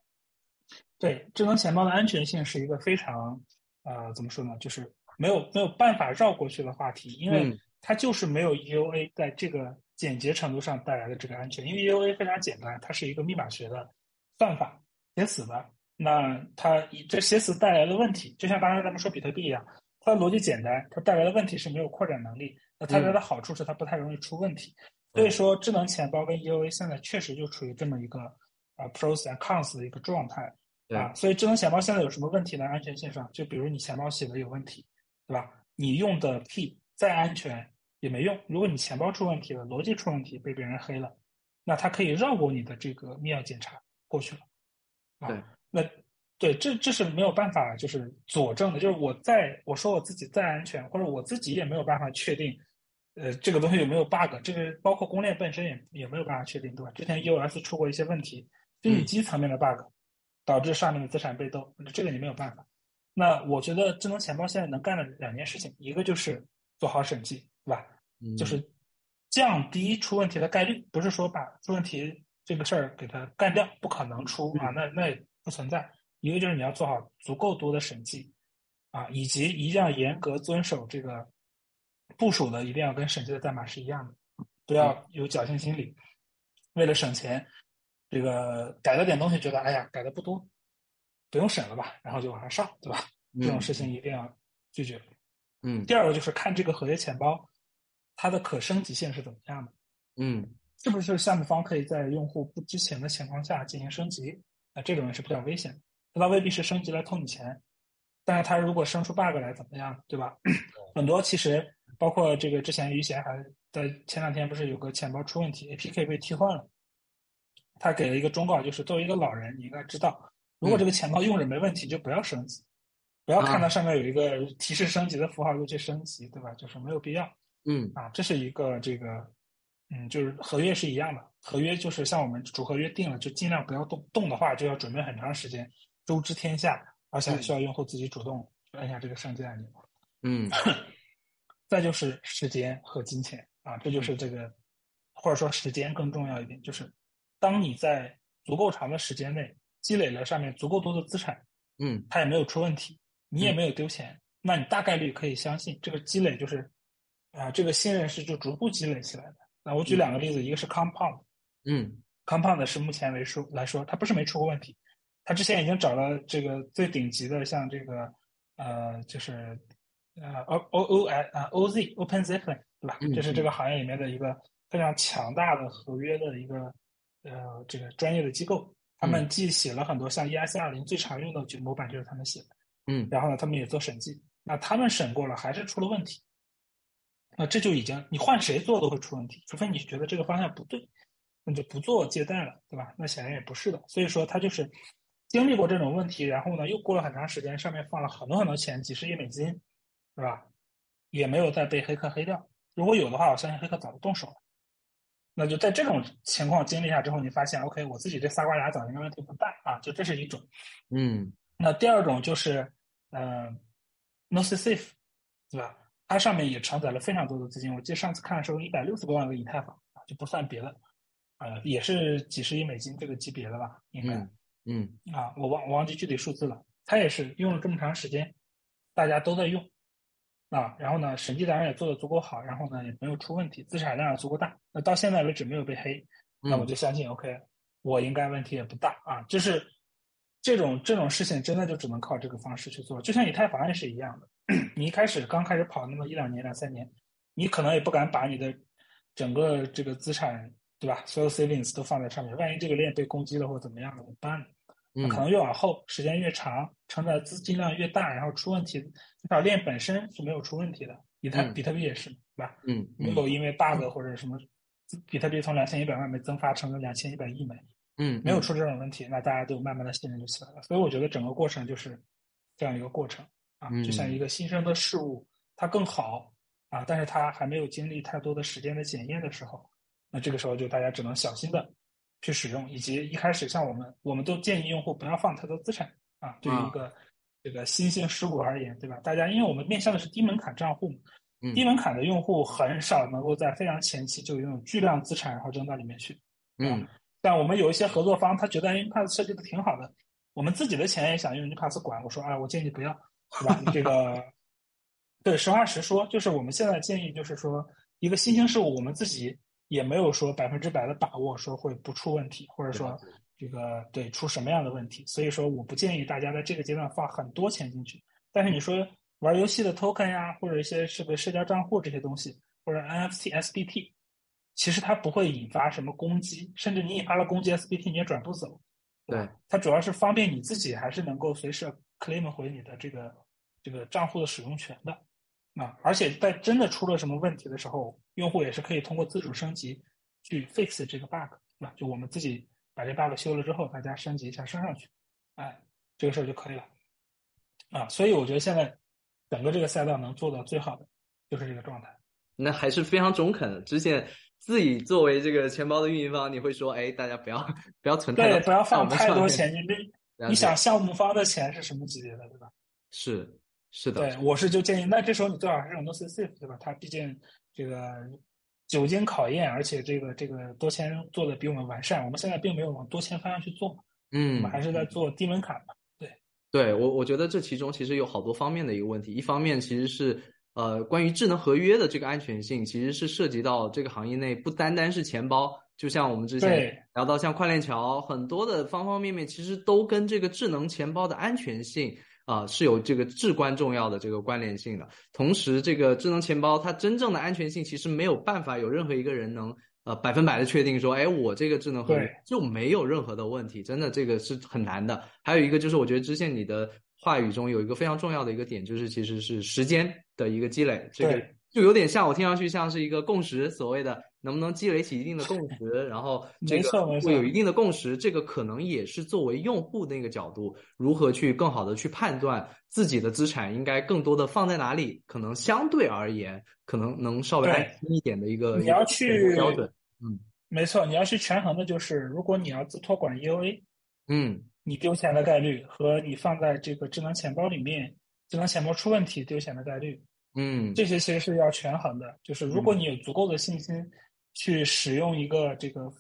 对，智能钱包的安全性是一个非常呃，怎么说呢，就是没有没有办法绕过去的话题，因为它就是没有 EUA 在这个简洁程度上带来的这个安全。因为 EUA 非常简单，它是一个密码学的算法写死的，那它这写死带来的问题，就像刚才咱们说比特币一样，它的逻辑简单，它带来的问题是没有扩展能力，那它带来的好处是它不太容易出问题。所以说，智能钱包跟 EUA 现在确实就处于这么一个。啊，pros and cons 的一个状态啊，所以智能钱包现在有什么问题呢？安全性上，就比如你钱包写的有问题，对吧？你用的 key 再安全也没用，如果你钱包出问题了，逻辑出问题，被别人黑了，那他可以绕过你的这个密钥检查过去了啊。对，那对，这这是没有办法就是佐证的，就是我在我说我自己再安全，或者我自己也没有办法确定。呃，这个东西有没有 bug？这个包括公链本身也也没有办法确定，对吧？之前 EOS 出过一些问题。虚拟机层面的 bug 导致上面的资产被盗，这个你没有办法。那我觉得智能钱包现在能干的两件事情，一个就是做好审计，对吧？嗯、就是降低出问题的概率，不是说把出问题这个事儿给它干掉，不可能出啊，那那也不存在。一个就是你要做好足够多的审计啊，以及一定要严格遵守这个部署的，一定要跟审计的代码是一样的，不要有侥幸心理，为了省钱。这个改了点东西，觉得哎呀改的不多，不用审了吧，然后就往上上，对吧？这种事情一定要拒绝。嗯第二个就是看这个合约钱包，它的可升级性是怎么样的，嗯是不是项目方可以在用户不知情的情况下进行升级？那这种也是比较危险的。它未必是升级来偷你钱，但是他如果生出 bug 来怎么样，对吧？很多其实包括这个之前余弦还在前两天不是有个钱包出问题，APK 被替换了，他给了一个忠告，就是作为一个老人，你应该知道，如果这个钱包用着没问题，就不要升级，不要看到上面有一个提示升级的符号就去升级，对吧？就是没有必要嗯啊。这是一个这个，嗯，就是合约是一样的，合约就是像我们主合约定了，就尽量不要动，动的话就要准备很长时间，周知天下，而且还需要用户自己主动按下这个升级按钮。嗯 再就是时间和金钱啊，这就是这个，或者说时间更重要一点，就是当你在足够长的时间内积累了上面足够多的资产，嗯它也没有出问题，你也没有丢钱，那你大概率可以相信这个积累就是啊，这个信任是就逐步积累起来的。那我举两个例子，一个是 Compound。嗯 Compound 是目前为数来说，它不是没出过问题，它之前已经找了这个最顶级的，像这个呃，就是呃 O O O I 啊 OZ Open Zipline 对吧？嗯这是这个行业里面的一个非常强大的合约的一个呃这个专业的机构，他们既写了很多像 EIC 二零最常用的就模板就是他们写的，嗯然后呢，他们也做审计，那他们审过了还是出了问题，那这就已经你换谁做都会出问题，除非你觉得这个方向不对，那就不做借贷了，对吧？那显然也不是的，所以说他就是经历过这种问题，然后呢又过了很长时间，上面放了很多很多钱，几十亿美金，是吧？也没有再被黑客黑掉，如果有的话，我相信黑客早就动手了。那就在这种情况经历下之后，你发现，OK，我自己这仨瓜俩枣应该问题不大啊，就这是一种。嗯那第二种就是，呃 n o c s a f e 对吧？它上面也承载了非常多的资金。我记得上次看的时候，一百六十多万个以太坊啊，就不算别的，呃，也是几十亿美金这个级别的吧，应该、嗯嗯啊，我忘我忘记具体数字了。它也是用了这么长时间，大家都在用啊，然后呢，审计当然也做得足够好，然后呢也没有出问题，资产量也足够大。那到现在为止没有被黑，那我就相信 OK，我应该问题也不大啊。就是这种这种事情，真的就只能靠这个方式去做。就像以太坊也是一样的，你一开始刚开始跑那么一两年、两三年，你可能也不敢把你的整个这个资产，对吧？所有 savings 都放在上面，万一这个链被攻击了或者怎么样了，怎么办呢？可能越往后，时间越长，承载资金量越大，然后出问题，这条链本身是没有出问题的。以太、嗯比特币也是，对吧？嗯没有因为 bug 或者什么，比特币从两千一百万美增发成了两千一百亿美，嗯没有出这种问题，那大家就慢慢的信任就起来了。所以我觉得整个过程就是这样一个过程啊，嗯就像一个新生的事物，它更好啊，但是它还没有经历太多的时间的检验的时候，那这个时候就大家只能小心的去使用，以及一开始像我们，我们都建议用户不要放太多资产啊，对于一个这个新兴事物而言，对吧？大家因为我们面向的是低门槛账户低门槛的用户很少能够在非常前期就拥有巨量资产然后扔到里面去。嗯但我们有一些合作方，他觉得 Npass 设计的挺好的，我们自己的钱也想用 Npass 管，我说啊，我建议不要，对吧？你这个，对，实话实说，就是我们现在建议就是说，一个新兴事物，我们自己也没有说百分之百的把握说会不出问题，或者说这个对出什么样的问题，所以说我不建议大家在这个阶段放很多钱进去。但是你说玩游戏的 token 呀，或者一些是个社交账户这些东西，或者 NFT、SBT，其实它不会引发什么攻击，甚至你引发了攻击，SBT 你也转不走。对，它主要是方便你自己，还是能够随时 claim 回你的这个这个账户的使用权的。啊，而且在真的出了什么问题的时候，用户也是可以通过自主升级去 fix 这个 bug，对吧？就我们自己把这 bug 修了之后，大家升级一下升上去，哎，这个事儿就可以了。啊，所以我觉得现在整个这个赛道能做到最好的就是这个状态。那还是非常中肯的。之前自己作为这个钱包的运营方，你会说，哎，大家不要不要存太多，对，不要放太多钱。钱。你了解你想项目方的钱是什么级别的，对吧？是是的，对，我是就建议，那这时候你最好还是用 NoSafe，对吧？它毕竟这个久经考验，而且这个这个多签做的比我们完善。我们现在并没有往多签方向去做，嗯我嗯们，还是在做低门槛嘛。对我我觉得这其中其实有好多方面的一个问题。一方面其实是呃关于智能合约的这个安全性，其实是涉及到这个行业内不单单是钱包就像我们之前聊到，像跨链桥，很多的方方面面，其实都跟这个智能钱包的安全性啊是有这个至关重要的这个关联性的。同时，这个智能钱包它真正的安全性，其实没有办法有任何一个人能呃百分百的确定说，哎，我这个智能合约就没有任何的问题，真的这个是很难的。还有一个就是，我觉得支线你的话语中有一个非常重要的一个点，就是其实是时间的一个积累，这个。就有点像我听上去像是一个共识，所谓的能不能积累起一定的共识，然后 这个会有一定的共识，这个可能也是作为用户那个角度，如何去更好的去判断自己的资产应该更多的放在哪里，可能相对而言可能能稍微安心一点的一个你要去标准，嗯，没错，你要去权衡的就是，如果你要自托管 EOA，嗯，你丢钱的概率和你放在这个智能钱包里面，智能钱包出问题丢钱的概率。嗯，这些其实是要权衡的。就是如果你有足够的信心去使用一个这个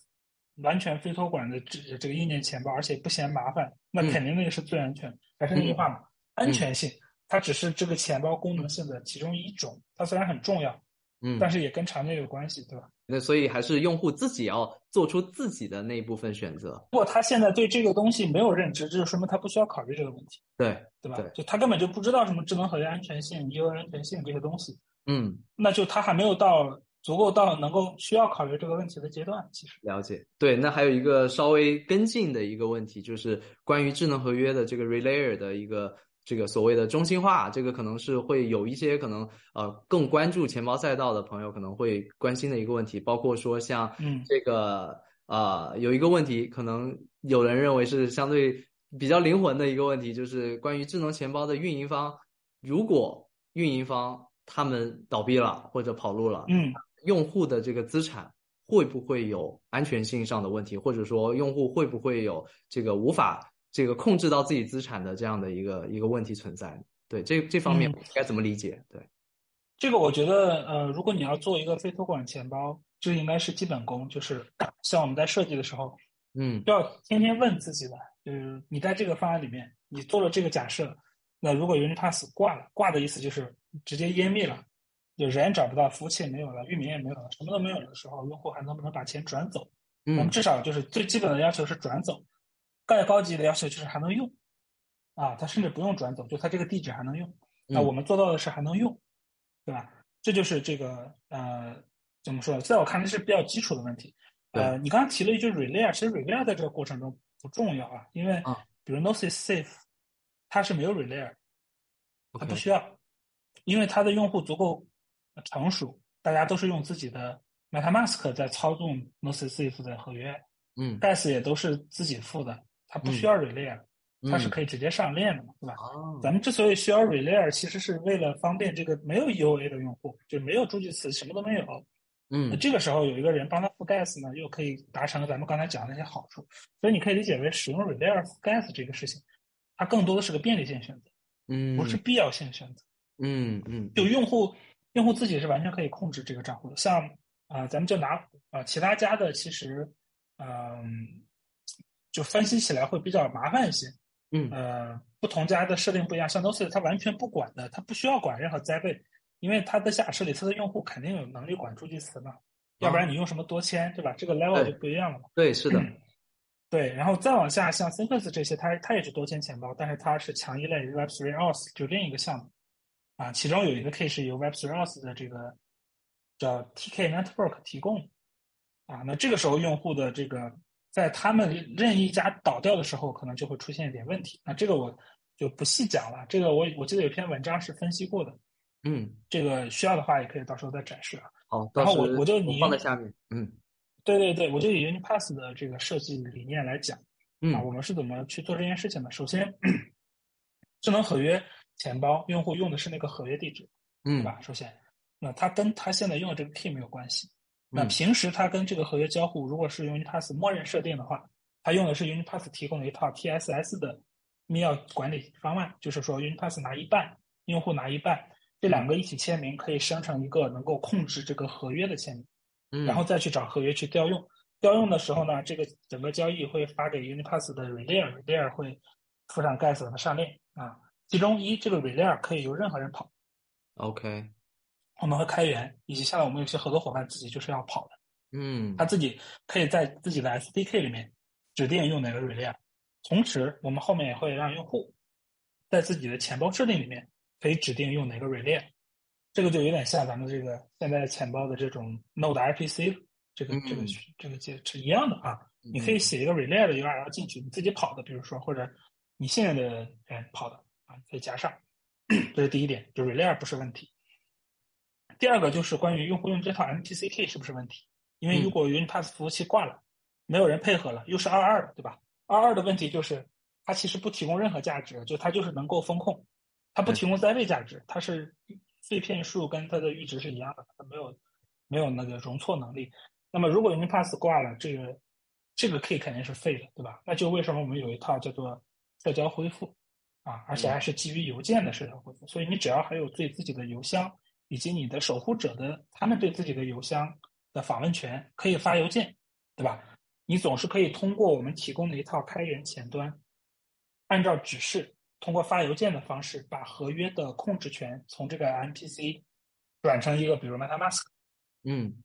完全非托管的这这个硬件钱包，而且不嫌麻烦，那肯定那个是最安全。还是那句话嘛，安全性它只是这个钱包功能性的其中一种，它虽然很重要。嗯，但是也跟场景有关系，对吧？那所以还是用户自己要做出自己的那一部分选择。如果他现在对这个东西没有认知，这就说明他不需要考虑这个问题。对，对吧？就他根本就不知道什么智能合约安全性、业务安全性这些东西。嗯，那就他还没有到足够到能够需要考虑这个问题的阶段。其实了解。对，那还有一个稍微跟进的一个问题，就是关于智能合约的这个 relayer 的一个。这个所谓的中心化，这个可能是会有一些可能呃更关注钱包赛道的朋友可能会关心的一个问题，包括说像这个呃有一个问题，可能有人认为是相对比较灵魂的一个问题，就是关于智能钱包的运营方，如果运营方他们倒闭了或者跑路了，嗯，用户的这个资产会不会有安全性上的问题，或者说用户会不会有这个无法。这个控制到自己资产的这样的一个一个问题存在，对这这方面该怎么理解？对这个，我觉得呃，如果你要做一个非托管钱包，这应该是基本功，就是 像我们在设计的时候，嗯，要天天问自己的，就是你在这个方案里面，你做了这个假设，那如果 Unipass 挂了，挂的意思就是直接湮灭了，就人找不到，服务器也没有了，域名也没有了，什么都没有的时候，用户还能不能把钱转走？嗯，我们至少就是最基本的要求是转走。更高级的要求就是还能用，啊，它甚至不用转走，就它这个地址还能用。那我们做到的是还能用，对吧？这就是这个呃，怎么说？在我看来是比较基础的问题。呃，你刚刚提了一句 relay，其实 relay 在这个过程中不重要啊，因为比如 Nosis Safe，它是没有 relay，它不需要，因为它的用户足够成熟，大家都是用自己的 MetaMask 在操纵 Nosis Safe 的合约，嗯，Gas 也都是自己付的。它不需要 relay，它是可以直接上链的嘛，对吧？咱们之所以需要 relay，其实是为了方便这个没有 EOA 的用户，就没有助记词，什么都没有。嗯，那这个时候有一个人帮他付 gas 呢，又可以达成咱们刚才讲的那些好处。所以你可以理解为使用 relay 付 gas 这个事情，它更多的是个便利性选择，嗯，不是必要性选择。嗯嗯，就用户用户自己是完全可以控制这个账户的。像啊，咱们就拿啊其他家的，其实嗯。就分析起来会比较麻烦一些，嗯，呃，不同家的设定不一样，像 Nosis 它完全不管的，它不需要管任何灾备，因为它的下设里侧的用户肯定有能力管助记词嘛，要不然你用什么多签，对吧？这个 level 就不一样了嘛。对，是的，对，然后再往下，像 s y n c s 这些，它它也是多签钱包，但是它是强依赖于 Web3 Auth，就另一个项目，啊，其中有一个 K 是由 Web3 Auth 的这个叫 TK Network 提供，啊，那这个时候用户的这个。在他们任意一家倒掉的时候，可能就会出现一点问题。那这个我就不细讲了。这个我我记得有篇文章是分析过的。嗯，这个需要的话也可以到时候再展示啊。好，然后我我就你放在下面。嗯，对对对，我就以 Unipass 的这个设计理念来讲。嗯，啊，我们是怎么去做这件事情的？首先，智能合约钱包用户用的是那个合约地址，嗯，对吧？首先，那它跟他现在用的这个 key 没有关系。那平时它跟这个合约交互，如果是 Unipass 默认设定的话，它用的是 Unipass 提供的一套 TSS 的密钥管理方案，就是说 Unipass 拿一半，用户拿一半，这两个一起签名可以生成一个能够控制这个合约的签名，然后再去找合约去调用。调用的时候呢，这个整个交易会发给 Unipass 的 Relay，Relay 会附上 Gas 的上链啊。其中一这个 Relay 可以由任何人跑。OK。我们会开源，以及下来我们有些合作伙伴自己就是要跑的，嗯，他自己可以在自己的 SDK 里面指定用哪个 Relay，同时我们后面也会让用户在自己的钱包设定里面可以指定用哪个 Relay，这个就有点像咱们这个现在钱包的这种 Node RPC 这个这个这个介是一样的啊。你可以写一个 Relay 的 URL 进去，你自己跑的，比如说或者你信任的人跑的啊，可以加上。这是第一点，就 Relay 不是问题。第二个就是关于用户用这套 MPC Key 是不是问题？因为如果 Unipass 服务器挂了，没有人配合了，又是二二的，对吧？二二的问题就是它其实不提供任何价值，就它就是能够风控，它不提供在位价值，它是碎片数跟它的阈值是一样的，它没有没有那个容错能力。那么如果 Unipass 挂了，这个这个 Key 肯定是废的，对吧？那就为什么我们有一套叫做社交恢复啊，而且还是基于邮件的社交恢复？所以你只要还有对自己的邮箱。以及你的守护者的他们对自己的邮箱的访问权，可以发邮件，对吧？你总是可以通过我们提供的一套开源前端，按照指示，通过发邮件的方式，把合约的控制权从这个 MPC 转成一个，比如 MetaMask。嗯，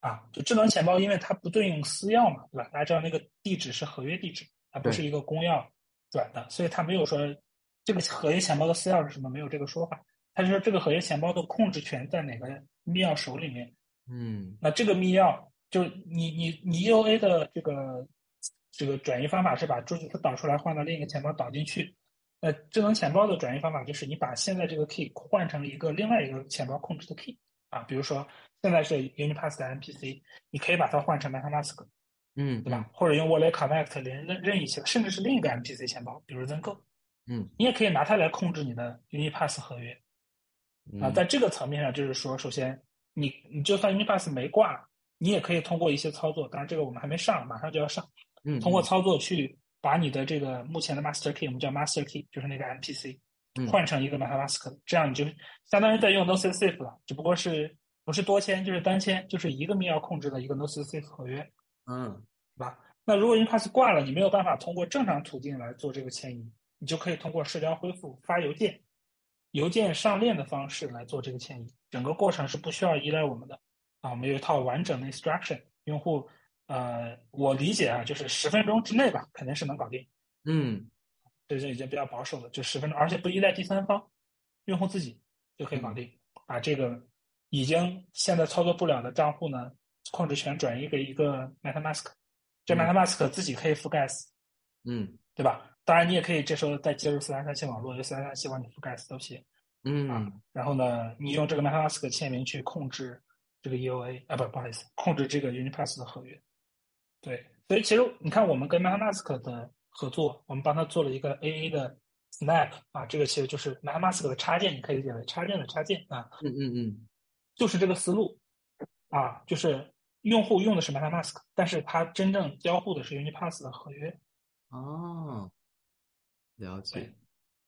啊，就智能钱包，因为它不对应私钥嘛，对吧？大家知道那个地址是合约地址，它不是一个公钥转的，所以它没有说这个合约钱包的私钥是什么，没有这个说法。他就说这个合约钱包的控制权在哪个密钥手里面？嗯，那这个密钥就你你你 EOA 的这个这个转移方法是把数据库导出来换到另一个钱包导进去。那智能钱包的转移方法就是你把现在这个 key 换成一个另外一个钱包控制的 key 啊，比如说现在是 Unipass 的 MPC，你可以把它换成 MetaMask，嗯，对吧？或者用 Wallet Connect 连任任意起来，甚至是另一个 MPC 钱包，比如 Zengo，嗯，你也可以拿它来控制你的 Unipass 合约。啊，在这个层面上，就是说，首先，你你就算 Unipass 没挂，你也可以通过一些操作，当然这个我们还没上，马上就要上。嗯，通过操作去把你的这个目前的 Master Key，我们叫 Master Key，就是那个 MPC，换成一个 MetaMask，这样你就相当于在用 NoSafe 了，只不过是不是多签就是单签，就是一个密钥控制的一个 NoSafe 合约。嗯，是吧？那如果 Unipass 挂了，你没有办法通过正常途径来做这个迁移，你就可以通过社交恢复发邮件。邮件上链的方式来做这个迁移，整个过程是不需要依赖我们的啊，我们有一套完整的 instruction，用户呃，我理解啊，就是十分钟之内吧，肯定是能搞定。嗯，这就已经比较保守了，就十分钟，而且不依赖第三方，用户自己就可以搞定。把这个已经现在操作不了的账户呢，控制权转移给一个 MetaMask，这 MetaMask 自己可以覆盖死，嗯，对吧？当然，你也可以这时候再接入四三三七网络，由四三三七帮你覆盖四都行。嗯啊，然后呢，你用这个 MetaMask 签名去控制这个 EOA 啊，不，不好意思，控制这个 Unipass 的合约。对，所以其实你看，我们跟 MetaMask 的合作，我们帮他做了一个 AA 的 Snap 啊，这个其实就是 MetaMask 的插件，你可以理解为插件的插件啊。嗯嗯嗯，就是这个思路啊，就是用户用的是 MetaMask，但是他真正交互的是 Unipass 的合约。哦。了解，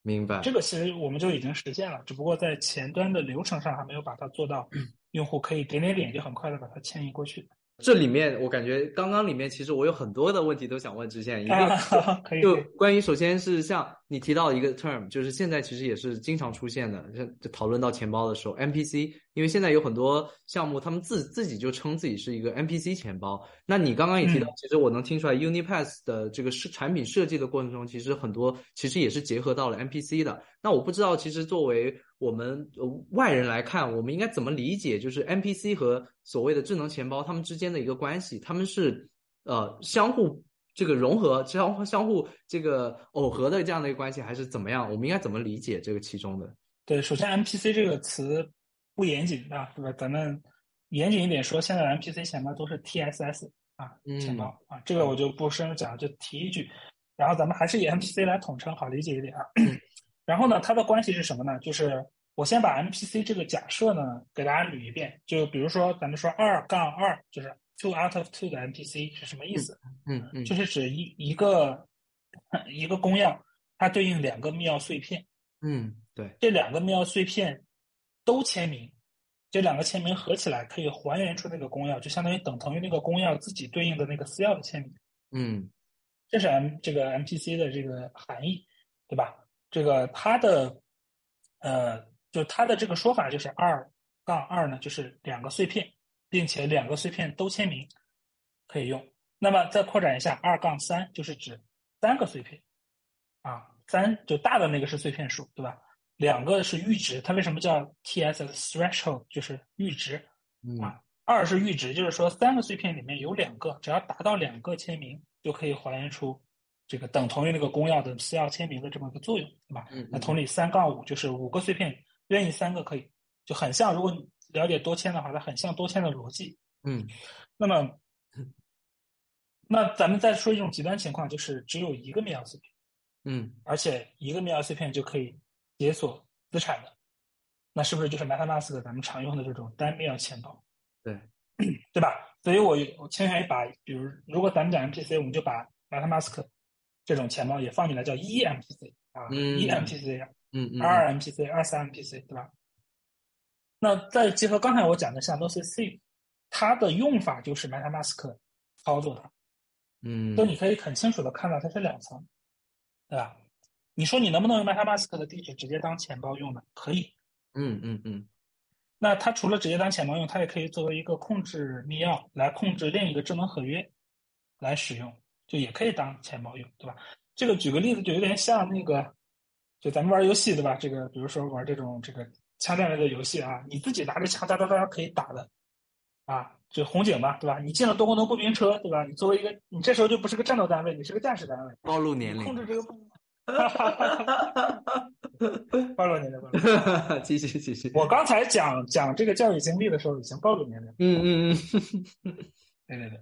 明白。这个其实我们就已经实现了，只不过在前端的流程上还没有把它做到，用户可以点点点就很快的把它迁移过去。这里面我感觉刚刚里面其实我有很多的问题都想问知县，一个就 关于首先是像你提到一个 term，就是现在其实也是经常出现的，就讨论到钱包的时候，MPC，因为现在有很多项目他们自自己就称自己是一个 MPC 钱包。那你刚刚也提到，其实我能听出来 Unipass 的这个是产品设计的过程中，其实很多其实也是结合到了 MPC 的。那我不知道，其实作为我们外人来看，我们应该怎么理解，就是 MPC 和所谓的智能钱包他们之间的一个关系？他们是呃相互这个融合、相相互这个耦合的这样的一个关系，还是怎么样？我们应该怎么理解这个其中的？对，首先 MPC 这个词不严谨啊，对吧？咱们严谨一点说，现在的 MPC 钱包都是 TSS 啊钱包啊，这个我就不深入讲，就提一句。然后咱们还是以 MPC 来统称，好理解一点啊。然后呢，它的关系是什么呢？就是我先把 MPC 这个假设呢给大家捋一遍。就比如说，咱们说二杠二就是 two out of two 的 MPC 是什么意思？嗯嗯，就是指一一个一个公钥，它对应两个密钥碎片。嗯，对，这两个密钥碎片都签名，这两个签名合起来可以还原出那个公钥，就相当于等同于那个公钥自己对应的那个私钥的签名。嗯，这是 M 这个 MPC 的这个含义，对吧？这个它的，呃，就它的这个说法就是二杠二呢，就是两个碎片，并且两个碎片都签名可以用。那么再扩展一下，二杠三就是指三个碎片啊，三就大的那个是碎片数，对吧？两个是阈值，它为什么叫 TSS threshold？就是阈值啊。二是阈值，就是说三个碎片里面有两个，只要达到两个签名，就可以还原出这个等同于那个公钥的私钥签名的这么一个作用，对吧？那同理，三杠五就是五个碎片，任意三个可以，就很像。如果你了解多签的话，它很像多签的逻辑。嗯，那么，那咱们再说一种极端情况，就是只有一个密钥碎片，嗯，而且一个密钥碎片就可以解锁资产的，那是不是就是 MetaMask 咱们常用的这种单密钥钱包？对，对吧？所以我我倾向于把，比如如果咱们讲 MPC，我们就把 MetaMask 这种钱包也放进来，叫一 MPC 啊，一 MPC，嗯嗯，二 MPC，二三 MPC，对吧？那再结合刚才我讲的像 NoCC，它的用法就是 MetaMask 操作它，嗯，就你可以很清楚的看到它是两层，对吧？你说你能不能用 MetaMask 的地址直接当钱包用呢？可以，嗯嗯嗯。那它除了直接当钱包用，它也可以作为一个控制密钥来控制另一个智能合约来使用，就也可以当钱包用，对吧？这个举个例子，就有点像那个，就咱们玩游戏，对吧？这个比如说玩这种这个枪战类的游戏啊，你自己拿着枪哒哒哒可以打的，啊，就红警嘛，对吧？你进了多功能步兵车，对吧？你作为一个，你这时候就不是个战斗单位，你是个战士单位，暴露年龄，控制这个。哈哈哈哈哈！暴露年龄，暴露。继续继续。我刚才讲讲这个教育经历的时候，已经暴露年龄。嗯嗯嗯。对对 对，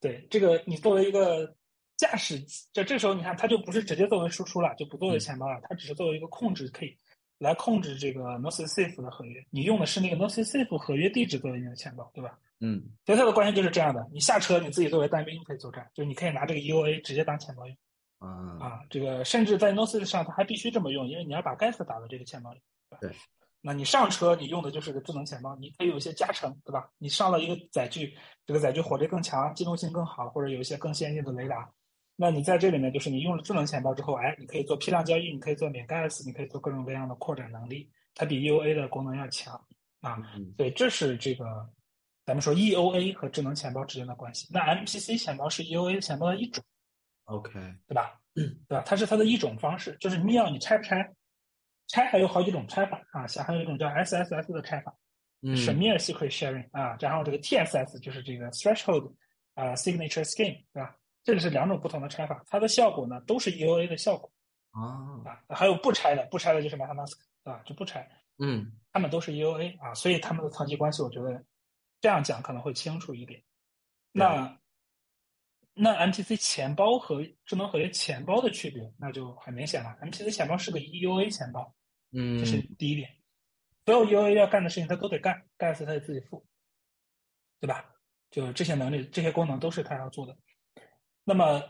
对这个你作为一个驾驶，就这时候你看，它就不是直接作为输出了，就不作为钱包了，它只是作为一个控制，可以来控制这个 NoSafe 的合约。你用的是那个 NoSafe 合约地址作为你的钱包，对吧？嗯。所以它的关系就是这样的：你下车，你自己作为单兵可以作战，就你可以拿这个 EOA 直接当钱包用。啊啊，这个甚至在 NoSafe 上，它还必须这么用，因为你要把 gas 打到这个钱包里。对，那你上车，你用的就是个智能钱包，你可以有一些加成，对吧？你上了一个载具，这个载具火力更强，机动性更好，或者有一些更先进的雷达。那你在这里面，就是你用了智能钱包之后，哎，你可以做批量交易，你可以做免 gas，你可以做各种各样的扩展能力，它比 EOA 的功能要强啊。所以，这是这个咱们说 EOA 和智能钱包之间的关系。那 MPC 钱包是 EOA 钱包的一种。OK，对吧？嗯，对吧？它是它的一种方式，就是密钥你拆不拆？拆还有好几种拆法啊，像还有一种叫 SSS 的拆法，嗯，Shamir Secret Sharing 啊，然后这个 TSS 就是这个 Threshold 啊 Signature Scheme，对吧？这个是两种不同的拆法，它的效果呢都是 EOA 的效果啊啊，还有不拆的，不拆的就是 MetaMask 啊，就不拆，嗯，他们都是 EOA 啊，所以他们的层级关系，我觉得这样讲可能会清楚一点。那。那 MPC 钱包和智能合约钱包的区别，那就很明显了。MPC 钱包是个 EUA 钱包，嗯，这是第一点。所有 EUA 要干的事情，它都得干，gas 它得自己付，对吧？就这些能力、这些功能都是它要做的。那么，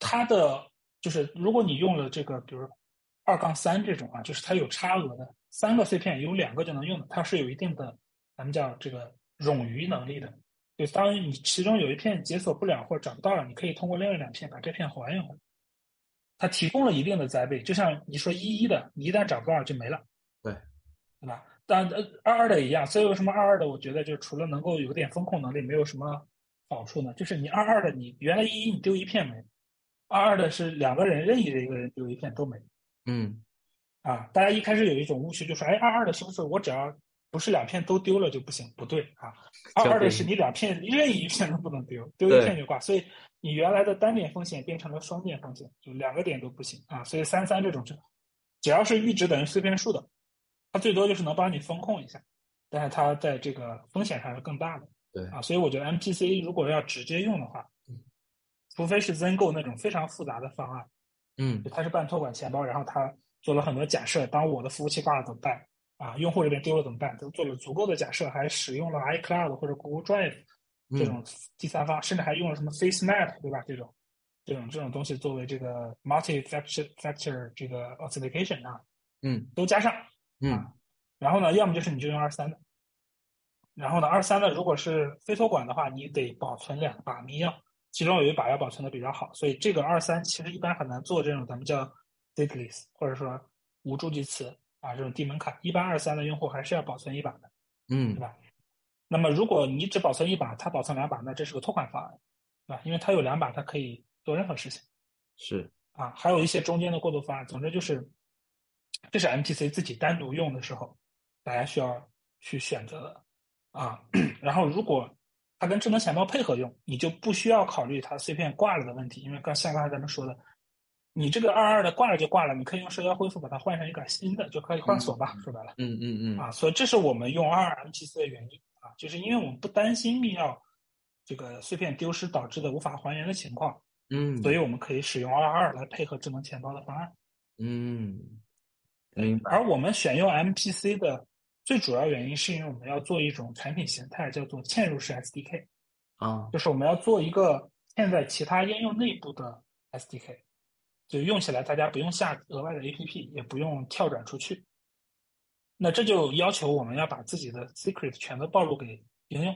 它的就是如果你用了这个，比如二杠三这种啊，就是它有差额的，三个碎片有两个就能用的，它是有一定的咱们叫这个冗余能力的。就当你其中有一片解锁不了或者找不到了，你可以通过另外两片把这片还原回来。它提供了一定的载位，就像你说一一的，你一旦找不到就没了，对，对吧？但二二的也一样。所以为什么二二的，我觉得就除了能够有点风控能力，没有什么好处呢？就是你二二的，你原来一一你丢一片没，二二的是两个人任意的一个人丢一片都没。嗯，啊，大家一开始有一种误区，就说，哎，二二的是不是我只要不是两片都丢了就不行？不对啊。二二的是你两片任意一片都不能丢，丢一片就挂，所以你原来的单点风险变成了双点风险，就两个点都不行啊。所以三三这种就只要是阈值等于碎片数的，它最多就是能帮你风控一下，但是它在这个风险上是更大的。对啊，所以我觉得 MPC 如果要直接用的话，除非是 Zengo 那种非常复杂的方案，嗯，它是半托管钱包，然后它做了很多假设，当我的服务器挂了怎么办？啊，用户这边丢了怎么办？都做了足够的假设，还使用了 iCloud 或者 Google Drive 这种第三方，甚至还用了什么 FaceMap，对吧？这种这种这种东西作为这个 multi-factor factor 这个 authentication 啊，嗯，都加上，嗯，然后呢，要么就是你就用二三的，然后呢，二三的如果是非托管的话，你得保存两把密钥，其中有一把要保存的比较好，所以这个二三其实一般很难做这种咱们叫 stateless 或者说无助记词。啊，这种低门槛，一般二三的用户还是要保存一把的，嗯，对吧？那么如果你只保存一把，它保存两把，那这是个托管方案，对吧？因为它有两把，它可以做任何事情。是啊，还有一些中间的过渡方案。总之就是，这是 MPC 自己单独用的时候，大家需要去选择的啊。然后如果它跟智能钱包配合用，你就不需要考虑它碎片挂了的问题，因为刚像刚才咱们说的，你这个二二的挂了就挂了，你可以用社交恢复把它换成一个新的，就可以换锁吧。说白了，嗯嗯嗯啊，所以这是我们用二二 MPC 的原因啊，就是因为我们不担心密钥这个碎片丢失导致的无法还原的情况。嗯，所以我们可以使用二二来配合智能钱包的方案。嗯，明白。而我们选用 MPC 的最主要原因，是因为我们要做一种产品形态，叫做嵌入式 SDK。啊，就是我们要做一个嵌在其他应用内部的 SDK，就用起来大家不用下额外的 APP，也不用跳转出去。那这就要求我们要把自己的 secret 全都暴露给应用。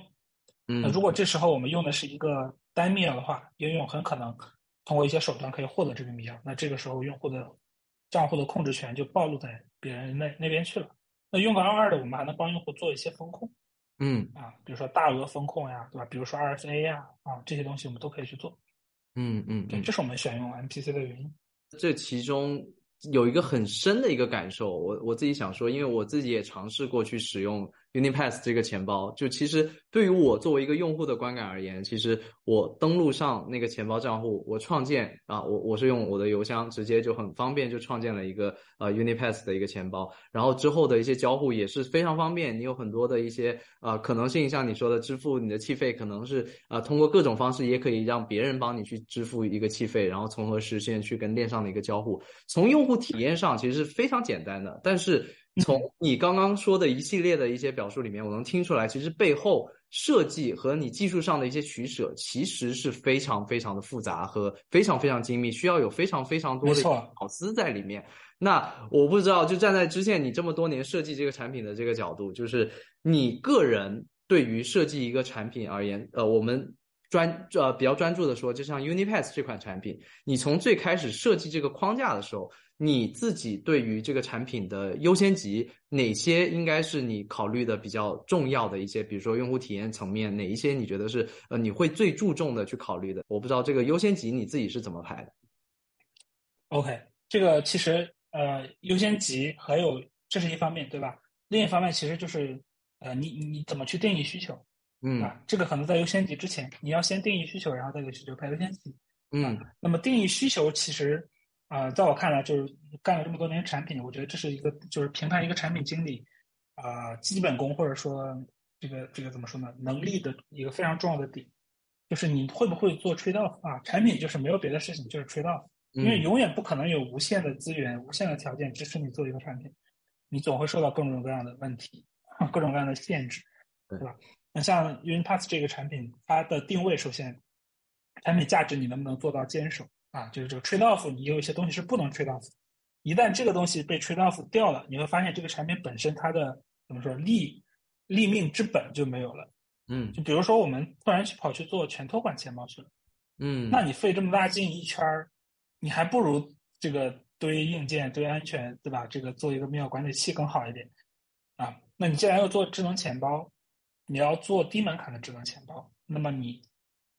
嗯，那如果这时候我们用的是一个单密钥的话，应用很可能通过一些手段可以获得这个密钥。那这个时候用户的账户的控制权就暴露在别人那那边去了。那用个二二的，我们还能帮用户做一些风控。嗯啊，比如说大额风控呀，对吧？比如说 RSA 呀，啊这些东西我们都可以去做。嗯嗯，对，这是我们选用 MPC 的原因。这其中。有一个很深的一个感受，我我自己想说，因为我自己也尝试过去使用 Unipass 这个钱包，就其实对于我作为一个用户的观感而言，其实我登录上那个钱包账户，我创建啊，我我是用我的邮箱直接就很方便就创建了一个呃 Unipass 的一个钱包，然后之后的一些交互也是非常方便，你有很多的一些呃可能性，像你说的支付你的气费，可能是啊通过各种方式也可以让别人帮你去支付一个气费，然后从而实现去跟链上的一个交互，从用户。体验上其实是非常简单的，但是从你刚刚说的一系列的一些表述里面，我能听出来，其实背后设计和你技术上的一些取舍，其实是非常非常的复杂和非常非常精密，需要有非常非常多的巧思在里面。那我不知道，就站在之前你这么多年设计这个产品的这个角度，就是你个人对于设计一个产品而言，呃，我们。专呃比较专注的说，就像 Unipass 这款产品，你从最开始设计这个框架的时候，你自己对于这个产品的优先级，哪些应该是你考虑的比较重要的一些，比如说用户体验层面，哪一些你觉得是呃你会最注重的去考虑的？我不知道这个优先级你自己是怎么排的？OK，这个其实呃优先级还有这是一方面对吧？另一方面其实就是呃你你怎么去定义需求？嗯啊，这个可能在优先级之前，你要先定义需求，然后再给需求排优先级。嗯，那么定义需求其实啊，在我看来就是干了这么多年产品，我觉得这是一个就是评判一个产品经理啊基本功或者说这个这个怎么说呢能力的一个非常重要的点，就是你会不会做 trade off 啊？产品就是没有别的事情，就是 trade off，因为永远不可能有无限的资源、无限的条件支持你做一个产品，你总会受到各种各样的问题、各种各样的限制，对吧？那像 Unipass 这个产品，它的定位首先，产品价值你能不能做到坚守啊？就是这个 trade off，你有一些东西是不能 trade off，一旦这个东西被 trade off 掉了，你会发现这个产品本身它的怎么说立立命之本就没有了。嗯，就比如说我们突然去跑去做全托管钱包去了，嗯，那你费这么大劲一圈儿，你还不如这个堆硬件、堆安全，对吧？这个做一个密钥管理器更好一点啊。那你既然要做智能钱包，你要做低门槛的智能钱包，那么你，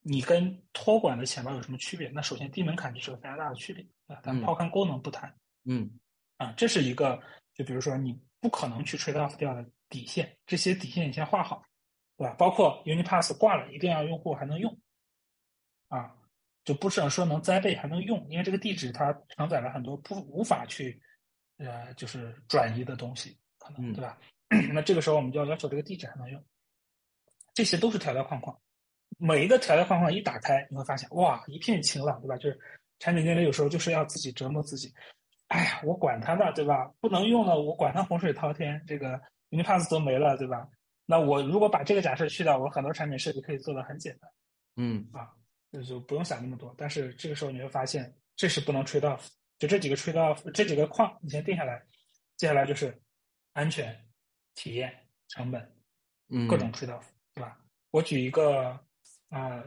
你跟托管的钱包有什么区别？那首先低门槛就是个非常大的区别啊。咱们抛开功能不谈，嗯，啊，这是一个，就比如说你不可能去 trade off 掉的底线，这些底线你先画好，对吧？包括 Unipass 挂了，一定要用户还能用，啊，就不是说能栽备还能用，因为这个地址它承载了很多不无法去，呃，就是转移的东西，可能对吧？那这个时候我们就要要求这个地址还能用。这些都是条条框框，每一个条条框框一打开，你会发现哇，一片晴朗，对吧？就是产品经理有时候就是要自己折磨自己，哎呀，我管他呢，对吧？不能用了，我管他洪水滔天，这个 Unipass 都没了，对吧？那我如果把这个假设去掉，我很多产品设计可以做的很简单，嗯啊，那就不用想那么多。但是这个时候你会发现，这是不能 trade off，就这几个 trade off，这几个框你先定下来，接下来就是安全、体验、成本，嗯，各种 trade off。对吧？我举一个啊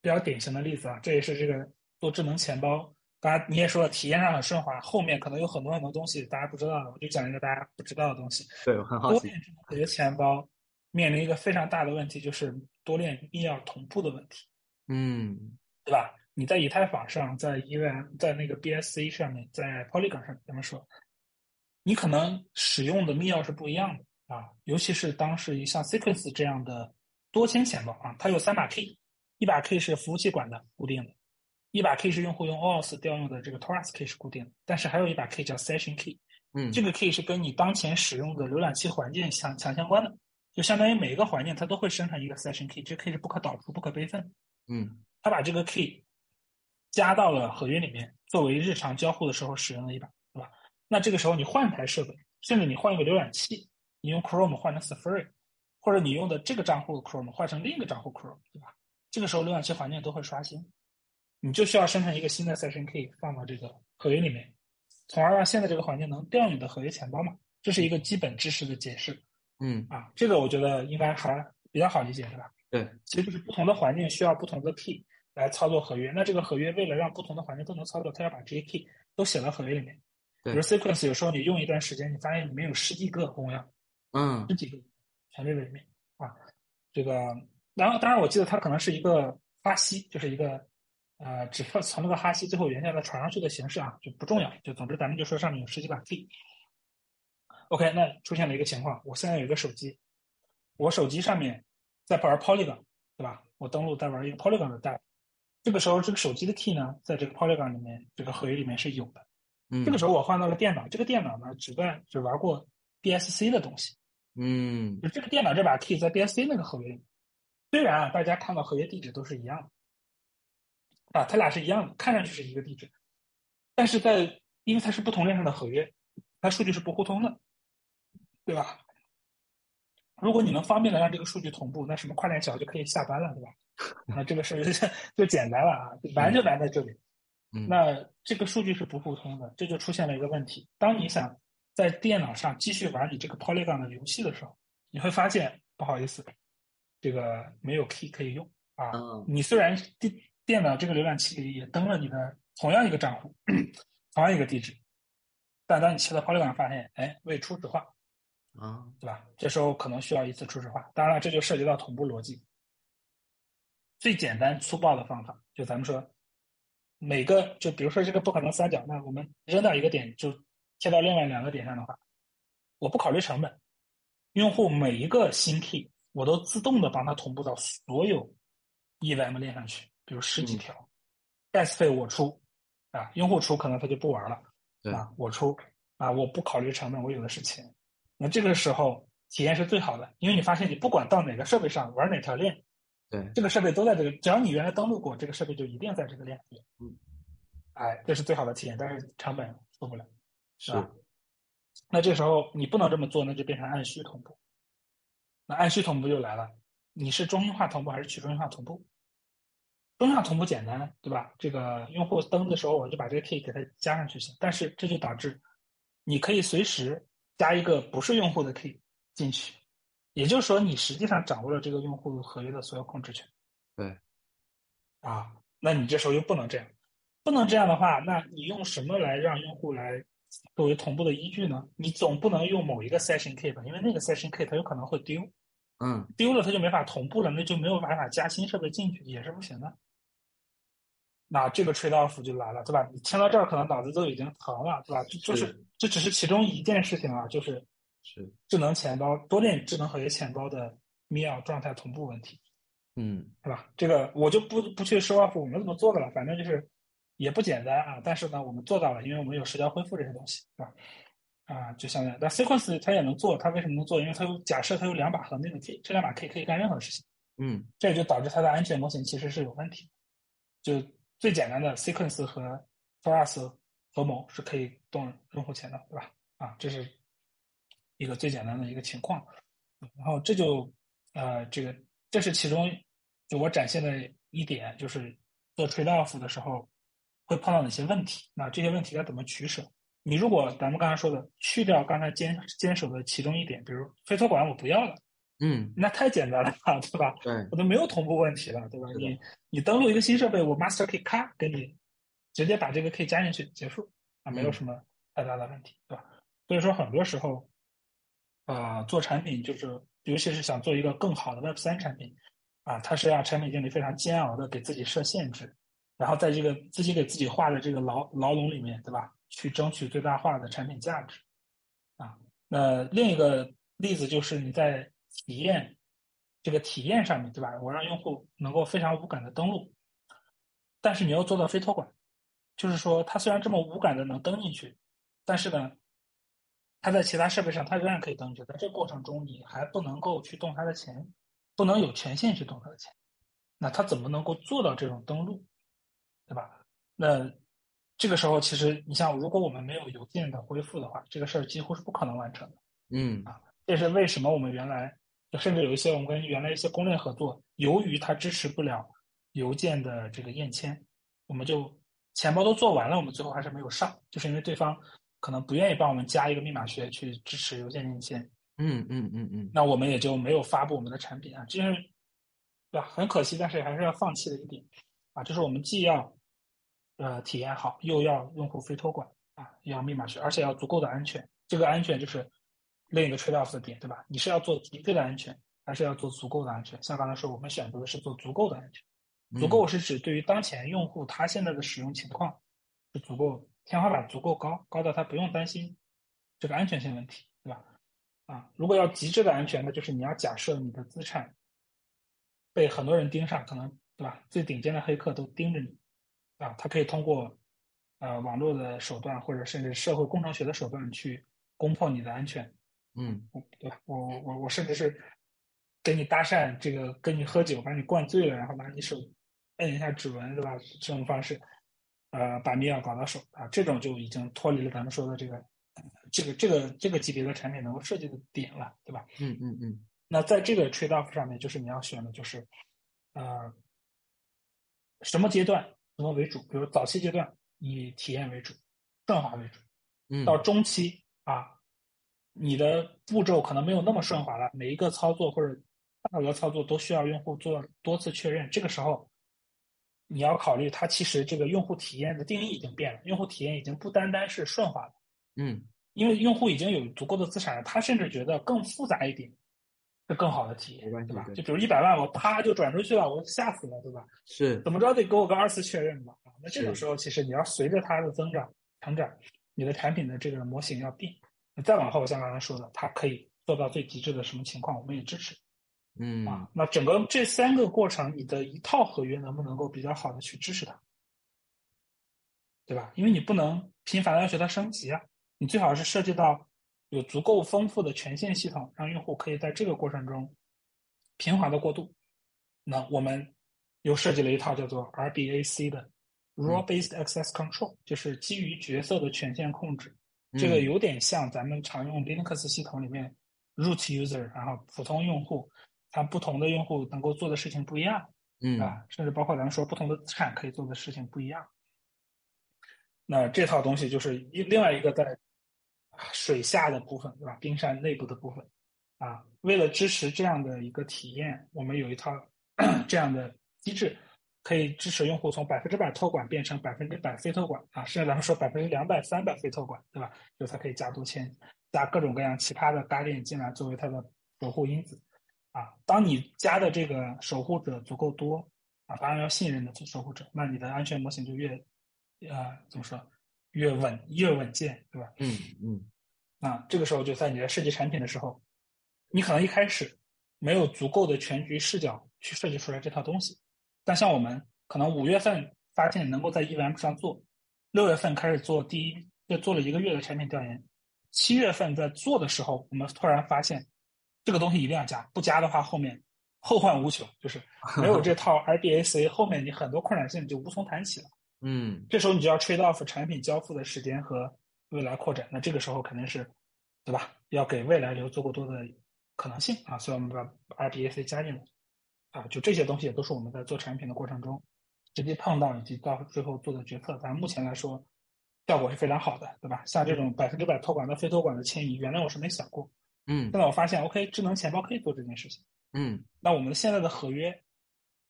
比较典型的例子啊，这也是这个做智能钱包，大家你也说了，体验上很顺滑，后面可能有很多很多东西大家不知道的，我就讲一个大家不知道的东西。对，我很好奇。多链智能解决钱包面临一个非常大的问题，就是多链密钥同步的问题，嗯对吧？你在以太坊上，在 EVM，在那个 BSC 上面，在 Polygon 上，咱们说，你可能使用的密钥是不一样的啊，尤其是当时像 Sequence 这样的多签钱包啊，它有三把 key，一把 key 是服务器管的固定的，一把 key 是用户用 OAuth 调用的这个 Torus key 是固定的，但是还有一把 key 叫 Session key，嗯，这个 key 是跟你当前使用的浏览器环境相强相关的，就相当于每一个环境它都会生成一个 Session key，这 key 是不可导出、不可备份。嗯它把这个 key 加到了合约里面，作为日常交互的时候使用的一把，对吧？那这个时候你换台设备，甚至你换一个浏览器，你用 Chrome 换成 Safari，或者你用的这个账户 Chrome 换成另一个账户 Chrome，对吧？这个时候浏览器环境都会刷新，你就需要生成一个新的 Session key 放到这个合约里面，从而让现在这个环境能调你的合约钱包嘛。这是一个基本知识的解释嗯，啊，这个我觉得应该还比较好理解，是吧？对，其实就是不同的环境需要不同的 key 来操作合约。那这个合约为了让不同的环境都能操作，它要把这些 key 都写到合约里面。比如 sequence 有时候你用一段时间，你发现里面有十几个公钥，嗯十几个全在里面啊。这个，然后当然我记得它可能是一个哈希，就是一个呃，只是从那个哈希最后原件再传上去的形式啊，就不重要。就总之咱们就说上面有十几把 key。OK，那出现了一个情况，我现在有一个手机，我手机上面在玩 Polygon，对吧？我登录在玩一个 Polygon 的 app，这个时候这个手机的 key 呢，在这个 Polygon 里面这个合约里面是有的。嗯，这个时候我换到了电脑，这个电脑呢只在只玩过 BSC 的东西，嗯就这个电脑这把 key 在 BSC 那个合约里面，虽然啊大家看到合约地址都是一样的，啊，它俩是一样的，看上去是一个地址，但是在因为它是不同链上的合约，它数据是不互通的，对吧？如果你能方便的让这个数据同步，那什么跨链桥就可以下班了，对吧？那这个事儿就 就简单了啊，难就难在这里。嗯，那这个数据是不互通的，这就出现了一个问题。当你想在电脑上继续玩你这个 Polygon 的游戏的时候，你会发现不好意思，这个没有 key 可以用啊。嗯你虽然电电脑这个浏览器里也登了你的同样一个账户，同样一个地址，但当你切到 Polygon 发现，哎，未初始化，啊，对吧？这时候可能需要一次初始化。当然了，这就涉及到同步逻辑。最简单粗暴的方法，就咱们说，每个就比如说这个不可能三角，那我们扔到一个点就贴到另外两个点上的话，我不考虑成本，用户每一个新 key 我都自动的帮他同步到所有 EVM 链上去，比如十几条，gas 费我出，啊，用户出可能他就不玩了，对啊，我出，啊，我不考虑成本，我有的是钱。那这个时候体验是最好的，因为你发现你不管到哪个设备上玩哪条链，对，这个设备都在这个，只要你原来登录过，这个设备就一定在这个链里。嗯，哎，这是最好的体验，但是成本出不了，是吧？那这时候你不能这么做，那就变成按需同步。那按需同步就来了，你是中心化同步还是去中心化同步？中心化同步简单，对吧？这个用户登的时候，我就把这个 key 给它加上去行。但是这就导致你可以随时加一个不是用户的 key 进去，也就是说，你实际上掌握了这个用户合约的所有控制权。对，啊，那你这时候又不能这样，不能这样的话，那你用什么来让用户来作为同步的依据呢？你总不能用某一个 session key 吧，因为那个 session key 它有可能会丢，嗯丢了它就没法同步了，那就没有办法加新设备进去，也是不行的。那这个 trade off 就来了，对吧？你听到这儿可能脑子都已经疼了，对吧？这就是是这只是其中一件事情啊，就是是，智能钱包多链智能合约钱包的密钥状态同步问题。嗯是吧？这个我就不不去 show off 我们怎么做的了，反正就是也不简单啊。但是呢，我们做到了，因为我们有时交恢复这些东西，是吧？啊，就相当于，但 sequence 它也能做，它为什么能做？因为它有假设它有两把恒定的 key，这两把 key 可以干任何事情，嗯这也就导致它的安全模型其实是有问题的。就最简单的 sequence 和 Torus 合谋是可以动用户钱的，对吧？啊，这是一个最简单的一个情况。然后这就呃，这个这是其中就我展现的一点，就是做 trade off 的时候会碰到哪些问题？那这些问题该怎么取舍？你如果咱们刚才说的去掉刚才坚坚守的其中一点，比如飞托管我不要了，嗯，那太简单了吧，对吧？对，我都没有同步问题了，对吧？你你登录一个新设备，我 master key 咔给你直接把这个 key 加进去结束啊，没有嗯什么太大的问题，对吧？所以说很多时候，啊、做产品就是尤其是想做一个更好的 Web 三产品，啊，它是让产品经理非常煎熬的给自己设限制，然后在这个自己给自己画的这个牢牢笼里面，对吧？去争取最大化的产品价值，啊，那另一个例子就是你在体验这个体验上面，对吧？我让用户能够非常无感的登录，但是你要做到非托管，就是说他虽然这么无感的能登进去，但是呢。他在其他设备上，他仍然可以登记，在这个过程中，你还不能够去动他的钱，不能有权限去动他的钱，那他怎么能够做到这种登录，对吧？那这个时候，其实你像，如果我们没有邮件的恢复的话，这个事儿几乎是不可能完成的。嗯啊，这是为什么我们原来甚至有一些我们跟原来一些公链合作，由于它支持不了邮件的这个验签，我们就钱包都做完了，我们最后还是没有上，就是因为对方。可能不愿意帮我们加一个密码学去支持邮件验签，嗯嗯嗯嗯，那我们也就没有发布我们的产品啊，这是对吧？很可惜，但是还是要放弃的一点啊，就是我们既要呃体验好，又要用户非托管啊，要密码学，而且要足够的安全。这个安全就是另一个 trade off 的点，对吧？你是要做极致的安全，还是要做足够的安全？像刚才说，我们选择的是做足够的安全，足够是指对于当前用户他现在的使用情况是足够。天花板足够高，高到他不用担心这个安全性问题，对吧？啊，如果要极致的安全，那就是你要假设你的资产被很多人盯上，可能对吧？最顶尖的黑客都盯着你，啊，他可以通过呃网络的手段，或者甚至社会工程学的手段去攻破你的安全。嗯，对吧？我我我甚至是跟你搭讪，这个跟你喝酒，把你灌醉了，然后拿你手摁一下指纹，对吧？这种方式。呃，把密钥搞到手啊，这种就已经脱离了咱们说的这个，这个这个这个级别的产品能够设计的点了，对吧？嗯嗯嗯。那在这个 trade off 上面，就是你要选的就是，呃，什么阶段什么为主？比如早期阶段以体验为主，顺滑为主。嗯。到中期啊，你的步骤可能没有那么顺滑了，每一个操作或者大额操作都需要用户做多次确认，这个时候。你要考虑，它其实这个用户体验的定义已经变了，用户体验已经不单单是顺滑了，嗯，因为用户已经有足够的资产了，他甚至觉得更复杂一点是更好的体验，对吧？就比如一百万，我啪就转出去了，我吓死了，对吧？是，怎么着得给我个二次确认吧？啊，那这种时候，其实你要随着它的增长、成长，你的产品的这个模型要变。那再往后，像刚才说的，它可以做到最极致的什么情况，我们也支持。嗯啊，那整个这三个过程，你的一套合约能不能够比较好的去支持它，对吧？因为你不能频繁的要求它升级啊，你最好是涉及到有足够丰富的权限系统，让用户可以在这个过程中平滑的过渡。那我们又设计了一套叫做 RBAC 的 Role Based Access Control，就是基于角色的权限控制。这个有点像咱们常用 Linux 系统里面 Root User，然后普通用户。它不同的用户能够做的事情不一样，嗯啊，甚至包括咱们说不同的资产可以做的事情不一样。那这套东西就是一另外一个在水下的部分，对吧？冰山内部的部分啊，为了支持这样的一个体验，我们有一套 这样的机制，可以支持用户从百分之百托管变成百分之百非托管啊，甚至咱们说百分之两百、三百非托管，对吧？就它可以加多签，加各种各样其他的搭链进来作为它的守护因子。啊，当你加的这个守护者足够多，啊，当然要信任的守护者，那你的安全模型就越，呃，怎么说，越稳越稳健，对吧？嗯嗯。那这个时候就在你在设计产品的时候，你可能一开始没有足够的全局视角去设计出来这套东西，但像我们可能五月份发现能够在 EVM 上做，六月份开始做第一，就做了一个月的产品调研，七月份在做的时候，我们突然发现。这个东西一定要加，不加的话后面后患无穷，就是没有这 套 IBAC，后面你很多困难性就无从谈起了。嗯，这时候你就要 trade off 产品交付的时间和未来扩展，那这个时候肯定是，对吧？要给未来留足够多的可能性啊，所以我们把 RBAC 加进来啊，就这些东西也都是我们在做产品的过程中直接碰到以及到最后做的决策。咱目前来说效果是非常好的，对吧？像这种百分之百托管的非托管的迁移，原来我是没想过。嗯，现在我发现，OK，智能钱包可以做这件事情。嗯，那我们现在的合约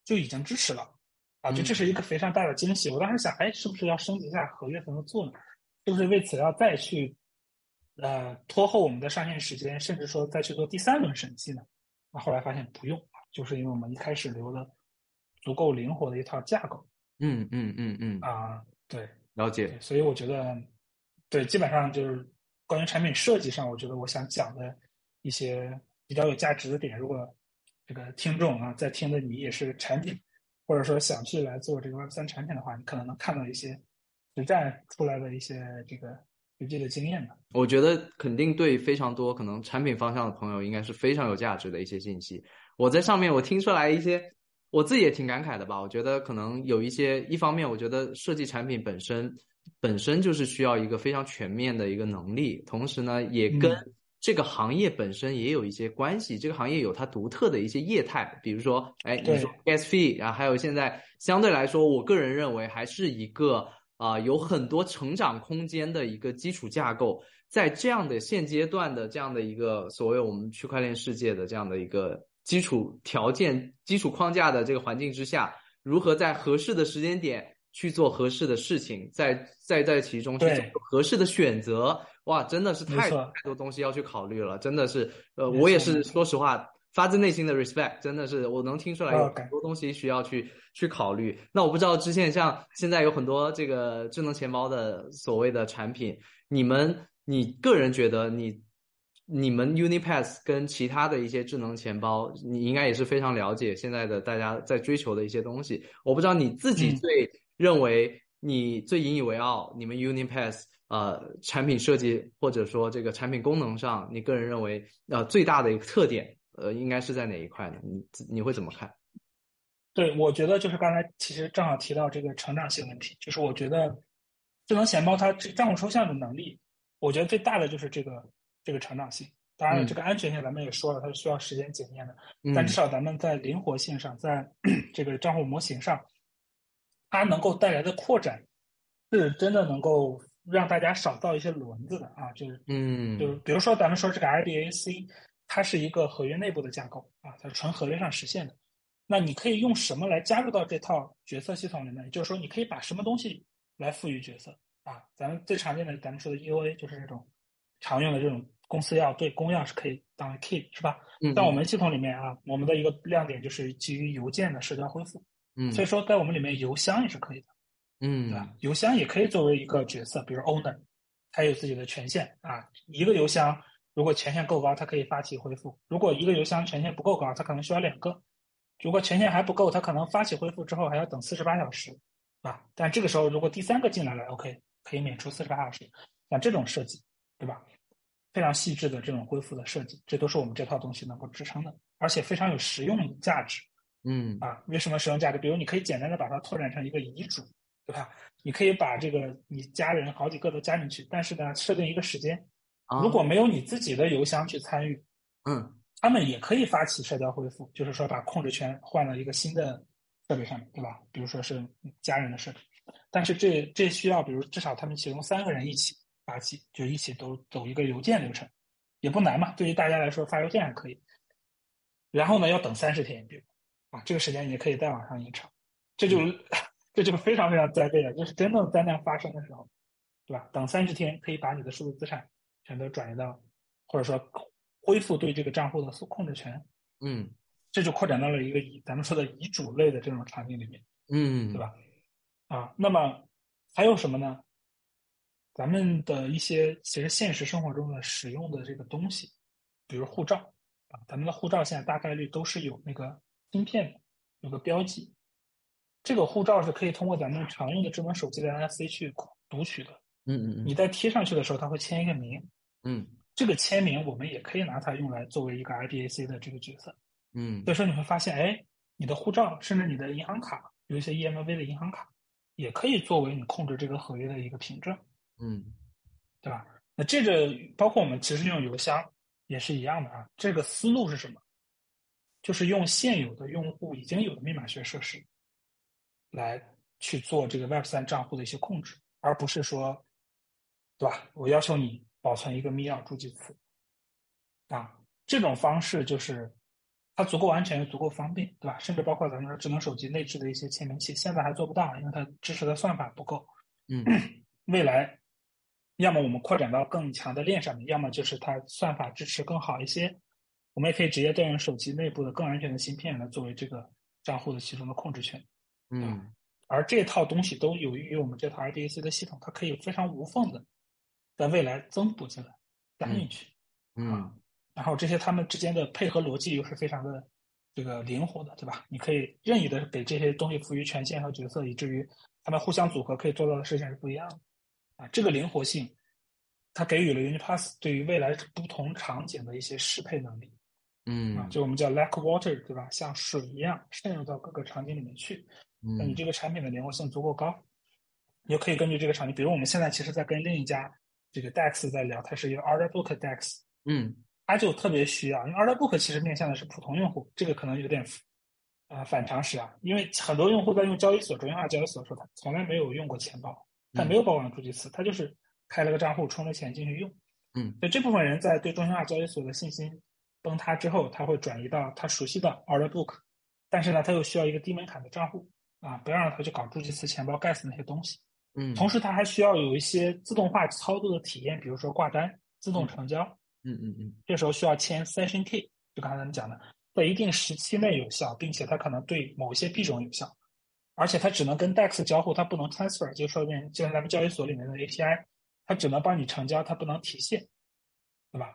就已经支持了，啊，就这是一个非常大的惊喜。我当时想，哎，是不是要升级一下合约才能做呢？是不是为此要再去呃拖后我们的上线时间，甚至说再去做第三轮审计呢？那后来发现不用，就是因为我们一开始留了足够灵活的一套架构。嗯嗯嗯嗯啊，对，了解。所以我觉得，对，基本上就是关于产品设计上，我觉得我想讲的一些比较有价值的点，如果这个听众啊在听的你也是产品，或者说想去来做这个 Web 三产品的话，你可能能看到一些实战出来的一些这个实际的经验吧。我觉得肯定对非常多可能产品方向的朋友应该是非常有价值的一些信息。我在上面我听出来一些。我自己也挺感慨的吧，我觉得可能有一些，一方面我觉得设计产品本身本身就是需要一个非常全面的一个能力，同时呢，也跟这个行业本身也有一些关系。这个行业有它独特的一些业态，比如说，哎，你说 gas fee 啊，还有现在相对来说，我个人认为还是一个啊有很多成长空间的一个基础架构，在这样的现阶段的这样的一个所谓我们区块链世界的这样的一个。基础条件、基础框架的这个环境之下，如何在合适的时间点去做合适的事情，在在在其中去做合适的选择，哇，真的是太太多东西要去考虑了，真的是，呃，我也是说实话，发自内心的 respect，真的是我能听出来有很多东西需要去去考虑。那我不知道之前像现在有很多这个智能钱包的所谓的产品，你们你个人觉得你？你们 Unipass 跟其他的一些智能钱包，你应该也是非常了解现在的大家在追求的一些东西。我不知道你自己最认为你最引以为傲，你们 Unipass 呃产品设计或者说这个产品功能上，你个人认为呃最大的一个特点，呃应该是在哪一块呢？你你会怎么看？对，我觉得就是刚才其实正好提到这个成长性问题，就是我觉得智能钱包它这账户抽象的能力，我觉得最大的就是这个。这个成长性，当然了，这个安全性咱们也说了，它是需要时间检验的。但至少咱们在灵活性上，在 这个账户模型上，它能够带来的扩展，是真的能够让大家少造一些轮子的啊。就是，嗯，就是比如说咱们说这个 IBAC，它是一个合约内部的架构啊，它是纯合约上实现的。那你可以用什么来加入到这套决策系统里面？也就是说，你可以把什么东西来赋予角色啊？咱们最常见的，咱们说的 EOA 就是这种。常用的这种公司钥对公钥是可以当 key 是吧？嗯，在我们系统里面啊，我们的一个亮点就是基于邮件的社交恢复。嗯，所以说在我们里面邮箱也是可以的。嗯，对吧？邮箱也可以作为一个角色，比如 owner，它有自己的权限啊。一个邮箱如果权限够高，它可以发起恢复；如果一个邮箱权限不够高，它可能需要两个。如果权限还不够，它可能发起恢复之后还要等四十八小时，啊。但这个时候如果第三个进来了，OK，可以免除四十八小时。像这种设计。对吧？非常细致的这种恢复的设计，这都是我们这套东西能够支撑的，而且非常有实用价值。嗯啊，为什么实用价值？比如你可以简单的把它拓展成一个遗嘱，对吧？你可以把这个你家人好几个都加进去，但是呢，设定一个时间，如果没有你自己的邮箱去参与，嗯，他们也可以发起社交恢复，就是说把控制权换到一个新的设备上面，对吧？比如说是家人的设备，但是这这需要，比如至少他们其中三个人一起。发起就一起都走一个邮件流程，也不难嘛。对于大家来说，发邮件还可以。然后呢，要等三十天，比如啊，这个时间也可以再往上延长。这就 这就非常非常灾备了，就是真正灾难发生的时候，对吧？等三十天可以把你的数字资产全都转移到，或者说恢复对这个账户的控制权。嗯，这就扩展到了一个遗咱们说的遗嘱类的这种场景里面。嗯，对吧？啊，那么还有什么呢？咱们的一些其实现实生活中的使用的这个东西，比如护照啊，咱们的护照现在大概率都是有那个芯片的，有个标记。这个护照是可以通过咱们常用的智能手机的 NFC 去读取的。嗯嗯嗯。你在贴上去的时候，它会签一个名。嗯。这个签名我们也可以拿它用来作为一个 IBAC 的这个角色。嗯。所以说你会发现，哎，你的护照甚至你的银行卡，有一些 EMV 的银行卡，也可以作为你控制这个合约的一个凭证。嗯，对吧？那这个包括我们其实用邮箱也是一样的啊。这个思路是什么？就是用现有的用户已经有的密码学设施，来去做这个 Web 三账户的一些控制，而不是说，对吧？我要求你保存一个密钥助记词啊。这种方式就是它足够安全又足够方便，对吧？甚至包括咱们说智能手机内置的一些签名器，现在还做不到，因为它支持的算法不够。嗯，未来。要么我们扩展到更强的链上面，要么就是它算法支持更好一些，我我们也可以直接调用手机内部的更安全的芯片来作为这个账户的其中的控制权。嗯，而这套东西都有益于我们这套 RDAC 的系统，它可以非常无缝的在未来增补进来、加进去。嗯，然后这些它们之间的配合逻辑又是非常的这个灵活的，对吧？你可以任意的给这些东西赋予权限和角色，以至于它们互相组合可以做到的事情是不一样的。啊，这个灵活性，它给予了 Unipass 对于未来不同场景的一些适配能力。嗯，啊，就我们叫 like water，对吧？像水一样渗入到各个场景里面去。那你这个产品的灵活性足够高，你就可以根据这个场景，比如我们现在其实在跟另一家这个 DEX 在聊，它是一个 Order Book DEX，嗯，它就特别需要，因为 Order Book 其实面向的是普通用户，这个可能有点啊反常识啊，因为很多用户在用交易所中心化交易所的时候，他从来没有用过钱包，他没有保管助记词，他就是开了个账户充了钱进去用，嗯，所以这部分人在对中心化交易所的信心崩塌之后，他会转移到他熟悉的 Order Book，但是呢，他又需要一个低门槛的账户。啊，不要让他去搞助记词、钱包、gas 那些东西。嗯，同时他还需要有一些自动化操作的体验，比如说挂单、自动成交。嗯嗯嗯，这时候需要签 session key，就刚才咱们讲的，在一定时期内有效，并且它可能对某些币种有效，而且它只能跟 DEX 交互，它不能 transfer，就说明就像咱们交易所里面的 API，它只能帮你成交，它不能提现，对吧？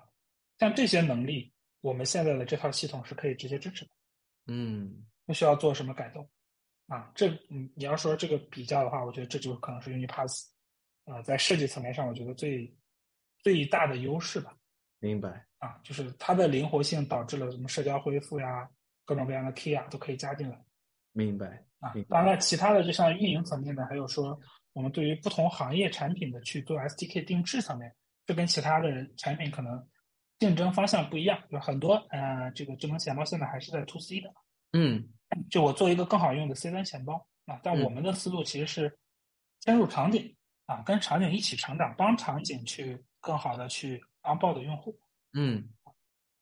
像这些能力，我们现在的这套系统是可以直接支持的。嗯，不需要做什么改动。啊，这嗯，你要说这个比较的话，我觉得这就可能是 Unipass，啊，在设计层面上，我觉得最最大的优势吧。明白。啊，就是它的灵活性导致了什么社交恢复呀，各种各样的 key 啊都可以加进来。明白。啊，当然，其他的就像运营层面的，还有说我们对于不同行业产品的去做 SDK 定制层面，这跟其他的产品可能竞争方向不一样。有很多呃，这个智能钱包现在还是在 To C 的。嗯。就我做一个更好用的 C 端钱包啊，但我们的思路其实是先入场景啊，跟场景一起成长，帮场景去更好的去 onboard 用户。嗯，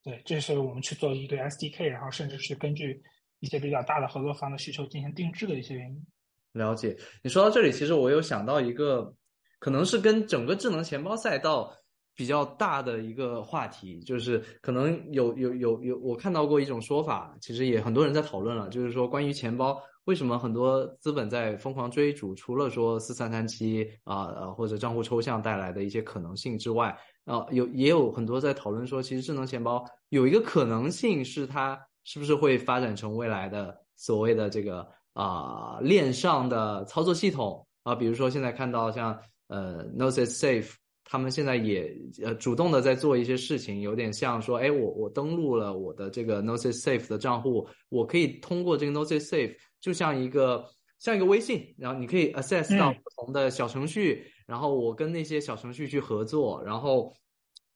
对，这是我们去做一堆 SDK，然后甚至是根据一些比较大的合作方的需求进行定制的一些原因。了解，你说到这里，其实我有想到一个，可能是跟整个智能钱包赛道。比较大的一个话题，就是可能有有有有，我看到过一种说法，其实也很多人在讨论了，就是说关于钱包为什么很多资本在疯狂追逐，除了说四三三七啊呃或者账户抽象带来的一些可能性之外，啊有也有很多在讨论说，其实智能钱包有一个可能性是它是不是会发展成未来的所谓的这个啊链上的操作系统啊，比如说现在看到像呃 Notes Safe。他们现在也呃主动的在做一些事情，有点像说，哎，我我登录了我的这个 Noces Safe 的账户，我可以通过这个 Noces Safe，就像一个像一个微信，然后你可以 access 到不同的小程序，然后我跟那些小程序去合作，然后。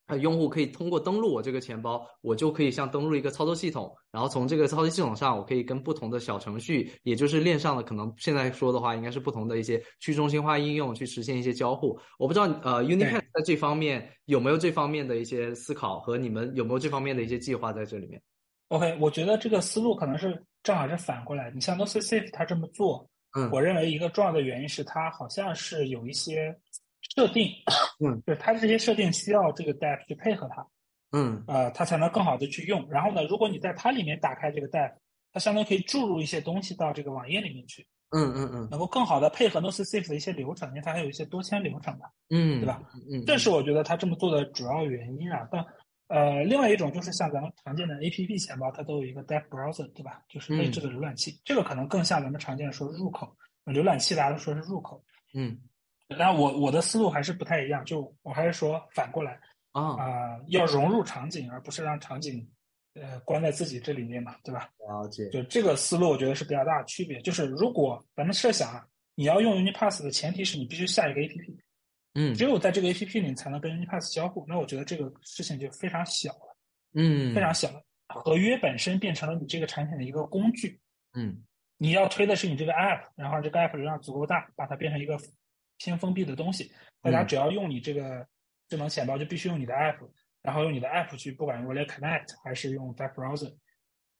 啊，用户可以通过登录我这个钱包，我就可以像登录一个操作系统，然后从这个操作系统上，我可以跟不同的小程序，也就是链上的可能现在说的话，应该是不同的一些去中心化应用去实现一些交互。我不知道呃，Unipass 在这方面有没有这方面的一些思考和你们有没有这方面的一些计划在这里面？OK，我觉得这个思路可能是正好是反过来。你像 NoSafe 它这么做，嗯，我认为一个重要的原因是它好像是有一些。设定，嗯，就是它这些设定需要这个 DApp 去配合它，嗯，呃，它才能更好的去用。然后呢，如果你在它里面打开这个 DApp，它相当于可以注入一些东西到这个网页里面去，嗯嗯嗯，能够更好的配合 NoSafe 的一些流程，因为它还有一些多签流程的，嗯，对吧？嗯，这是我觉得它这么做的主要原因啊。但呃，另外一种就是像咱们常见的 APP 钱包，它都有一个 DApp Browser，对吧？就是内置的浏览器，这个可能更像咱们常见的说入口，浏览器大家都说是入口，嗯。那我我的思路还是不太一样，就我还是说反过来啊啊，要融入场景，而不是让场景呃关在自己这里面嘛，对吧？了解。就这个思路，我觉得是比较大的区别。就是如果咱们设想啊，你要用 Unipass 的前提是你必须下一个 APP，嗯，只有在这个 APP 里才能跟 Unipass 交互。那我觉得这个事情就非常小了，嗯，非常小了。合约本身变成了你这个产品的一个工具，嗯，你要推的是你这个 App，然后这个 App 流量足够大，把它变成一个。偏封闭的东西，大家只要用你这个智能钱包，就必须用你的 app，然后用你的 app 去，不管用 Relay Connect 还是用 Web Browser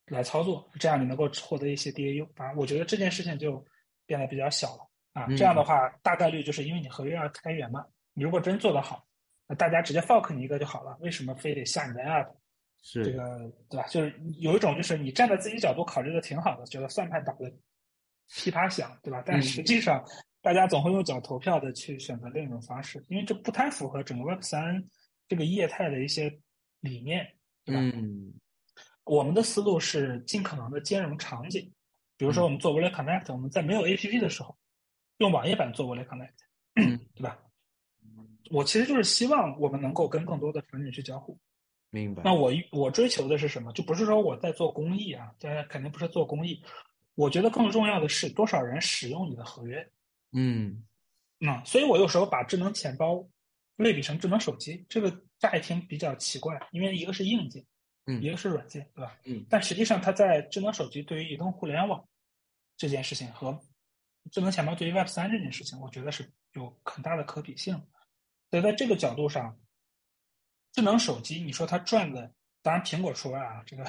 来操作，这样你能够获得一些 DAU。反正我觉得这件事情就变得比较小了啊。这样的话，大概率就是因为你合约要开源嘛。你如果真做得好，那大家直接 fork 你一个就好了。为什么非得下你的 app 是这个对吧？就是有一种就是你站在自己角度考虑的挺好的，觉得算盘打的噼啪响，对吧？但实际上大家总会用脚投票的去选择另一种方式，因为这不太符合整个 Web 三这个业态的一些理念，对吧？嗯我们的思路是尽可能的兼容场景，比如说我们做 Wallet Connect，我们在没有 APP 的时候，用网页版做 Wallet Connect，嗯对吧？我其实就是希望我们能够跟更多的场景去交互。明白。那我我追求的是什么？就不是说我在做公益啊，大家肯定不是做公益。我觉得更重要的是多少人使用你的合约。嗯嗯，所以我有时候把智能钱包类比成智能手机，这个乍一听比较奇怪，因为一个是硬件，嗯一个是软件，对吧？嗯但实际上，它在智能手机对于移动互联网这件事情和智能钱包对于 Web 三这件事情，我觉得是有很大的可比性。所以在这个角度上，智能手机你说它赚的，当然苹果除外啊，这个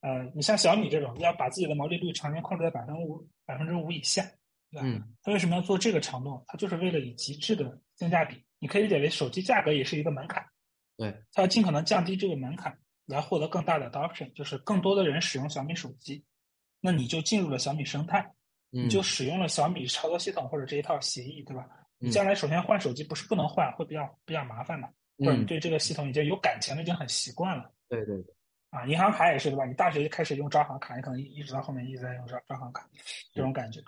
呃，你像小米这种要把自己的毛利率常年控制在百分之五百分之五以下，对吧？嗯他为什么要做这个承诺？他就是为了以极致的性价比，你可以理解为手机价格也是一个门槛，对，他要尽可能降低这个门槛，来获得更大的 adoption，就是更多的人使用小米手机，那你就进入了小米生态，嗯你就使用了小米操作系统或者这一套协议，对吧？你嗯将来首先换手机不是不能换，会比较比较麻烦的，或者你嗯对这个系统已经有感情了，已经很习惯了。对对对，啊，银行卡也是对吧？你大学就开始用招行卡，你可能一一直到后面一直在用招招行卡，这种感觉。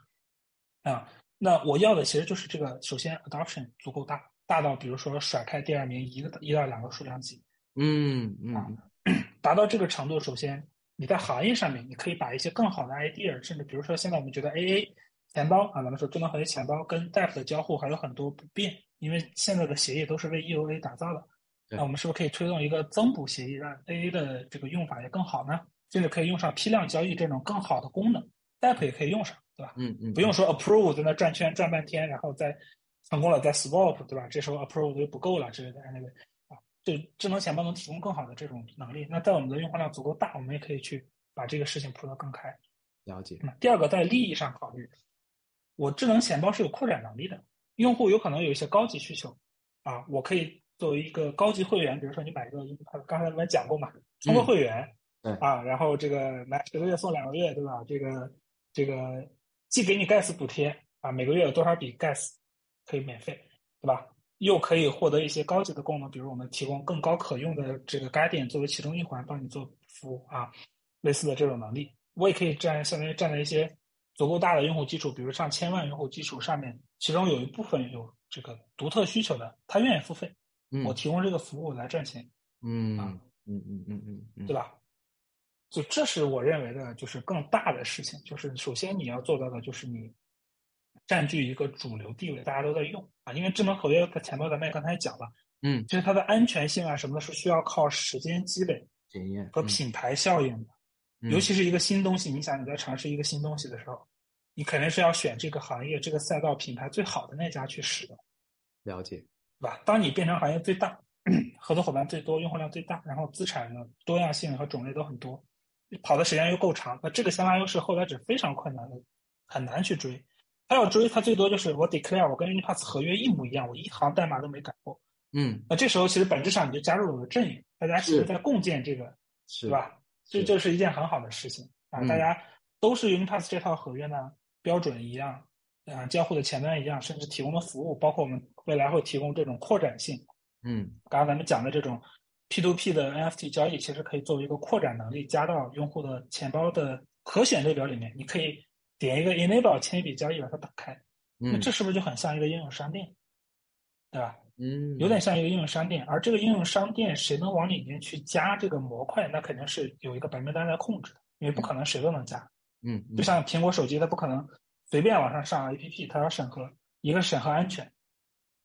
啊，那我要的其实就是这个，首先 adoption 足够大，大到比如说甩开第二名一个一到两个数量级，嗯嗯 达到这个程度，首先你在行业上面，你可以把一些更好的 idea，甚至比如说现在我们觉得 AA 钱包啊，咱们说智能合约钱包跟 DEF 的交互还有很多不便，因为现在的协议都是为 EOA 打造的。那我们是不是可以推动一个增补协议，让 AA 的这个用法也更好呢？甚至可以用上批量交易这种更好的功能，DEF 也可以用上，对吧？嗯嗯，不用说 approve 在那转圈转半天，然后再成功了再 swap，对吧？这时候 approve 就不够了之类的，那个啊，对智能钱包能提供更好的这种能力。那在我们的用户量足够大，我们也可以去把这个事情铺得更开。了解。那第二个，在利益上考虑，我智能钱包是有扩展能力的，用户有可能有一些高级需求啊，我可以作为一个高级会员，比如说你买一个，刚才我们讲过嘛，充个会员，对啊，然后这个买十个月送两个月，对吧？这个这个既给你 gas 补贴啊，每个月有多少笔 gas 可以免费，对吧？又可以获得一些高级的功能，比如我们提供更高可用的这个 Guardian 作为其中一环，帮你做服务啊，类似的这种能力，我也可以站相当于站在一些足够大的用户基础，比如上千万用户基础上面，其中有一部分有这个独特需求的，他愿意付费，嗯我提供这个服务来赚钱，嗯啊嗯嗯嗯嗯嗯，对吧？就这是我认为的，就是更大的事情。就是首先你要做到的，就是你占据一个主流地位，大家都在用啊。因为智能合约的钱包，咱们也刚才也讲了，嗯，就是它的安全性啊什么的，是需要靠时间积累检验和品牌效应的。嗯尤其是一个新东西，你想你在尝试一个新东西的时候，你肯定是要选这个行业、这个赛道品牌最好的那家去使用，了解。对吧？当你变成行业最大、合作伙伴最多、用户量最大，然后资产的多样性和种类都很多，跑的时间又够长，那这个先发优势后来者非常困难的，很难去追。他要追，他最多就是我 declare 我跟 Unipass 合约一模一样，我一行代码都没改过。嗯，那这时候其实本质上你就加入了我的阵营，大家其实是在共建这个是？吧？这是这是一件很好的事情啊！嗯大家都是 Unipass 这套合约呢，标准一样，啊，交互的前端一样，甚至提供的服务，包括我们未来会提供这种扩展性。嗯刚刚咱们讲的这种 P to P 的 NFT 交易，其实可以作为一个扩展能力，加到用户的钱包的可选列表里面。你可以点一个 Enable 签一笔交易，把它打开。那嗯这是不是就很像一个应用商店，对吧？嗯，有点像一个应用商店，而这个应用商店谁能往里面去加这个模块，那肯定是有一个白名单来控制的，因为不可能谁都能加。嗯嗯就像苹果手机，它不可能随便往上上 APP，它要审核，一个审核安全，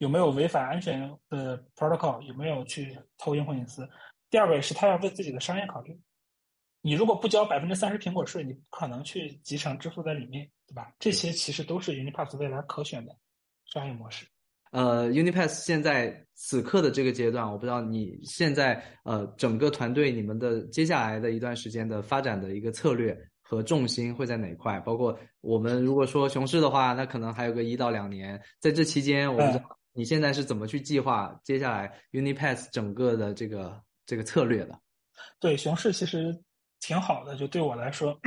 有没有违反安全的 protocol，有没有去偷用户隐私；第二个也是他要为自己的商业考虑。你如果不交百分之三十苹果税，你不可能去集成支付在里面，对吧？这些其实都是 Unipass 未来可选的商业模式。呃，Unipass 现在此刻的这个阶段，我不知道你现在呃整个团队你们的接下来的一段时间的发展的一个策略和重心会在哪块？包括我们如果说熊市的话，那可能还有个一到两年，在这期间，我不知道你现在是怎么去计划接下来 Unipass 整个的这个这个策略的？对，熊市其实挺好的，就对我来说，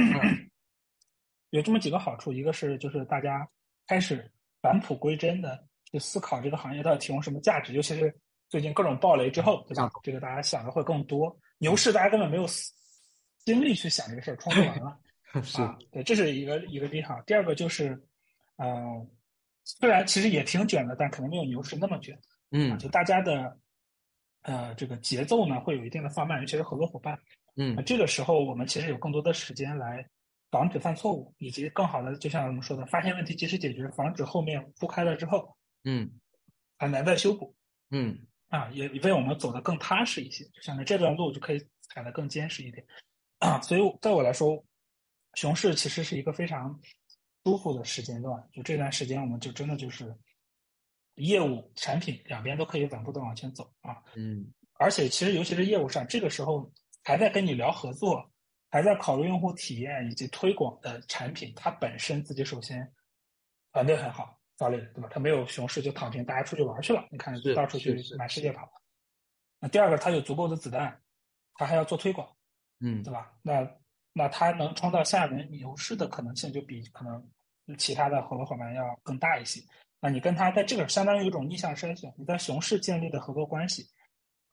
有这么几个好处，一个是就是大家开始返璞归真的去思考这个行业到底提供什么价值，尤其是最近各种暴雷之后，对吧？这个大家想的会更多。牛市大家根本没有精力去想这个事儿，冲就完了。是，对，这是一个一个利好。第二个就是，嗯，虽然其实也挺卷的，但可能没有牛市那么卷。嗯，就大家的，呃，这个节奏呢会有一定的放慢，尤其是合作伙伴。嗯，这个时候我们其实有更多的时间来防止犯错误，以及更好的，就像我们说的，发现问题及时解决，防止后面铺开了之后，嗯，很难再修补。嗯，啊，也为我们走得更踏实一些，就像这段路就可以踩得更坚实一点。啊，所以在我来说。熊市其实是一个非常舒服的时间段，就这段时间，我们就真的就是业务、产品两边都可以稳步的往前走啊。嗯，而且其实尤其是业务上，这个时候还在跟你聊合作，还在考虑用户体验以及推广的产品，它本身自己首先团队很好，solid，对吧？它没有熊市就躺平，大家出去玩去了，你看到处去满世界跑。那第二个，它有足够的子弹，它还要做推广，嗯，对吧？那那它能创造下一轮牛市的可能性，就比可能其他的合作伙伴要更大一些。那你跟他在这个相当于一种逆向筛选，你在熊市建立的合作关系，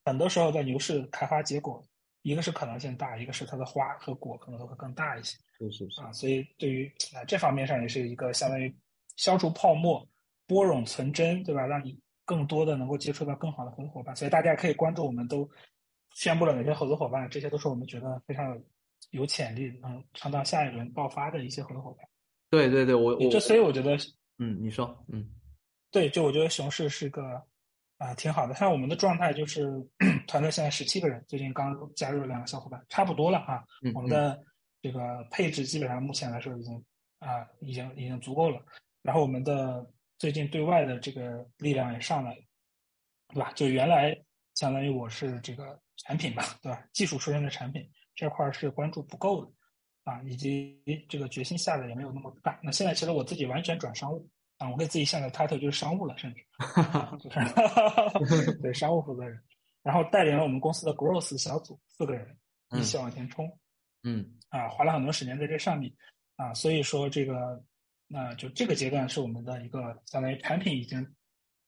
很多时候在牛市开花结果，一个是可能性大，一个是它的花和果可能都会更大一些。是是是啊，所以对于啊这方面上也是一个相当于消除泡沫、波冗存真，对吧？让你更多的能够接触到更好的合作伙伴。所以大家可以关注，我们都宣布了哪些合作伙伴，这些都是我们觉得非常有。有潜力能创造下一轮爆发的一些合作伙伴。对对对，我我这所以我觉得，嗯，你说，嗯，对，就我觉得熊市是个啊挺好的。像我们的状态就是 团队现在十七个人，最近刚加入了两个小伙伴，差不多了啊。我们的这个配置基本上目前来说已经啊已经已经足够了。然后我们的最近对外的这个力量也上来了，对吧？就原来相当于我是这个产品吧，对吧？技术出身的产品。这块是关注不够的，啊，以及这个决心下的也没有那么大。那现在其实我自己完全转商务，啊，我给自己下的 title 就是商务了，甚至，就 是对商务负责人，然后带领了我们公司的 growth 小组四个人一起往前冲，嗯，啊，花了很多时间在这上面，啊，所以说这个，那就这个阶段是我们的一个相当于产品已经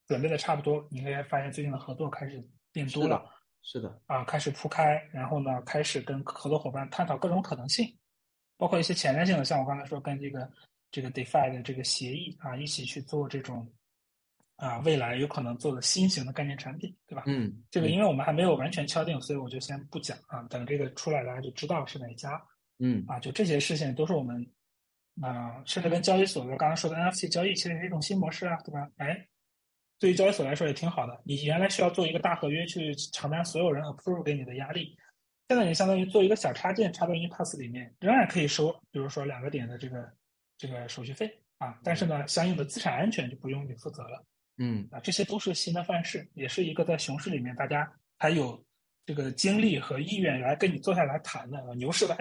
准备的差不多，你可以发现最近的合作开始变多了。是的啊，开始铺开，然后呢，开始跟合作伙伴探讨各种可能性，包括一些前瞻性的，像我刚才说跟这个这个 DeFi 的这个协议啊，一起去做这种啊未来有可能做的新型的概念产品，对吧？嗯，这个因为我们还没有完全敲定，所以我就先不讲啊，等这个出来大家就知道是哪家。嗯，啊，就这些事情都是我们啊，甚至跟交易所的刚刚说的 NFT 交易其实是一种新模式啊，对吧？哎。对于交易所来说也挺好的。你原来需要做一个大合约去承担所有人 approve 给你的压力，现在你相当于做一个小插件插到 Inpass 里面，仍然可以收，比如说两个点的这个这个手续费啊。但是呢，相应的资产安全就不用你负责了。嗯，啊，这些都是新的范式，也是一个在熊市里面大家还有这个精力和意愿来跟你坐下来谈的。牛市来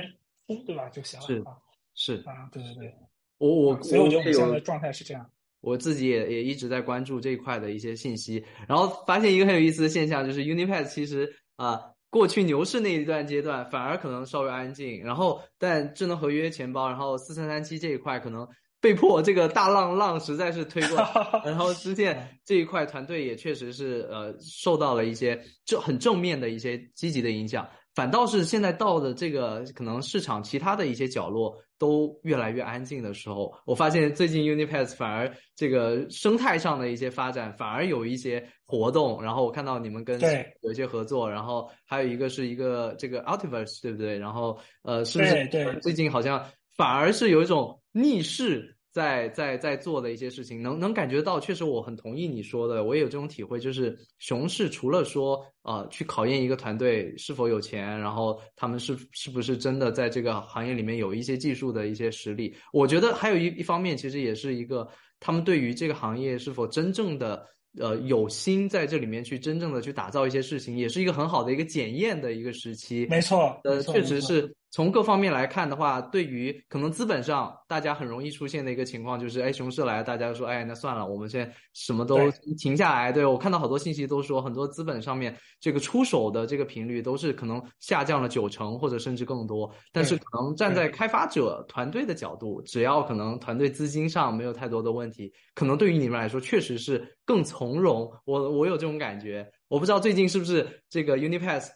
冲对吧就行了啊。是啊，对对对，我我所以我觉得我们现在的状态是这样。我自己也也一直在关注这一块的一些信息，然后发现一个很有意思的现象，就是 Unipass 其实啊，过去牛市那一段阶段反而可能稍微安静，然后但智能合约钱包，然后四三三七这一块可能被迫这个大浪浪实在是推过来，然后之前这一块团队也确实是呃受到了一些正很正面的一些积极的影响。反倒是现在到的这个可能市场其他的一些角落都越来越安静的时候，我发现最近 Unipass 反而这个生态上的一些发展反而有一些活动，然后我看到你们跟有一些合作，然后还有一个是一个这个 Altiverse 对不对？然后呃，是不是最近好像反而是有一种逆势？在在在做的一些事情，能能感觉到，确实我很同意你说的，我也有这种体会，就是熊市除了说呃去考验一个团队是否有钱，然后他们是是不是真的在这个行业里面有一些技术的一些实力，我觉得还有一一方面，其实也是一个他们对于这个行业是否真正的呃有心在这里面去真正的去打造一些事情，也是一个很好的一个检验的一个时期。没错，呃，确实是从各方面来看的话，对于可能资本上大家很容易出现的一个情况就是，哎，熊市来，大家说，哎，那算了，我们现在什么都停下来。对我看到好多信息都说，很多资本上面这个出手的这个频率都是可能下降了九成或者甚至更多。但是可能站在开发者团队的角度，只要可能团队资金上没有太多的问题，可能对于你们来说确实是更从容。我我有这种感觉，我不知道最近是不是这个 Unipass。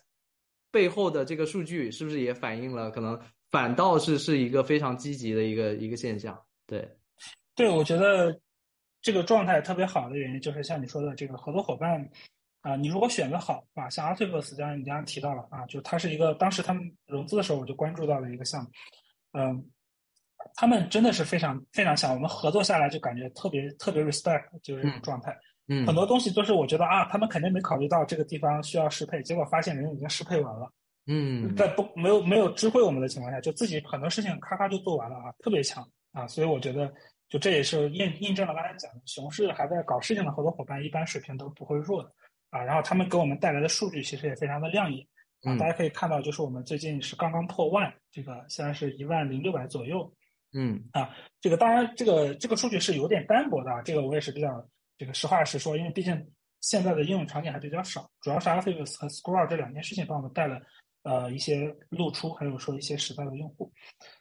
背后的这个数据是不是也反映了，可能反倒是是一个非常积极的一个一个现象？对，对，我觉得这个状态特别好的原因，就是像你说的这个合作伙伴啊，你如果选的好啊，像 Artibus，刚才你刚刚提到了啊，就它是一个当时他们融资的时候我就关注到了一个项目，嗯，他们真的是非常非常强，我们合作下来就感觉特别特别 respect，就是这种状态。嗯，很多东西都是我觉得啊，他们肯定没考虑到这个地方需要适配，结果发现人已经适配完了。嗯，在不没有没有知会我们的情况下，就自己很多事情咔咔就做完了啊，特别强啊。所以我觉得，就这也是印印证了刚才讲的，熊市还在搞事情的合作伙伴，一般水平都不会弱的啊。然后他们给我们带来的数据其实也非常的亮眼啊。大家可以看到，就是我们最近是刚刚破万，这个现在是一万零六百左右。嗯啊，这个当然这个这个数据是有点单薄的啊，这个我也是比较。这个实话实说，因为毕竟现在的应用场景还比较少，主要是 a f i s 和 Scroll 这两件事情帮我们带了呃一些露出，还有说一些实在的用户。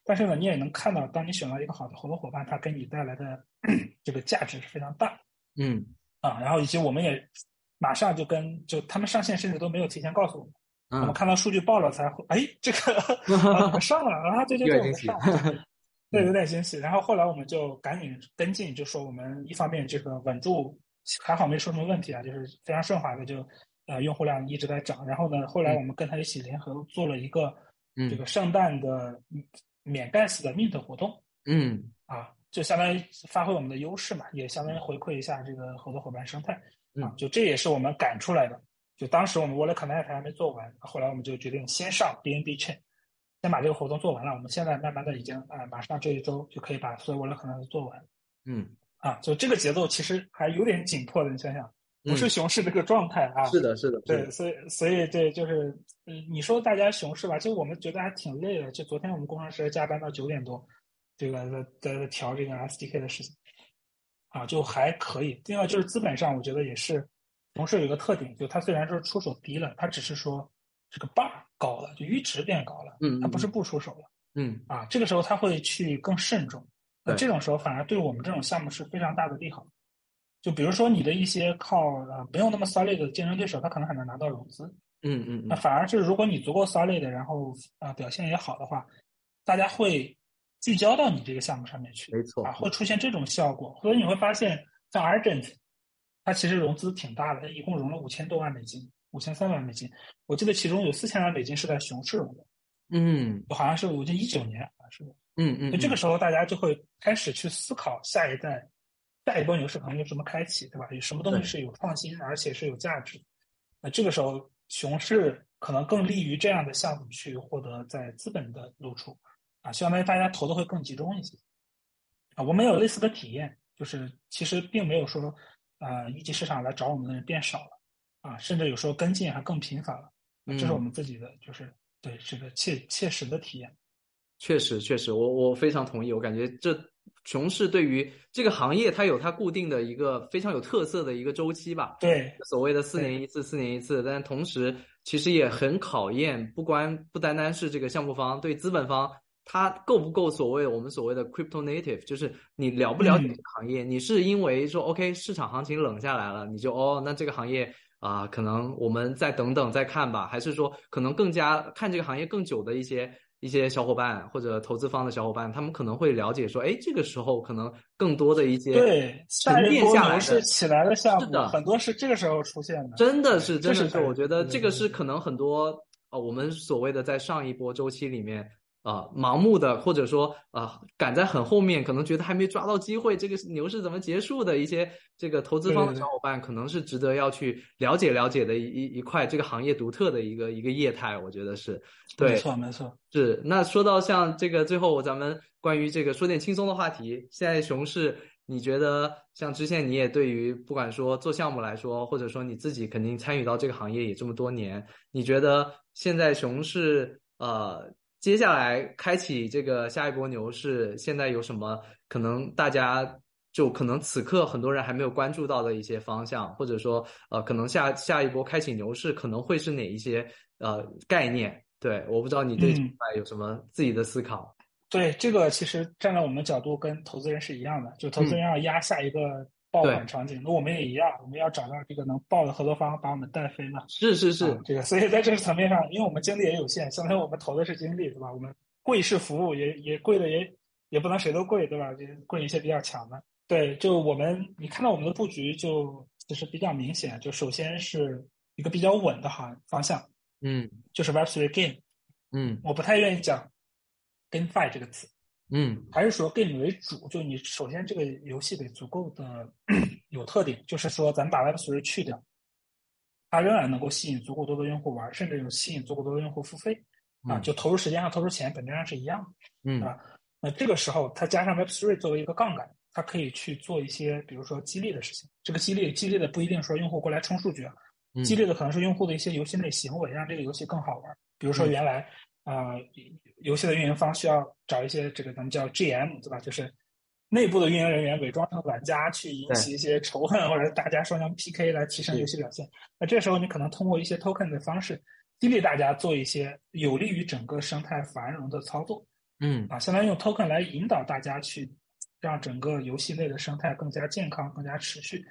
但是呢，你也能看到，当你选到一个好的合作伙伴，他给你带来的 这个价值是非常大。嗯啊，然后以及我们也马上就跟就他们上线，甚至都没有提前告诉我们，我们看到数据报了才会，哎，这个上 了啊，对对对，我们上。对，有点惊喜。然后后来我们就赶紧跟进，就说我们一方面这个稳住，还好没出什么问题啊，就是非常顺滑的，就呃用户量一直在涨。然后呢，后来我们跟他一起联合做了一个这个圣诞的免 gas 的 mint 活动。嗯，啊，就相当于发挥我们的优势嘛，也相当于回馈一下这个合作伙伴生态。啊，就这也是我们赶出来的。就当时我们 Wallet Connect 还没做完，后来我们就决定先上 BNB Chain。先把这个活动做完了，我们现在慢慢的已经啊，马上这一周就可以把所有我的可能做完。嗯，啊，就这个节奏其实还有点紧迫的，你想想，不是熊市这个状态啊。是的，是的，对，所以所以对，就是嗯，你说大家熊市吧，其实我们觉得还挺累的。就昨天我们工程师加班到九点多，这个在在调这个 SDK 的事情，啊，就还可以。另外就是资本上，我觉得也是熊市有一个特点，就它虽然说出手低了，它只是说。这个 bar 高了，就阈值变高了，嗯，他不是不出手了，嗯，啊，这个时候他会去更慎重，那这种时候反而对我们这种项目是非常大的利好。就比如说你的一些靠呃没有那么 solid 的竞争对手，他可能很难拿到融资，嗯嗯，那反而是如果你足够 solid，然后啊表现也好的话，大家会聚焦到你这个项目上面去，没错，啊，会出现这种效果。所以你会发现，像 Argent，它其实融资挺大的，一共融了五千多万美金。五千三百万美金，我记得其中有四千万美金是在熊市融的，嗯，好像是我记得一九年啊，是的，嗯嗯，那这个时候大家就会开始去思考下一代、下一波牛市可能有什么开启，对吧？有什么东西是有创新而且是有价值？那这个时候熊市可能更利于这样的项目去获得在资本的露出，啊，相当于大家投的会更集中一些，啊，我们有类似的体验，就是其实并没有说，啊，一级市场来找我们的人变少了。啊，甚至有时候跟进还更频繁了，这是我们自己的，就是对这个切切实的体验。确实，确实，我我非常同意。我感觉这熊市对于这个行业，它有它固定的一个非常有特色的一个周期吧。对，所谓的四年一次，四年一次，但同时其实也很考验，不光不单单是这个项目方对资本方，他够不够所谓我们所谓的 crypto native，就是你了不了解这个行业，你是因为说 OK 市场行情冷下来了，你就哦，那这个行业。啊，可能我们再等等再看吧，还是说可能更加看这个行业更久的一些一些小伙伴或者投资方的小伙伴，他们可能会了解说，哎，这个时候可能更多的一些对沉淀下来是起来的项目，是的，很多是这个时候出现的，真的是，真的是，我觉得这个是可能很多呃，我们所谓的在上一波周期里面。啊，盲目的或者说啊，赶在很后面，可能觉得还没抓到机会，这个牛市怎么结束的一些这个投资方的小伙伴，可能是值得要去了解了解的一一块这个行业独特的一个一个业态，我觉得是对，没错没错，是。那说到像这个最后咱们关于这个说点轻松的话题，现在熊市，你觉得像之前你也对于不管说做项目来说，或者说你自己肯定参与到这个行业也这么多年，你觉得现在熊市呃？接下来开启这个下一波牛市，现在有什么可能大家就可能此刻很多人还没有关注到的一些方向，或者说呃，可能下下一波开启牛市可能会是哪一些呃概念？对，我不知道你对这块有什么自己的思考。对这个，其实站在我们角度，跟投资人是一样的，就投资人要压下一个爆款场景，那我们也一样，我们要找到这个能爆的合作方，把我们带飞嘛。是是是，这个，所以在这个层面上，因为我们精力也有限，相当于我们投的是精力，对吧？我们贵是服务，也也贵的也也不能谁都贵，对吧？就贵一些比较强的。对，就我们你看到我们的布局，就就是比较明显，就首先是一个比较稳的行方向，嗯，就是 Web Three Game，嗯，我不太愿意讲。GameFi 这个词，嗯，还是说 Game 为主？就你首先这个游戏得足够的 有特点，就是说咱们把 Web3 去掉，它仍然能够吸引足够多的用户玩，甚至有吸引足够多的用户付费啊，就投入时间和投入钱本质上是一样的，嗯啊，那这个时候它加上 Web3 作为一个杠杆，它可以去做一些比如说激励的事情。这个激励激励的不一定说用户过来充数据啊，激励的可能是用户的一些游戏类行为，让这个游戏更好玩。比如说原来。啊，游戏的运营方需要找一些这个咱们叫 GM 对吧？就是内部的运营人员伪装成玩家去引起一些仇恨，或者大家双向 PK 来提升游戏表现。那这时候你可能通过一些 token 的方式激励大家做一些有利于整个生态繁荣的操作。嗯，啊，相当于用 token 来引导大家去让整个游戏内的生态更加健康、更加持续。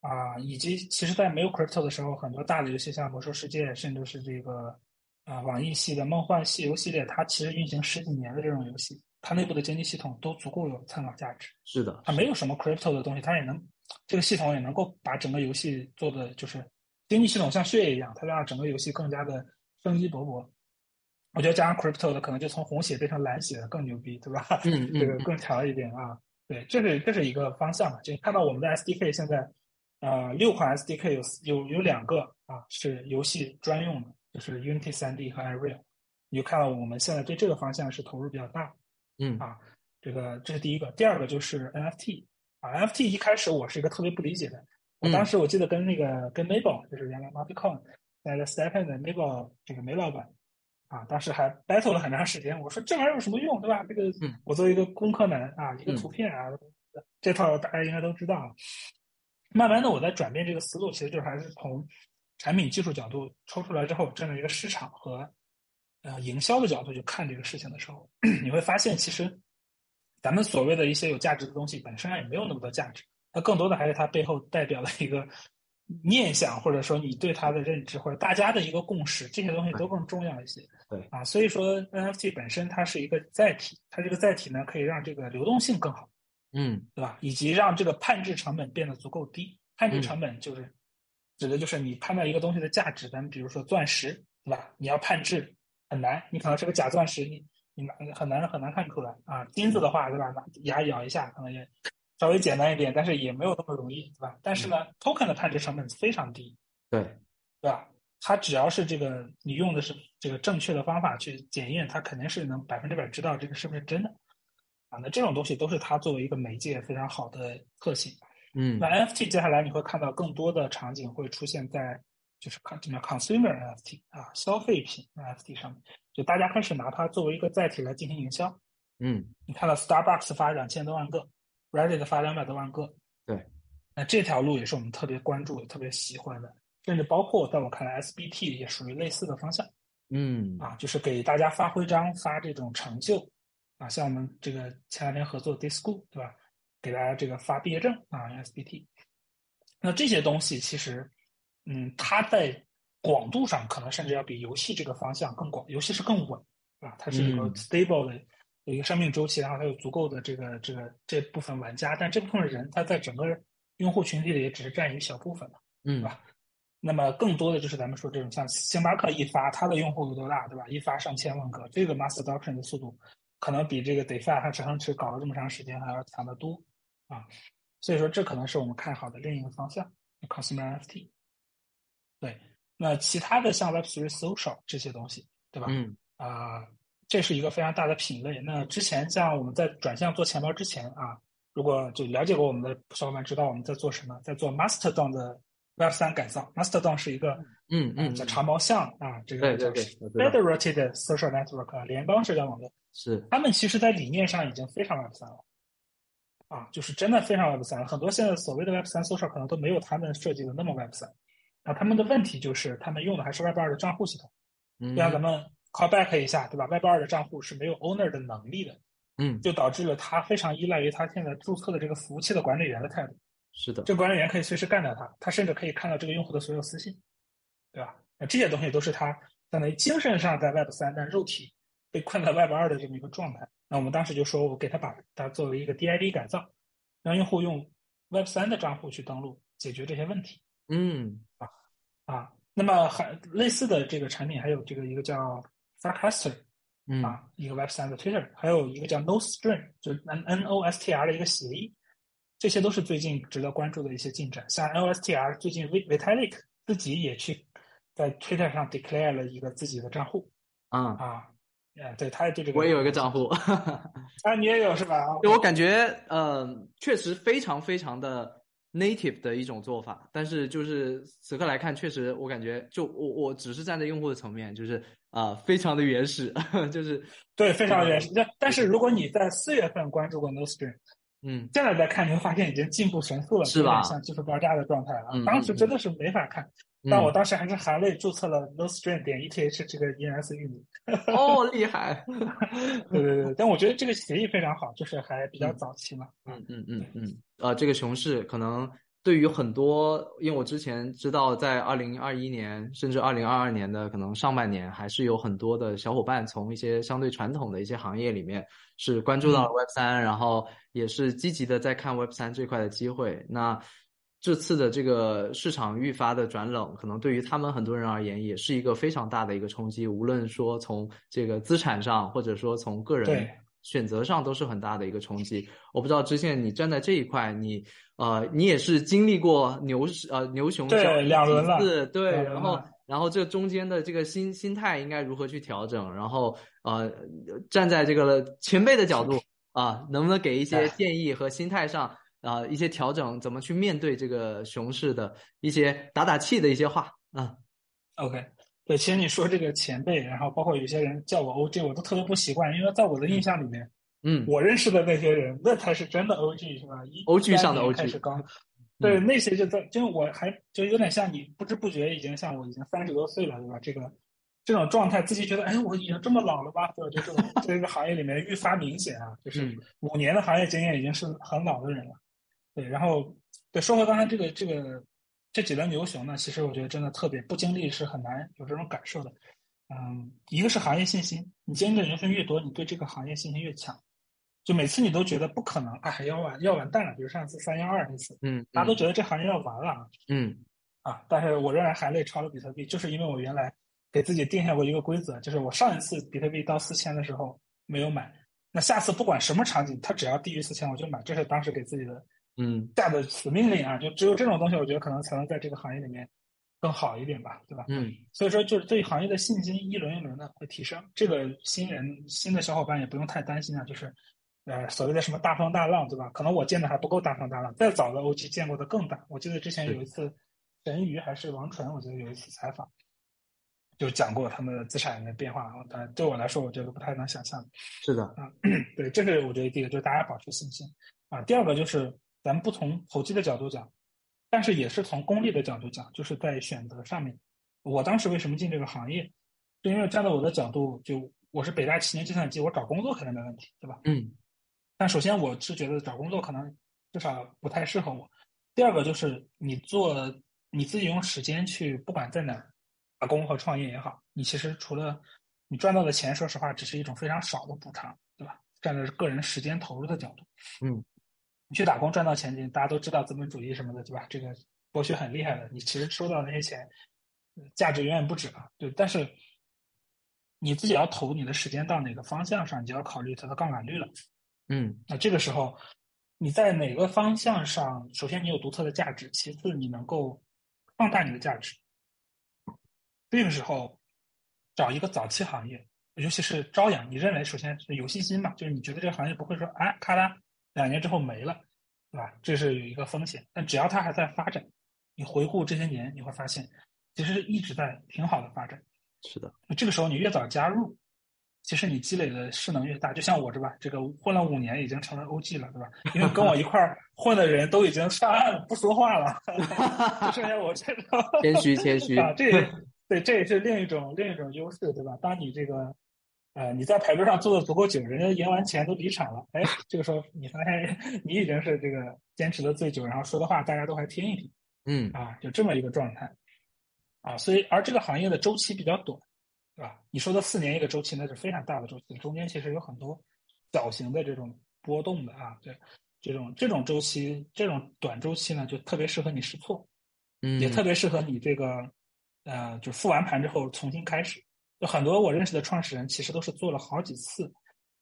啊，以及其实，在没有 crypto 的时候，很多大的游戏像魔兽世界，甚至是这个。啊，网易系的《梦幻西游》系列，它其实运行十几年的这种游戏，它内部的经济系统都足够有参考价值。是的，它没有什么 crypto 的东西，它也能这个系统也能够把整个游戏做的就是经济系统像血液一样，它让整个游戏更加的生机勃勃。我觉得加上 crypto 的，可能就从红血变成蓝血更牛逼，对吧？嗯嗯，这个更强一点啊。对，这是这是一个方向嘛。就看到我们的 SDK 现在，呃，六款 SDK 有有有两个啊是游戏专用的。就是 Unity 3D 和 Unreal，你就看到我们现在对这个方向是投入比较大，嗯。啊，这个这是第一个，第二个就是 NFT 啊，NFT 一开始我是一个特别不理解的，我当时我记得跟那个跟 Mabel，就是原来 m a r k e c o n 的 Mabel 这个梅老板啊，当时还 battle 了很长时间，我说这玩意儿有什么用，对吧？这个我作为一个工科男啊，一个图片啊，这套大家应该都知道。慢慢的我在转变这个思路，其实就是还是从。产品技术角度抽出来之后，站在一个市场和呃营销的角度去看这个事情的时候，你会发现，其实咱们所谓的一些有价值的东西本身上也没有那么多价值，它更多的还是它背后代表的一个念想，或者说你对它的认知，或者大家的一个共识，这些东西都更重要一些。对啊，所以说 NFT 本身它是一个载体，它这个载体呢可以让这个流动性更好，嗯，对吧？以及让这个判制成本变得足够低，判置成本就是。指的就是你判断一个东西的价值，咱们比如说钻石，对吧？你要判质很难，你可能是个假钻石，你你拿很难很难看出来啊。金子的话，对吧？拿牙咬一下，可能也稍微简单一点，但是也没有那么容易，对吧？但是呢，token 的判质成本非常低，对对吧？它只要是这个你用的是这个正确的方法去检验，它肯定是能百分之百知道这个是不是真的啊。那这种东西都是它作为一个媒介非常好的特性。嗯，那 NFT 接下来你会看到更多的场景会出现在就是什么 consumer NFT 啊，消费品 NFT 上面，就大家开始拿它作为一个载体来进行营销。嗯，你看到 Starbucks 发两千多万个，Reddit 发两百多万个，对，那这条路也是我们特别关注、也特别喜欢的，甚至包括在我看来，SBT 也属于类似的方向。嗯，啊，就是给大家发徽章、发这种成就啊，像我们这个前两天合作 Disco，对吧？给大家这个发毕业证啊，SBT。那这些东西其实，嗯，它在广度上可能甚至要比游戏这个方向更广。游戏是更稳，啊，它是一个 stable 的有一个生命周期，然后它有足够的这个这个这部分玩家，但这部分人他在整个用户群体里也只是占一小部分嘛，嗯，对吧？那么更多的就是咱们说这种像星巴克一发，它的用户有多大，对吧？一发上千万个，这个 mass adoption 的速度可能比这个 DeFi 它折腾池搞了这么长时间还要强得多。啊，所以说这可能是我们看好的另一个方向，consumer NFT。对，那其他的像 Web3 social 这些东西，对吧？嗯。啊，这是一个非常大的品类。那之前像我们在转向做钱包之前啊，如果就了解过我们的小伙伴知道我们在做什么，在做 Mastodon 的 Web3 改造，Mastodon 是一个嗯嗯，叫长毛象啊，这个叫 Federated Social Network 联邦社交网络，是他们其实在理念上已经非常 Web 三了。啊，就是真的非常 Web 三，很多现在所谓的 Web 三 social 可能都没有他们设计的那么 Web 三。啊，他们的问题就是他们用的还是 Web 二的账户系统。嗯，让咱们 call back 一下，对吧？Web 二的账户是没有 owner 的能力的。嗯，就导致了他非常依赖于他现在注册的这个服务器的管理员的态度。是的，这管理员可以随时干掉他，他甚至可以看到这个用户的所有私信，对吧？那这些东西都是他相当于精神上在 Web 三，但肉体被困在 Web 二的这么一个状态。那我们当时就说，我给他把它作为一个 DID 改造。让用户用 Web 三的账户去登录，解决这些问题。嗯，啊啊，那么还类似的这个产品还有这个一个叫 Farcaster，嗯啊，一个 Web 三的 Twitter，还有一个叫 Nostr，就是 N N O S T R 的一个协议，这些都是最近值得关注的一些进展。像 N O S T R 最近 Vitalik 自己也去在 Twitter 上 declare 了一个自己的账户。啊啊。哎，对，他也对这个，我也有一个账户，啊，你也有是吧？我感觉，嗯，确实非常非常的 native 的一种做法，但是就是此刻来看，确实我感觉，就我我只是站在用户的层面，就是啊，非常的原始，就是对，非常原始。但但是如果你在四月份关注过 Nostr，嗯，现在再看，你会发现已经进步神速了，是吧？像技术爆炸的状态了。嗯，当时真的是没法看。但我当时还是含泪注册了 Nostr 点 ETH 这个 ENS 域名。哦，厉害！对对对，但我觉得这个协议非常好，就是还比较早期嘛。嗯嗯嗯嗯。呃，这个熊市可能对于很多，因为我之前知道，在二零二一年甚至二零二二年的可能上半年，还是有很多的小伙伴从一些相对传统的一些行业里面是关注到了 Web 三，然后也是积极的在看 Web 三这块的机会。那这次的这个市场愈发的转冷，可能对于他们很多人而言，也是一个非常大的一个冲击。无论说从这个资产上，或者说从个人选择上，都是很大的一个冲击。我不知道知县，你站在这一块，你呃，你也是经历过牛市呃牛熊对两轮了，对，然后然后这中间的这个心心态应该如何去调整？然后呃，站在这个前辈的角度啊，能不能给一些建议和心态上？啊，一些调整，怎么去面对这个熊市的一些打打气的一些话啊？OK，对，其实你说这个前辈，然后包括有些人叫我 OG，我都特别不习惯，因为在我的印象里面，嗯，我认识的那些人，那才是真的 OG 是吧？OG 上的 OG 开始刚，对，那些就在，就我还就有点像你，不知不觉已经像我已经三十多岁了，对吧？这个这种状态，自己觉得，哎，我已经这么老了吧？对吧？就这种这个行业里面愈发明显啊，就是五年的行业经验已经是很老的人了。对，然后对说回刚才这个这个这几轮牛熊呢，其实我觉得真的特别不经历是很难有这种感受的。嗯，一个是行业信心，你经历的牛熊越多，你对这个行业信心越强。就每次你都觉得不可能，哎，要完要完蛋了。比如上次三幺二那次，嗯，大家都觉得这行业要完了，嗯，啊，但是我仍然含泪抄了比特币，就是因为我原来给自己定下过一个规则，就是我上一次比特币到四千的时候没有买，那下次不管什么场景，它只要低于四千我就买，这是当时给自己的。嗯，下的死命令啊，就只有这种东西，我觉得可能才能在这个行业里面更好一点吧，对吧？嗯，所以说就是对行业的信心一轮一轮的会提升。这个新人新的小伙伴也不用太担心啊，就是呃所谓的什么大风大浪，对吧？可能我见的还不够大风大浪，再早的 OG 见过的更大。我记得之前有一次神鱼还是王纯，我觉得有一次采访就讲过他们的资产的变化，但对我来说，我觉得不太能想象。是的啊，对，这是我觉得第一个，就是大家保持信心啊。第二个就是。咱们不从投机的角度讲，但是也是从功利的角度讲，就是在选择上面。我当时为什么进这个行业？是因为站在我的角度，就我是北大七年计算机，我找工作肯定没问题，对吧？嗯。但首先我是觉得找工作可能至少不太适合我。第二个就是你做你自己用时间去，不管在哪打工和创业也好，你其实除了你赚到的钱，说实话只是一种非常少的补偿，对吧？站在个人时间投入的角度，嗯。你去打工赚到钱，大家都知道资本主义什么的，对吧？这个剥削很厉害的。你其实收到那些钱，价值远远不止啊。对，但是你自己要投你的时间到哪个方向上，你就要考虑它的杠杆率了。嗯，那这个时候你在哪个方向上，首先你有独特的价值，其次你能够放大你的价值。这个时候找一个早期行业，尤其是朝阳，你认为首先是有信心嘛？就是你觉得这个行业不会说啊，咔啦。两年之后没了，对吧？这是有一个风险，但只要它还在发展，你回顾这些年，你会发现，其实一直在挺好的发展。是的，这个时候你越早加入，其实你积累的势能越大。就像我这吧，这个混了五年，已经成了 OG 了，对吧？因为跟我一块儿混的人都已经上岸不说话了，就剩下我这个谦虚谦虚 啊，这也对，这也是另一种另一种优势，对吧？当你这个呃你在牌桌上坐的足够久，人家赢完钱都离场了，哎，这个时候你发现你已经是这个坚持的最久，然后说的话大家都还听一听，嗯啊，就这么一个状态。啊，所以而这个行业的周期比较短，对吧？你说的四年一个周期，那是非常大的周期，中间其实有很多小型的这种波动的啊，对，这种这种周期，这种短周期呢，就特别适合你试错，嗯，也特别适合你这个呃，就复完盘之后重新开始。有很多我认识的创始人，其实都是做了好几次，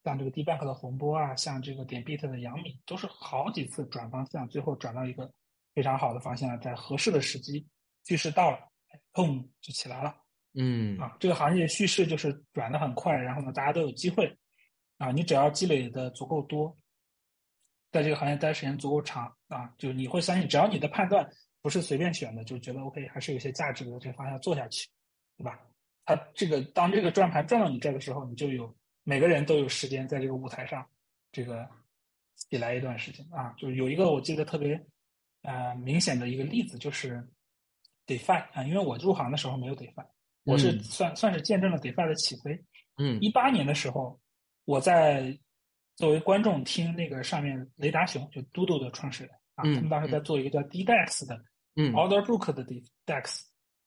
像这个 D bank 的洪波啊，像这个点 beat 的杨敏，都是好几次转方向，最后转到一个非常好的方向，在合适的时机，趋势到了。砰就起来了，嗯啊，这个行业叙事就是转的很快，然后呢，大家都有机会，啊，你只要积累的足够多，在这个行业待时间足够长，啊，就你会相信，只要你的判断不是随便选的，就觉得 OK 还是有些价值的，这个方向做下去，对吧？它这个当这个转盘转到你这儿的时候，你就有每个人都有时间在这个舞台上，这个起来一段时间啊，就是有一个我记得特别呃明显的一个例子就是。DeFi 啊，因为我入行的时候没有 DeFi，我是算算是见证了 DeFi 的起飞。嗯，一八年的时候，我在作为观众听那个上面雷达熊就嘟嘟的创始人啊，他们当时在做一个叫 DDEX 的，嗯，Order Book 的 DDEX，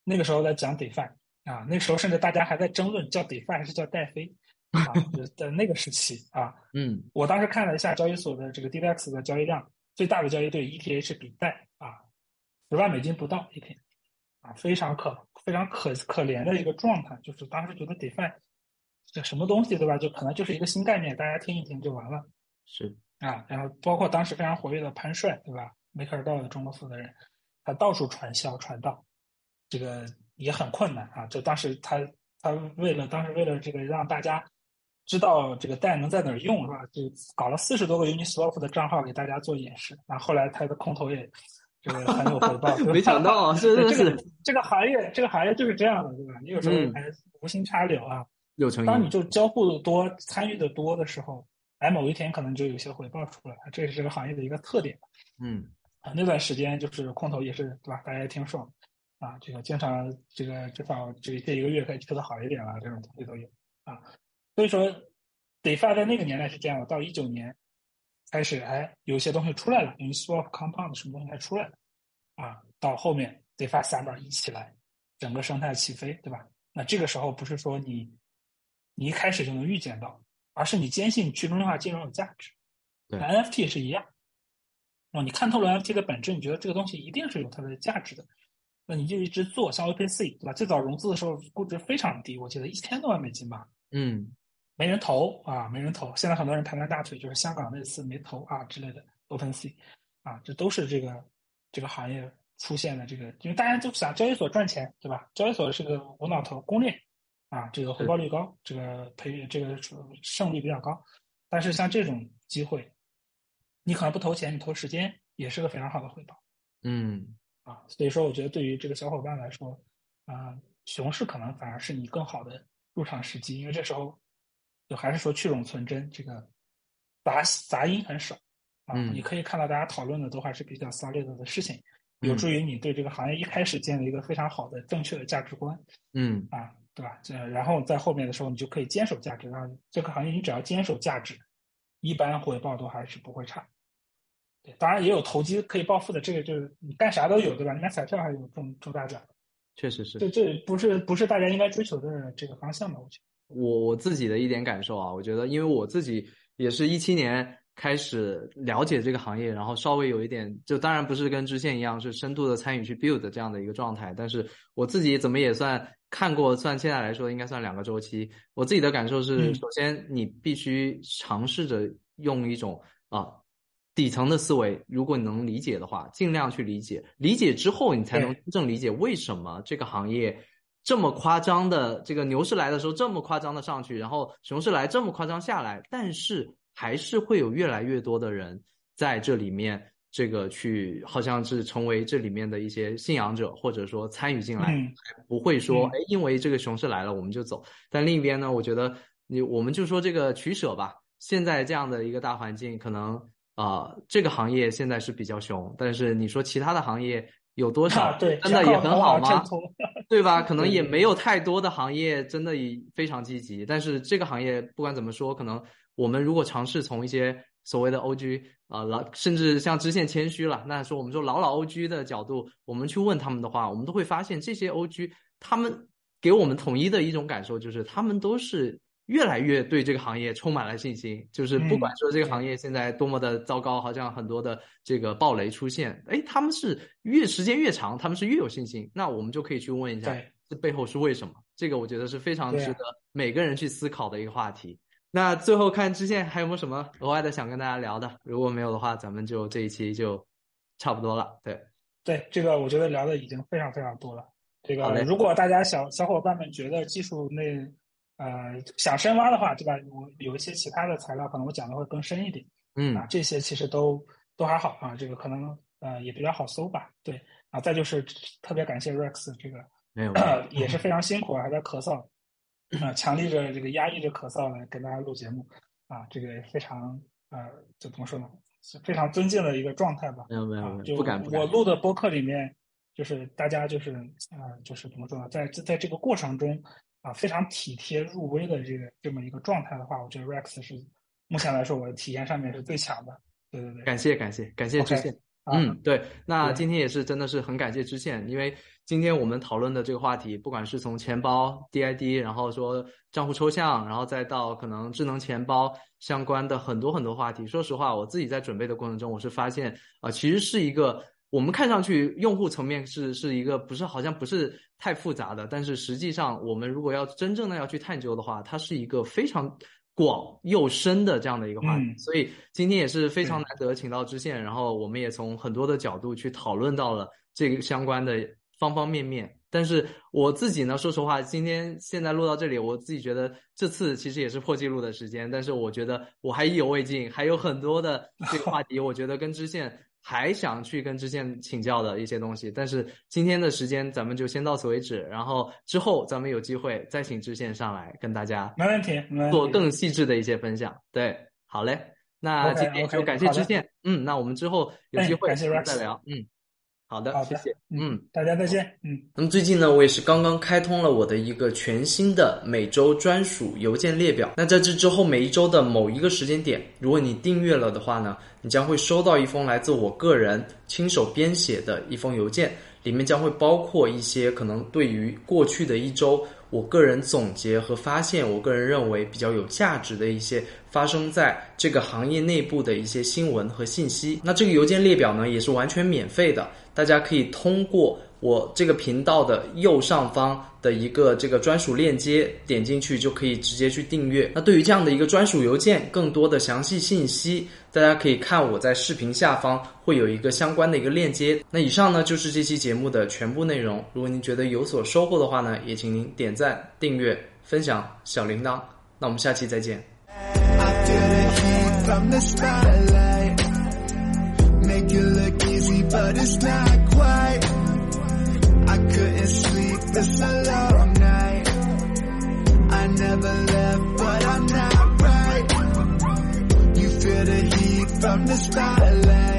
那个时候在讲 DeFi 啊，那时候甚至大家还在争论叫 DeFi 还是叫戴飞啊，就在那个时期啊，嗯，我当时看了一下交易所的这个 DDEX 的交易量，最大的交易对 ETH 比代啊，十万美金不到一天。啊，非常可非常可可怜的一个状态，就是当时觉得 DeFi 这什么东西，对吧？就可能就是一个新概念，大家听一听就完了。是啊，然后包括当时非常活跃的潘帅，对吧？梅克尔道的中国负责人，他到处传销传道，这个也很困难啊。就当时他他为了当时为了这个让大家知道这个代能在哪儿用，是吧？就搞了四十多个 Uniswap 的账号给大家做演示。然后后来他的空投也。这个很有回报，没想到啊，是这个这个行业，这个行业就是这样的，对吧？你有时候还无心插柳啊，有成当你就交互的多、参与的多的时候，哎，某一天可能就有些回报出来，这是这个行业的一个特点。嗯，啊，那段时间就是空投也是，对吧？大家也挺爽啊，这个经常这个至少这这一个月可以吃的好一点了，这种东西都有啊。所以说，DeFi 在那个年代是这样的，到一九年。开始哎，有些东西出来了，因为 Swap Compound 什么东西还出来了啊？到后面 DeFi Summer 一起来，整个生态起飞，对吧？那这个时候不是说你你一开始就能预见到，而是你坚信去中心化金融有价值。对，NFT 也是一样。哦，你看透了 NFT 的本质，你觉得这个东西一定是有它的价值的，那你就一直做，像 OpenSea 对吧？最早融资的时候估值非常低，我记得一千多万美金吧。嗯。没人投啊，没人投。现在很多人拍拍大腿，就是香港那次没投啊之类的。OpenSea 啊，这都是这个这个行业出现的这个，因为大家都想交易所赚钱，对吧？交易所是个无脑投攻略啊，这个回报率高，这个赔这个胜率比较高。但是像这种机会，你可能不投钱，你投时间也是个非常好的回报。嗯，啊，所以说我觉得对于这个小伙伴来说，啊，熊市可能反而是你更好的入场时机，因为这时候。就还是说去冗存真，这个杂杂音很少啊。你可以看到大家讨论的都还是比较 solid 的事情，有助于你对这个行业一开始建立一个非常好的正确的价值观。嗯啊，对吧？这然后在后面的时候，你就可以坚守价值。啊这个行业你只要坚守价值，一般回报都还是不会差。对，当然也有投机可以暴富的，这个就是你干啥都有，对吧？你买彩票还有中中大奖，确实是。这这不是不是大家应该追求的这个方向吧？我觉得。我我自己的一点感受啊，我觉得，因为我自己也是一七年开始了解这个行业，然后稍微有一点，就当然不是跟支线一样是深度的参与去 build 这样的一个状态，但是我自己怎么也算看过，算现在来说应该算两个周期。我自己的感受是，首先你必须尝试着用一种啊底层的思维，如果你能理解的话，尽量去理解，理解之后你才能真正理解为什么这个行业。这么夸张的这个牛市来的时候，这么夸张的上去，然后熊市来这么夸张下来，但是还是会有越来越多的人在这里面这个去，好像是成为这里面的一些信仰者，或者说参与进来，不会说哎，因为这个熊市来了我们就走。但另一边呢，我觉得你我们就说这个取舍吧。现在这样的一个大环境，可能啊，这个行业现在是比较熊，但是你说其他的行业有多少真的也很好吗？对吧？可能也没有太多的行业真的也非常积极。但是这个行业不管怎么说，可能我们如果尝试从一些所谓的 OG 啊老，甚至像支线谦虚了，那说我们说老老 OG 的角度，我们去问他们的话，我们都会发现这些 OG 他们给我们统一的一种感受就是，他们都是越来越对这个行业充满了信心。就是不管说这个行业现在多么的糟糕，好像很多的这个暴雷出现，哎，他们是越时间越长，他们是越有信心。那我们就可以去问一下，这背后是为什么？这个我觉得是非常值得每个人去思考的一个话题。那最后看支线还有没有什么额外的想跟大家聊的？如果没有的话，咱们就这一期就差不多了。对，对，这个我觉得聊的已经非常非常多了。这个如果大家小小伙伴们觉得技术那呃想深挖的话，对吧？我有一些其他的材料，可能我讲的会更深一点。嗯，啊，这些其实都都还好啊，这个可能呃也比较好搜吧。对，啊，再就是特别感谢 Rex 这个，没有，也是非常辛苦啊，还在咳嗽。啊，强力着这个压抑着咳嗽来跟大家录节目，啊，这个非常呃，就怎么说呢？是非常尊敬的一个状态吧。没有没有，就不敢不敢。我录的播客里面，就是大家就是啊，就是怎么说呢？在在这个过程中啊，非常体贴入微的这个这么一个状态的话，我觉得 Rex 是目前来说我的体验上面是最强的。对对对，感谢感谢感谢支线。嗯，对，那今天也是真的是很感谢支线，因为。今天我们讨论的这个话题，不管是从钱包 DID，然后说账户抽象，然后再到可能智能钱包相关的很多很多话题。说实话，我自己在准备的过程中，我是发现啊，其实是一个我们看上去用户层面是是一个不是好像不是太复杂的，但是实际上我们如果要真正的要去探究的话，它是一个非常广又深的这样的一个话题。所以今天也是非常难得请到知县，然后我们也从很多的角度去讨论到了这个相关的。方方面面，但是我自己呢，说实话，今天现在录到这里，我自己觉得这次其实也是破纪录的时间，但是我觉得我还意犹未尽，还有很多的这个话题，我觉得跟支线还想去跟知县请教的一些东西，但是今天的时间咱们就先到此为止，然后之后咱们有机会再请知县上来跟大家没问题，做更细致的一些分享。对，好嘞，那今天就感谢知县，嗯，那我们之后有机会再聊，嗯。好的，好谢谢，嗯，大家再见，嗯。那么最近呢，我也是刚刚开通了我的一个全新的每周专属邮件列表。那在这之后，每一周的某一个时间点，如果你订阅了的话呢，你将会收到一封来自我个人亲手编写的一封邮件，里面将会包括一些可能对于过去的一周。我个人总结和发现，我个人认为比较有价值的一些发生在这个行业内部的一些新闻和信息。那这个邮件列表呢，也是完全免费的，大家可以通过。我这个频道的右上方的一个这个专属链接，点进去就可以直接去订阅。那对于这样的一个专属邮件，更多的详细信息，大家可以看我在视频下方会有一个相关的一个链接。那以上呢就是这期节目的全部内容。如果您觉得有所收获的话呢，也请您点赞、订阅、分享小铃铛。那我们下期再见。Make it a. this a long night. I never left but I'm not right. You feel the heat from the starlight